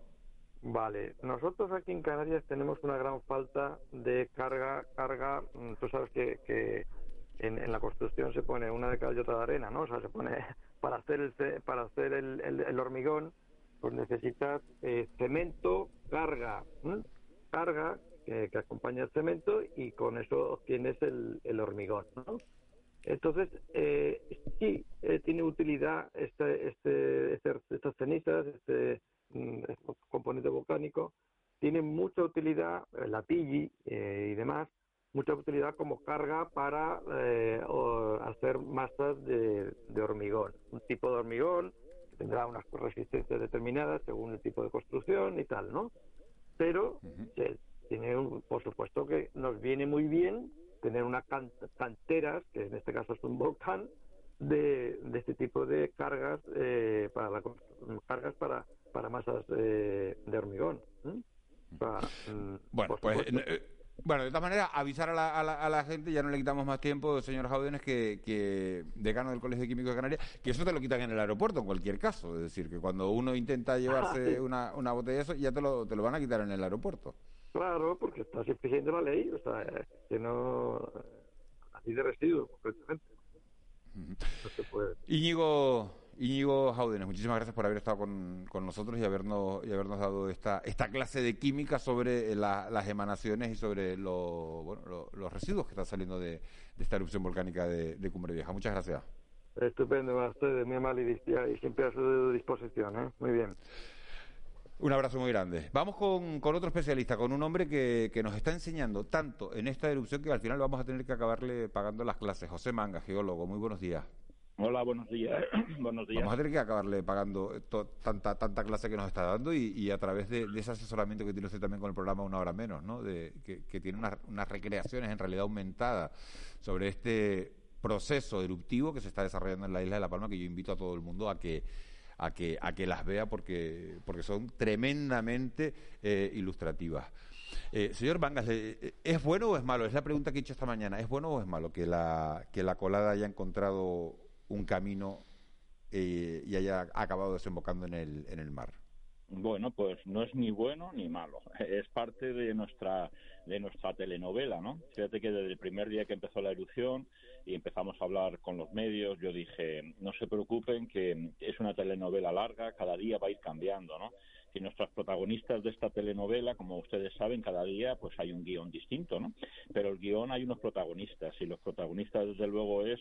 Vale, nosotros aquí en Canarias tenemos una gran falta de carga, carga, mm, tú sabes que, que en, en la construcción se pone una de cal y otra de arena, ¿no? O sea, se pone [LAUGHS] para hacer el, para hacer el, el- el hormigón, pues necesitas eh, cemento, carga, carga que, que acompaña el cemento y con eso obtienes el, el hormigón, ¿no? Entonces, eh, sí, eh, tiene utilidad este, este, este- estas cenizas, este mm, componente volcánico, tiene mucha utilidad, eh, la pilli eh, y demás, mucha utilidad como carga para eh, hacer masas de, de hormigón. Un tipo de hormigón que tendrá unas resistencias determinadas según el tipo de construcción y tal, ¿no? Pero tiene un- por supuesto que nos viene muy bien tener una can- canteras, que en este caso es un volcán, de, de este tipo de cargas eh, para la cargas para para masas eh, de hormigón. mm, Bueno, pues eh, eh, bueno, de todas maneras, avisar a la, a la- a la gente, ya no le quitamos más tiempo, señor Jaúdenes, que, que decano del Colegio de Químicos de Canarias, que eso te lo quitan en el aeropuerto en cualquier caso. Es decir, que cuando uno intenta [LAUGHS] llevarse sí. una, una botella de eso, ya te lo, te lo van a quitar en el aeropuerto. Claro, porque estás infringiendo la ley, o sea, eh, que no. Ley de residuos, concretamente. No se puede. Íñigo, Íñigo Jaúdenes, muchísimas gracias por haber estado con, con nosotros y habernos, y habernos dado esta, esta clase de química sobre la- las emanaciones y sobre lo- bueno, lo- los residuos que están saliendo de, de esta erupción volcánica de, de Cumbre Vieja. Muchas gracias. Estupendo, a ustedes, muy amable y y siempre a su disposición, ¿eh? Muy bien. Un abrazo muy grande. Vamos con, con otro especialista, con un hombre que, que nos está enseñando tanto en esta erupción que al final vamos a tener que acabarle pagando las clases. José Manga, geólogo, muy buenos días. Hola, buenos días. [CLEARS THROAT] buenos días. Vamos a tener que acabarle pagando tanta tanta clase que nos está dando y, y a través de, de ese asesoramiento que tiene usted también con el programa Una Hora Menos, ¿no? De, que, que tiene unas, unas recreaciones en realidad aumentadas sobre este proceso eruptivo que se está desarrollando en la isla de La Palma, que yo invito a todo el mundo a que a que a que las vea porque porque son tremendamente eh, ilustrativas. Eh, señor Vangas, le- eh, ¿es bueno o es malo? Es la pregunta que he hecho esta mañana. ¿Es bueno o es malo que la que la colada haya encontrado un camino eh, y haya acabado desembocando en el, en el mar. Bueno, pues no es ni bueno ni malo. [LAUGHS] Es parte de nuestra de nuestra telenovela, ¿no? Fíjate que desde el primer día que empezó la erupción y empezamos a hablar con los medios, yo dije, no se preocupen que es una telenovela larga, cada día va a ir cambiando, ¿no? Y nuestras protagonistas de esta telenovela, como ustedes saben, cada día pues hay un guion distinto, ¿no? Pero el guion hay unos protagonistas y los protagonistas desde luego es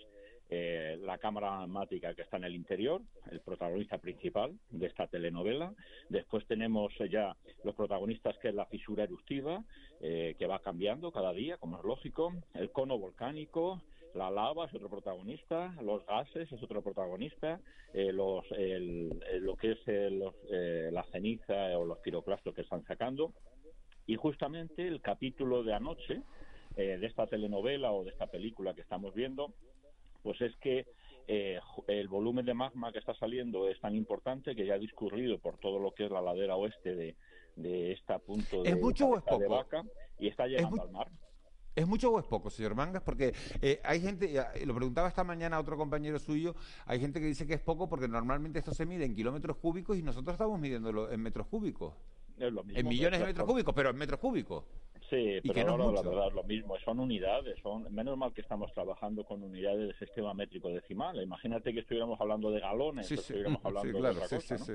eh, la cámara mática que está en el interior, el protagonista principal de esta telenovela. Después tenemos eh, ya los protagonistas que es la fisura eruptiva, eh, que va cambiando cada día, como es lógico, el cono volcánico, la lava es otro protagonista, los gases es otro protagonista, eh, los, el- el- lo que es eh, los, eh, la ceniza o los piroclastos que están sacando. Y justamente el capítulo de anoche de esta telenovela o de esta película que estamos viendo, pues es que eh, el volumen de magma que está saliendo es tan importante que ya ha discurrido por todo lo que es la ladera oeste de, de este punto de, ¿Es mucho o es Cabeza de poco? Vaca y está llegando al mar. ¿Es mucho o es poco, señor Mangas? Porque eh, hay gente, eh, lo preguntaba esta mañana a otro compañero suyo, hay gente que dice que es poco porque normalmente esto se mide en kilómetros cúbicos y nosotros estamos midiéndolo en metros cúbicos. Es lo mismo, En millones de metros cúbicos, pero en metros cúbicos. Sí, pero no la verdad es lo mismo, son unidades, son menos mal que estamos trabajando con unidades de sistema métrico decimal. Imagínate que estuviéramos hablando de galones, Sí, o sí. estuviéramos [LAUGHS] Sí, hablando claro, de otra cosa, ¿no? sí.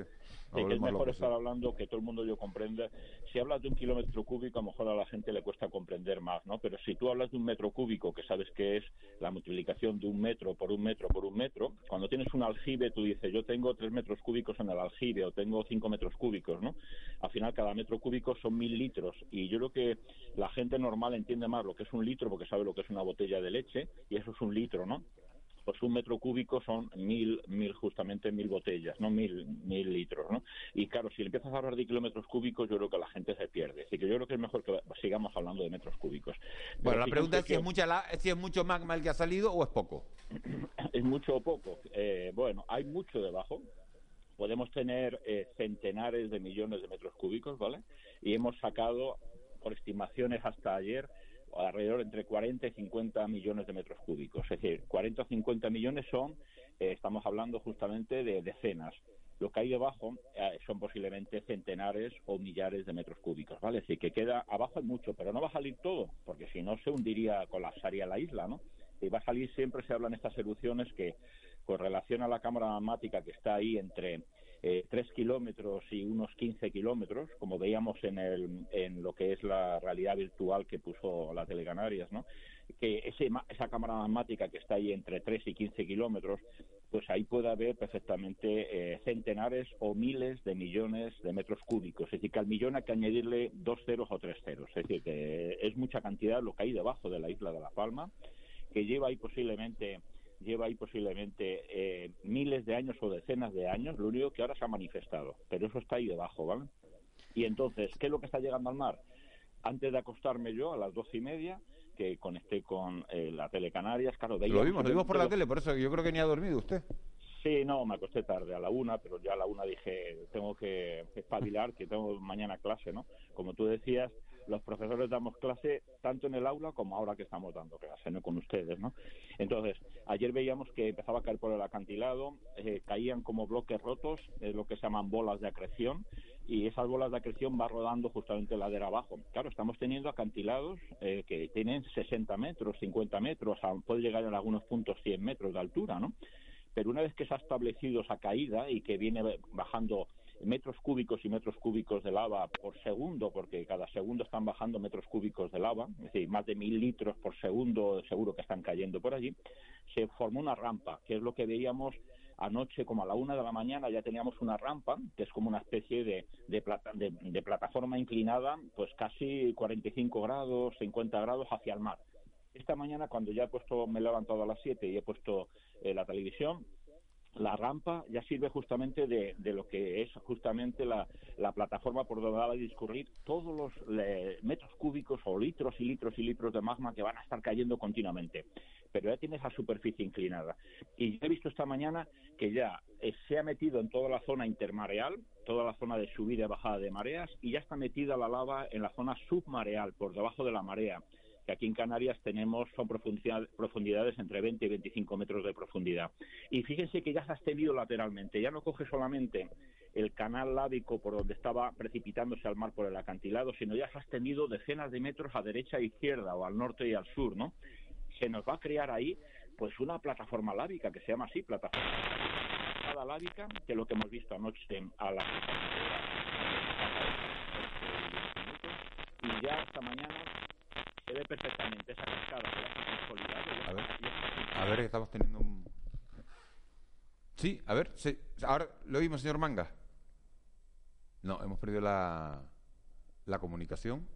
Que es mejor estar hablando que todo el mundo yo comprenda. Si hablas de un kilómetro cúbico, a lo mejor a la gente le cuesta comprender más, ¿no? Pero si tú hablas de un metro cúbico, que sabes que es la multiplicación de un metro por un metro por un metro, cuando tienes un aljibe, tú dices, yo tengo tres metros cúbicos en el aljibe o tengo cinco metros cúbicos, ¿no? Al final, cada metro cúbico son mil litros. Y yo creo que la gente normal entiende más lo que es un litro porque sabe lo que es una botella de leche y eso es un litro, ¿no? pues un metro cúbico son mil, mil justamente mil botellas, no mil, mil litros, ¿no? Y claro, si empiezas a hablar de kilómetros cúbicos, yo creo que la gente se pierde. Así que yo creo que es mejor que sigamos hablando de metros cúbicos. Pero Bueno, la pregunta es si es, mucha la- si es mucho magma el que ha salido o es poco. [CLEARS THROAT] es mucho o poco. Eh, bueno, hay mucho debajo. Podemos tener eh, centenares de millones de metros cúbicos, ¿vale? Y hemos sacado, por estimaciones hasta ayer, alrededor entre 40 y 50 millones de metros cúbicos. Es decir, 40 o 50 millones son, eh, estamos hablando justamente de decenas. Lo que hay debajo eh, son posiblemente centenares o millares de metros cúbicos, ¿vale? Así que queda, abajo hay mucho, pero no va a salir todo, porque si no se hundiría, colapsaría la isla, ¿no? Y va a salir, siempre se hablan estas erupciones que, con relación a la cámara magmática que está ahí entre eh, 3 kilómetros y unos 15 kilómetros, como veíamos en, el, en lo que es la realidad virtual que puso la Telecanarias, ¿no? que ese, esa cámara magmática que está ahí entre 3 y 15 kilómetros, pues ahí puede haber perfectamente eh, centenares o miles de millones de metros cúbicos. Es decir, que al millón hay que añadirle dos ceros o tres ceros. Es decir, que es mucha cantidad lo que hay debajo de la isla de La Palma, que lleva ahí posiblemente lleva ahí posiblemente eh, miles de años o decenas de años, lo único que ahora se ha manifestado, pero eso está ahí debajo, ¿vale? Y entonces, ¿qué es lo que está llegando al mar? Antes de acostarme yo, a las doce y media, que conecté con eh, la Telecanarias, claro, Lo veíamos vimos, lo vimos por la lo- tele, por eso yo creo que ni ha dormido usted. Sí, no, me acosté tarde, a la una, pero ya a la una dije, tengo que espabilar, que tengo mañana clase, ¿no? Como tú decías, los profesores damos clase tanto en el aula como ahora que estamos dando clase, ¿no? Con ustedes, ¿no? Entonces, ayer veíamos que empezaba a caer por el acantilado, eh, caían como bloques rotos, es lo que se llaman bolas de acreción, y esas bolas de acreción va rodando justamente ladera abajo. Claro, estamos teniendo acantilados eh, que tienen 60 metros, 50 metros, a- puede llegar en algunos puntos 100 metros de altura, ¿no? pero una vez que se ha establecido esa caída y que viene bajando metros cúbicos y metros cúbicos de lava por segundo, porque cada segundo están bajando metros cúbicos de lava, es decir, más de mil litros por segundo seguro que están cayendo por allí, se formó una rampa, que es lo que veíamos anoche como a la una de la mañana ya teníamos una rampa, que es como una especie de, de, plata- de- plataforma inclinada, pues casi 45 grados, 50 grados hacia el mar. Esta mañana cuando ya he puesto, me he levantado a las 7 y he puesto eh, la televisión, la rampa ya sirve justamente de, de lo que es justamente la, la plataforma por donde va a discurrir todos los metros cúbicos o litros y litros y litros de magma que van a estar cayendo continuamente. Pero ya tiene esa superficie inclinada. Y yo he visto esta mañana que ya eh, se ha metido en toda la zona intermareal, toda la zona de subida y bajada de mareas, y ya está metida la lava en la zona submareal, por debajo de la marea que aquí en Canarias tenemos son profundidad- profundidades entre 20 y 25 metros de profundidad. Y fíjense que ya se ha extendido lateralmente, ya no coge solamente el canal lábico por donde estaba precipitándose al mar por el acantilado, sino ya se ha extendido decenas de metros a derecha e izquierda, o al norte y al sur, ¿no? Se nos va a crear ahí pues una plataforma lábica que se llama así, plataforma lábica, que es lo que hemos visto anoche a la y ya esta mañana se ve perfectamente esa cascada A ver, a ver, que estamos teniendo un... Sí, a ver, sí, ahora lo oímos, señor Manga. No, hemos perdido la, la comunicación.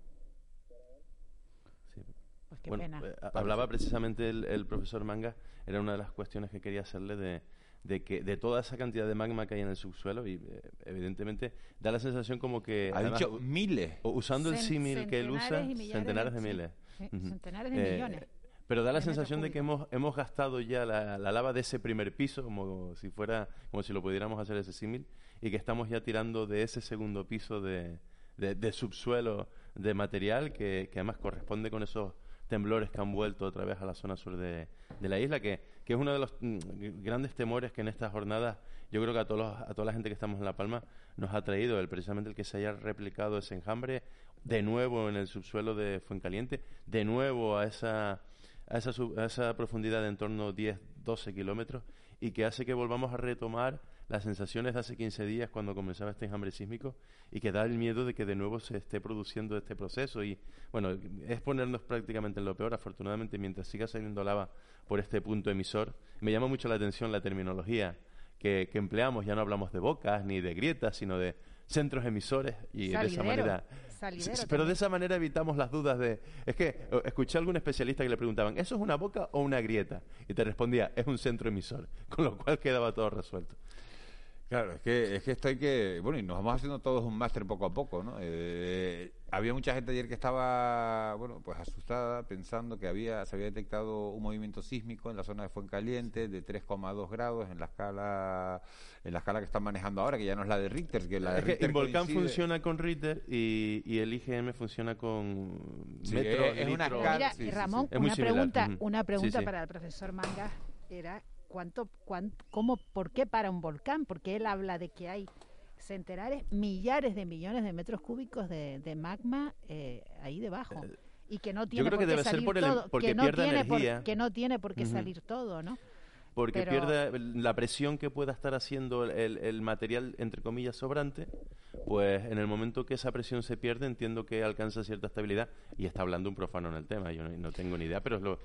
Pues qué Bueno, pena. eh, hablaba precisamente el, el profesor Manga, era una de las cuestiones que quería hacerle de, de que de toda esa cantidad de magma que hay en el subsuelo y eh, evidentemente da la sensación como que Ha además, dicho miles. o usando el símil que él usa centenares de de- miles. Sí, centenares de millones. pero da la de sensación de que hemos, hemos gastado ya la, la lava de ese primer piso como si fuera como si lo pudiéramos hacer ese símil y que estamos ya tirando de ese segundo piso de, de- de subsuelo de material que, que además corresponde con esos temblores que han vuelto otra vez a la zona sur de, la isla, que, que, es uno de los mm, grandes temores que en estas jornadas yo creo que a, todos a toda la gente que estamos en La Palma nos ha traído, el, precisamente el que se haya replicado ese enjambre de nuevo en el subsuelo de Fuencaliente, de nuevo a esa, a esa, a esa profundidad de en torno a 10, 12 kilómetros y que hace que volvamos a retomar las sensaciones de hace 15 días cuando comenzaba este enjambre sísmico y que da el miedo de que de nuevo se esté produciendo este proceso. Y bueno, es ponernos prácticamente en lo peor, afortunadamente mientras siga saliendo lava por este punto emisor, me llama mucho la atención la terminología que, empleamos, ya no hablamos de bocas ni de grietas, sino de centros emisores y de esa manera pero de esa manera evitamos las dudas de es que escuché a algún especialista que le preguntaban eso es una boca o una grieta y te respondía es un centro emisor [LAUGHS] con lo cual quedaba todo resuelto Claro, es que, es que esto hay que. Bueno, y nos vamos haciendo todos un máster poco a poco, ¿no? Eh, había mucha gente ayer que estaba, bueno, pues asustada, pensando que había se había detectado un movimiento sísmico en la zona de Fuencaliente de 3,2 grados en la escala en la escala que están manejando ahora, que ya no es la de Richter, que la de Richter. el volcán funciona con Richter y, y, el IGM funciona con metro, es, una escala. Ramón, una, pregunta, una pregunta para el profesor Manga era cuánto, cómo, por qué para un volcán, porque él habla de que hay centenares, millares de millones de metros cúbicos de, magma eh, ahí debajo. Eh, y que no tiene por qué salir todo, que no tiene por, que no tiene por qué salir todo, ¿no? Porque pierde la presión que pueda estar haciendo el, el, material, entre comillas, sobrante, pues en el momento que esa presión se pierde, entiendo que alcanza cierta estabilidad. Y está hablando un profano en el tema, yo no, tengo ni idea, pero es lo,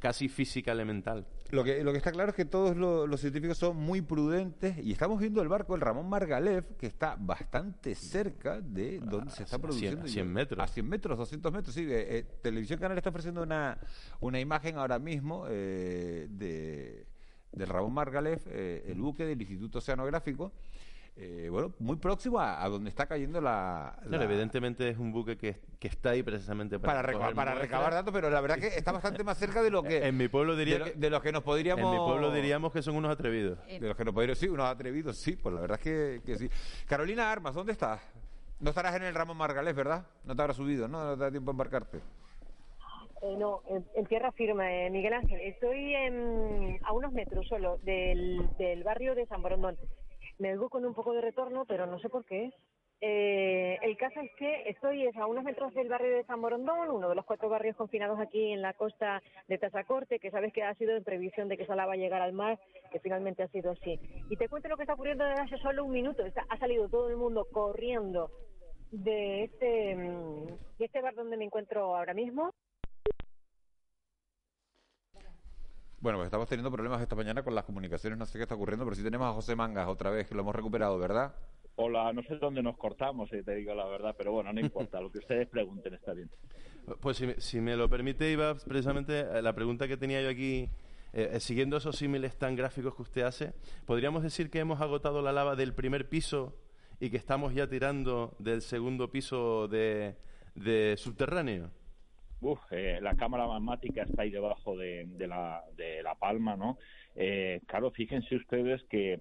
casi física elemental. Lo que, lo que está claro es que todos los científicos son muy prudentes y estamos viendo el barco el Ramón Margalef que está bastante cerca de donde se está produciendo. A 100, metros. A 100 metros, 200 metros, sí. Eh, eh, Televisión Canal está ofreciendo una, una imagen ahora mismo eh, de, del Ramón Margalef, el buque del Instituto Oceanográfico eh, bueno, muy próximo a, donde está cayendo la, evidentemente es un buque que, está ahí precisamente para, para, recabar, datos, pero la verdad que está bastante más cerca de lo que... [LAUGHS] En mi pueblo diría de, que, los que nos podríamos... En mi pueblo diríamos que son unos atrevidos. De los que nos podríamos... Sí, unos atrevidos, sí, pues la verdad es que, sí. Carolina Armas, ¿dónde estás? No estarás en el Ramón Margalés, ¿verdad? No te habrás subido, ¿no? No te da tiempo a embarcarte. Eh, no, en, tierra firme, eh, Miguel Ángel. Estoy a unos metros solo del, del barrio de San Borondón me oigo con un poco de retorno, pero no sé por qué eh, el caso es que estoy a unos metros del barrio de San Morondón, uno de los cuatro barrios confinados aquí en la costa de Tazacorte, que sabes que ha sido en previsión de que esa lava llegara al mar, que finalmente ha sido así. Y te cuento lo que está ocurriendo desde hace solo un minuto. ha salido todo el mundo corriendo de este, mm, de este bar donde me encuentro ahora mismo. Bueno, pues estamos teniendo problemas esta mañana con las comunicaciones, no sé qué está ocurriendo, pero sí tenemos a José Mangas otra vez, que lo hemos recuperado, ¿verdad? Hola, no sé dónde nos cortamos, si te digo la verdad, pero bueno, no importa, [LAUGHS] lo que ustedes pregunten está bien. Pues si, me lo permite, Iba, precisamente eh, la pregunta que tenía yo aquí, eh, eh, siguiendo esos símiles tan gráficos que usted hace, ¿podríamos decir que hemos agotado la lava del primer piso y que estamos ya tirando del segundo piso de subterráneo? Eh, la cámara magmática está ahí debajo de, la, de la palma, ¿no? Eh, claro, fíjense ustedes que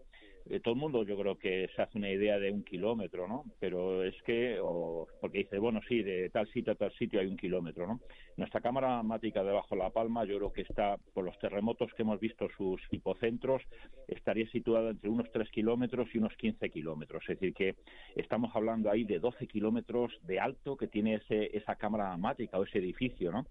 eh, todo el mundo yo creo que se hace una idea de un kilómetro, ¿no? Pero es que, o, porque dice, bueno, sí, de tal sitio a tal sitio hay un kilómetro, ¿no? Nuestra cámara magmática debajo de La Palma, yo creo que está, por los terremotos que hemos visto, sus hipocentros, estaría situada entre unos 3 kilómetros y unos 15 kilómetros. Es decir, que estamos hablando ahí de 12 kilómetros de alto que tiene ese, esa cámara magmática o ese edificio, ¿no?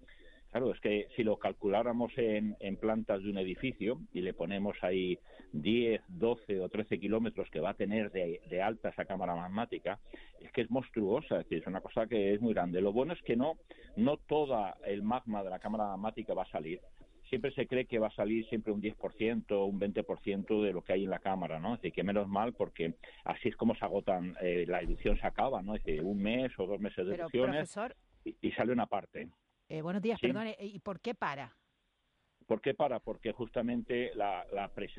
Claro, es que si lo calculáramos en, plantas de un edificio y le ponemos ahí 10, 12 o 13 kilómetros que va a tener de, alta esa cámara magmática, es que es monstruosa, es decir, es una cosa que es muy grande. Lo bueno es que no, no toda el magma de la cámara magmática va a salir. Siempre se cree que va a salir siempre un 10%, un 20% de lo que hay en la cámara, ¿no? Es decir, que menos mal porque así es como se agotan, eh, la edición se acaba, ¿no? Es decir, un mes o dos meses de ediciones y, y sale una parte. Eh, buenos días, perdone, ¿y por qué para? ¿Por qué para? Porque justamente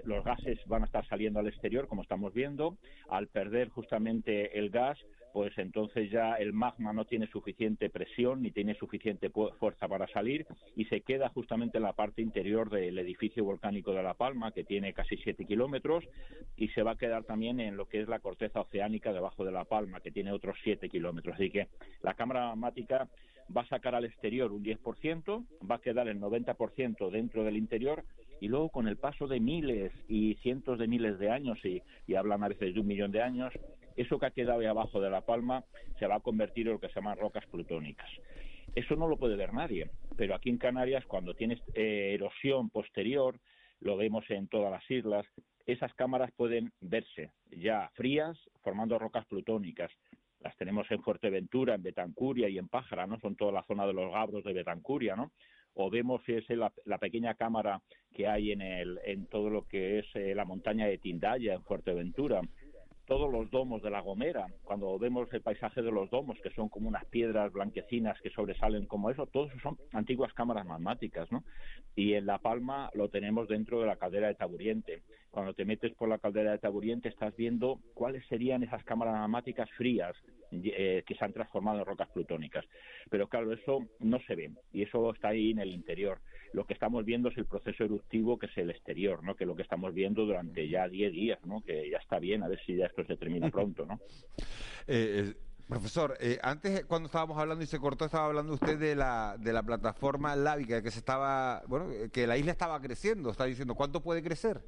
los gases van a estar saliendo al exterior, como estamos viendo. Al perder justamente el gas, pues entonces ya el magma no tiene suficiente presión ni tiene suficiente fuerza para salir y se queda justamente en la parte interior del edificio volcánico de La Palma, que tiene casi 7 kilómetros, y se va a quedar también en lo que es la corteza oceánica debajo de La Palma, que tiene otros 7 kilómetros. Así que la cámara magmática va a sacar al exterior un 10%, va a quedar el 90% dentro del interior y luego con el paso de miles y cientos de miles de años, y, hablan a veces de un millón de años, eso que ha quedado ahí abajo de la palma se va a convertir en lo que se llaman rocas plutónicas. Eso no lo puede ver nadie, pero aquí en Canarias, cuando tienes eh, erosión posterior, lo vemos en todas las islas, esas cámaras pueden verse ya frías, formando rocas plutónicas. Las tenemos en Fuerteventura, en Betancuria y en Pájara, ¿no? Son toda la zona de los Gabros de Betancuria, ¿no? O vemos ese, la, la, pequeña cámara que hay en, el, en todo lo que es eh, la montaña de Tindaya, en Fuerteventura todos los domos de La Gomera, cuando vemos el paisaje de los domos, que son como unas piedras blanquecinas que sobresalen como eso, todos son antiguas cámaras magmáticas, ¿no? Y en La Palma lo tenemos dentro de la caldera de Taburiente. Cuando te metes por la caldera de Taburiente estás viendo cuáles serían esas cámaras magmáticas frías eh, que se han transformado en rocas plutónicas. Pero claro, eso no se ve y eso está ahí en el interior lo que estamos viendo es el proceso eruptivo que es el exterior, ¿no? Que lo que estamos viendo durante ya 10 días, ¿no? Que ya está bien, a ver si ya esto se termina pronto, ¿no? Eh, profesor, eh, antes cuando estábamos hablando y se cortó, estaba hablando usted de la, de la plataforma lábica, que se estaba, bueno, que la isla estaba creciendo, está diciendo, ¿cuánto puede crecer?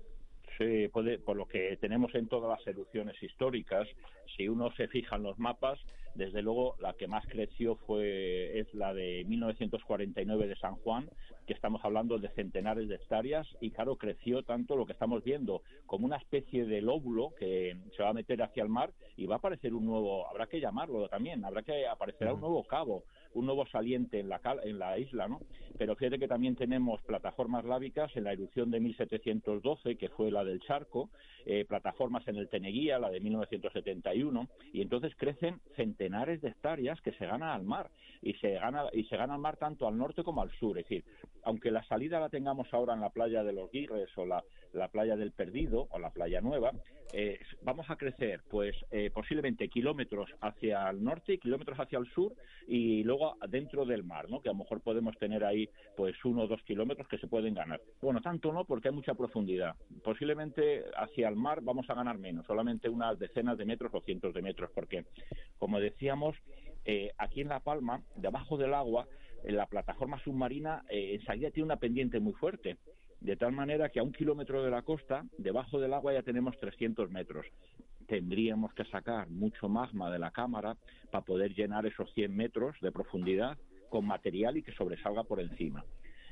Sí, puede, por lo que tenemos en todas las erupciones históricas, si uno se fija en los mapas, desde luego la que más creció fue es la de 1949 de San Juan, que estamos hablando de centenares de hectáreas y claro, creció tanto lo que estamos viendo como una especie de lóbulo que se va a meter hacia el mar y va a aparecer un nuevo, habrá que llamarlo también, habrá que aparecerá un nuevo cabo, un nuevo saliente en la, en la isla, ¿no? Pero fíjate que también tenemos plataformas lábicas en la erupción de 1712, que fue la del Charco, eh, plataformas en el Teneguía, la de 1971, y entonces crecen centenares de hectáreas que se ganan al mar, y se gana, y se gana al mar tanto al norte como al sur, es decir, aunque la salida la tengamos ahora en la playa de los Guirres o la, la playa del Perdido o la playa Nueva, eh, vamos a crecer pues eh, posiblemente kilómetros hacia el norte y kilómetros hacia el sur y luego dentro del mar, ¿no? que a lo mejor podemos tener ahí pues uno o dos kilómetros que se pueden ganar. Bueno, tanto no porque hay mucha profundidad. Posiblemente hacia el mar vamos a ganar menos, solamente unas decenas de metros o cientos de metros, porque como decíamos, eh, aquí en La Palma, debajo del agua, en la plataforma submarina eh, enseguida tiene una pendiente muy fuerte de tal manera que a un kilómetro de la costa, debajo del agua ya tenemos 300 metros. Tendríamos que sacar mucho magma de la cámara para poder llenar esos 100 metros de profundidad con material y que sobresalga por encima.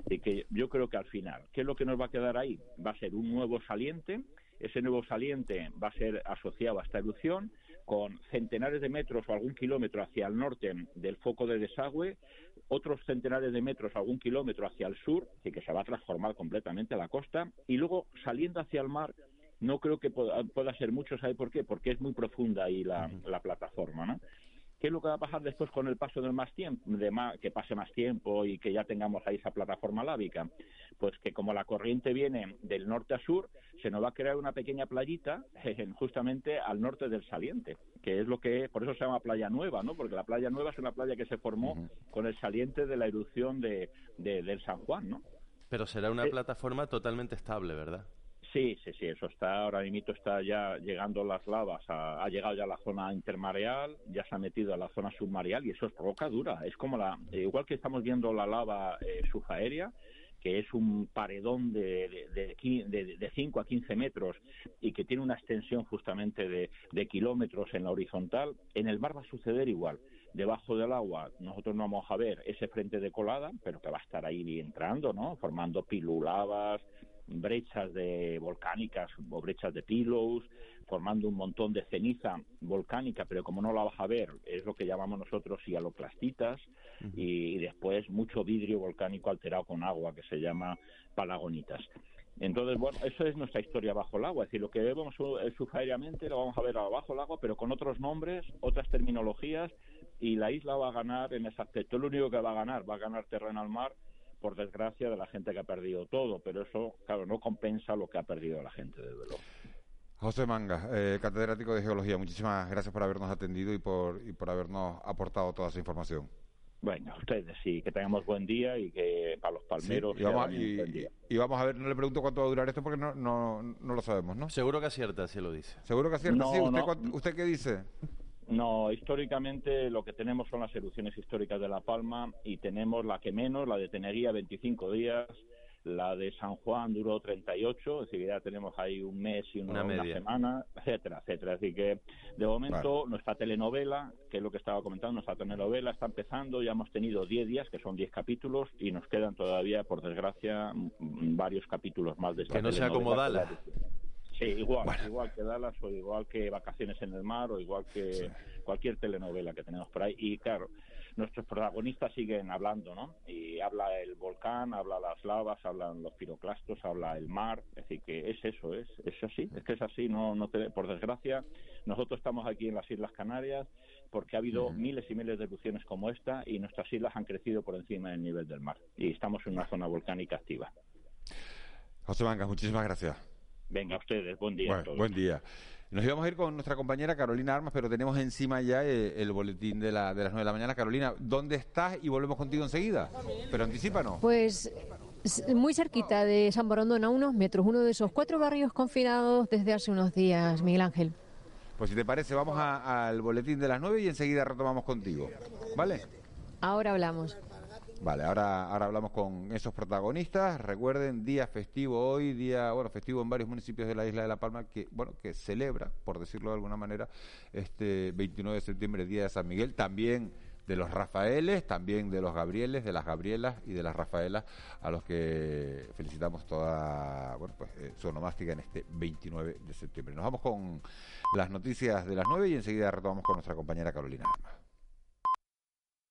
Y que yo creo que al final, ¿qué es lo que nos va a quedar ahí? Va a ser un nuevo saliente, ese nuevo saliente va a ser asociado a esta erupción, con centenares de metros o algún kilómetro hacia el norte del foco de desagüe, otros centenares de metros, algún kilómetro hacia el sur, y que se va a transformar completamente la costa, y luego saliendo hacia el mar, no creo que pueda, ser mucho, ¿sabe por qué? Porque es muy profunda ahí la, la plataforma, ¿no? ¿Qué es lo que va a pasar después con el paso del más tiempo, de más, que pase más tiempo y que ya tengamos ahí esa plataforma lábica? Pues que como la corriente viene del norte a sur, se nos va a crear una pequeña playita [LAUGHS] justamente al norte del saliente, que es lo que, por eso se llama Playa Nueva, ¿no? Porque la Playa Nueva es una playa que se formó con el saliente de la erupción de, del San Juan, ¿no? Pero será una plataforma totalmente estable, ¿verdad? Sí, sí, sí, eso está, ahora mismo está ya llegando las lavas, ha llegado ya a la zona intermareal, ya se ha metido a la zona submareal y eso es roca dura, es como la, igual que estamos viendo la lava eh, subaérea, que es un paredón de, de, de, 5 a 15 metros y que tiene una extensión justamente de, de kilómetros en la horizontal, en el mar va a suceder igual. Debajo del agua nosotros no vamos a ver ese frente de colada, pero que va a estar ahí entrando, ¿no? Formando pilulavas, brechas de volcánicas o brechas de pillows, formando un montón de ceniza volcánica, pero como no la vas a ver, es lo que llamamos nosotros cialoclastitas, y, después mucho vidrio volcánico alterado con agua, que se llama palagonitas. Entonces, bueno, eso es nuestra historia bajo el agua. Es decir, lo que vemos subaéreamente lo vamos a ver abajo el agua, pero con otros nombres, otras terminologías, y la isla va a ganar en ese aspecto. Lo único que va a ganar, va a ganar terreno al mar por desgracia, de la gente que ha perdido todo, pero eso, claro, no compensa lo que ha perdido la gente, desde luego. José Manga, eh, catedrático de Geología, muchísimas gracias por habernos atendido y por, y por habernos aportado toda esa información. Bueno, ustedes sí, que tengamos buen día y que para los palmeros y, vamos, y, vamos a ver, no le pregunto cuánto va a durar esto porque no, no, no lo sabemos, ¿no? Seguro que acierta, si lo dice. ¿Seguro que acierta? sí, ¿Usted, ¿Usted qué dice? No, históricamente lo que tenemos son las erupciones históricas de La Palma y tenemos la que menos, la de Tenería, 25 días, la de San Juan duró 38, es decir, ya tenemos ahí un mes y una, Una semana, etcétera, etcétera. Así que, de momento, nuestra telenovela, que es lo que estaba comentando, nuestra telenovela está empezando, ya hemos tenido 10 días, que son 10 capítulos, y nos quedan todavía, por desgracia, varios capítulos más de esta Que no sea como telenovela. Sí, igual, igual que Dallas o igual que Vacaciones en el Mar o igual que cualquier telenovela que tenemos por ahí. Y claro, nuestros protagonistas siguen hablando, ¿no? Y habla el volcán, habla las lavas, hablan los piroclastos, habla el mar. Es decir, que es eso, es, es así, es que es así. No, no te- por desgracia, nosotros estamos aquí en las Islas Canarias porque ha habido miles y miles de erupciones como esta y nuestras islas han crecido por encima del nivel del mar. Y estamos en una zona volcánica activa. José Mangas, muchísimas gracias. Venga, ustedes, buen día. a todos. buen día. Nos íbamos a ir con nuestra compañera Carolina Armas, pero tenemos encima ya eh, el, boletín de, la, de las 9 de la mañana. Carolina, ¿dónde estás? Y volvemos contigo enseguida. Pero anticípanos. Pues muy cerquita de San Borondón, a unos metros, uno de esos cuatro barrios confinados desde hace unos días, Miguel Ángel. Pues si te parece, vamos al boletín de las 9 y enseguida retomamos contigo. ¿Vale? Ahora hablamos. Vale, ahora, ahora hablamos con esos protagonistas. Recuerden, día festivo hoy, día, bueno, festivo en varios municipios de la isla de La Palma, que, bueno, que celebra, por decirlo de alguna manera, este 29 de septiembre, Día de San Miguel, también de los Rafaeles, también de los Gabrieles, de las Gabrielas y de las Rafaelas, a los que felicitamos toda, bueno, pues eh, su onomástica en este 29 de septiembre. Nos vamos con las noticias de las 9 y enseguida retomamos con nuestra compañera Carolina. Armas.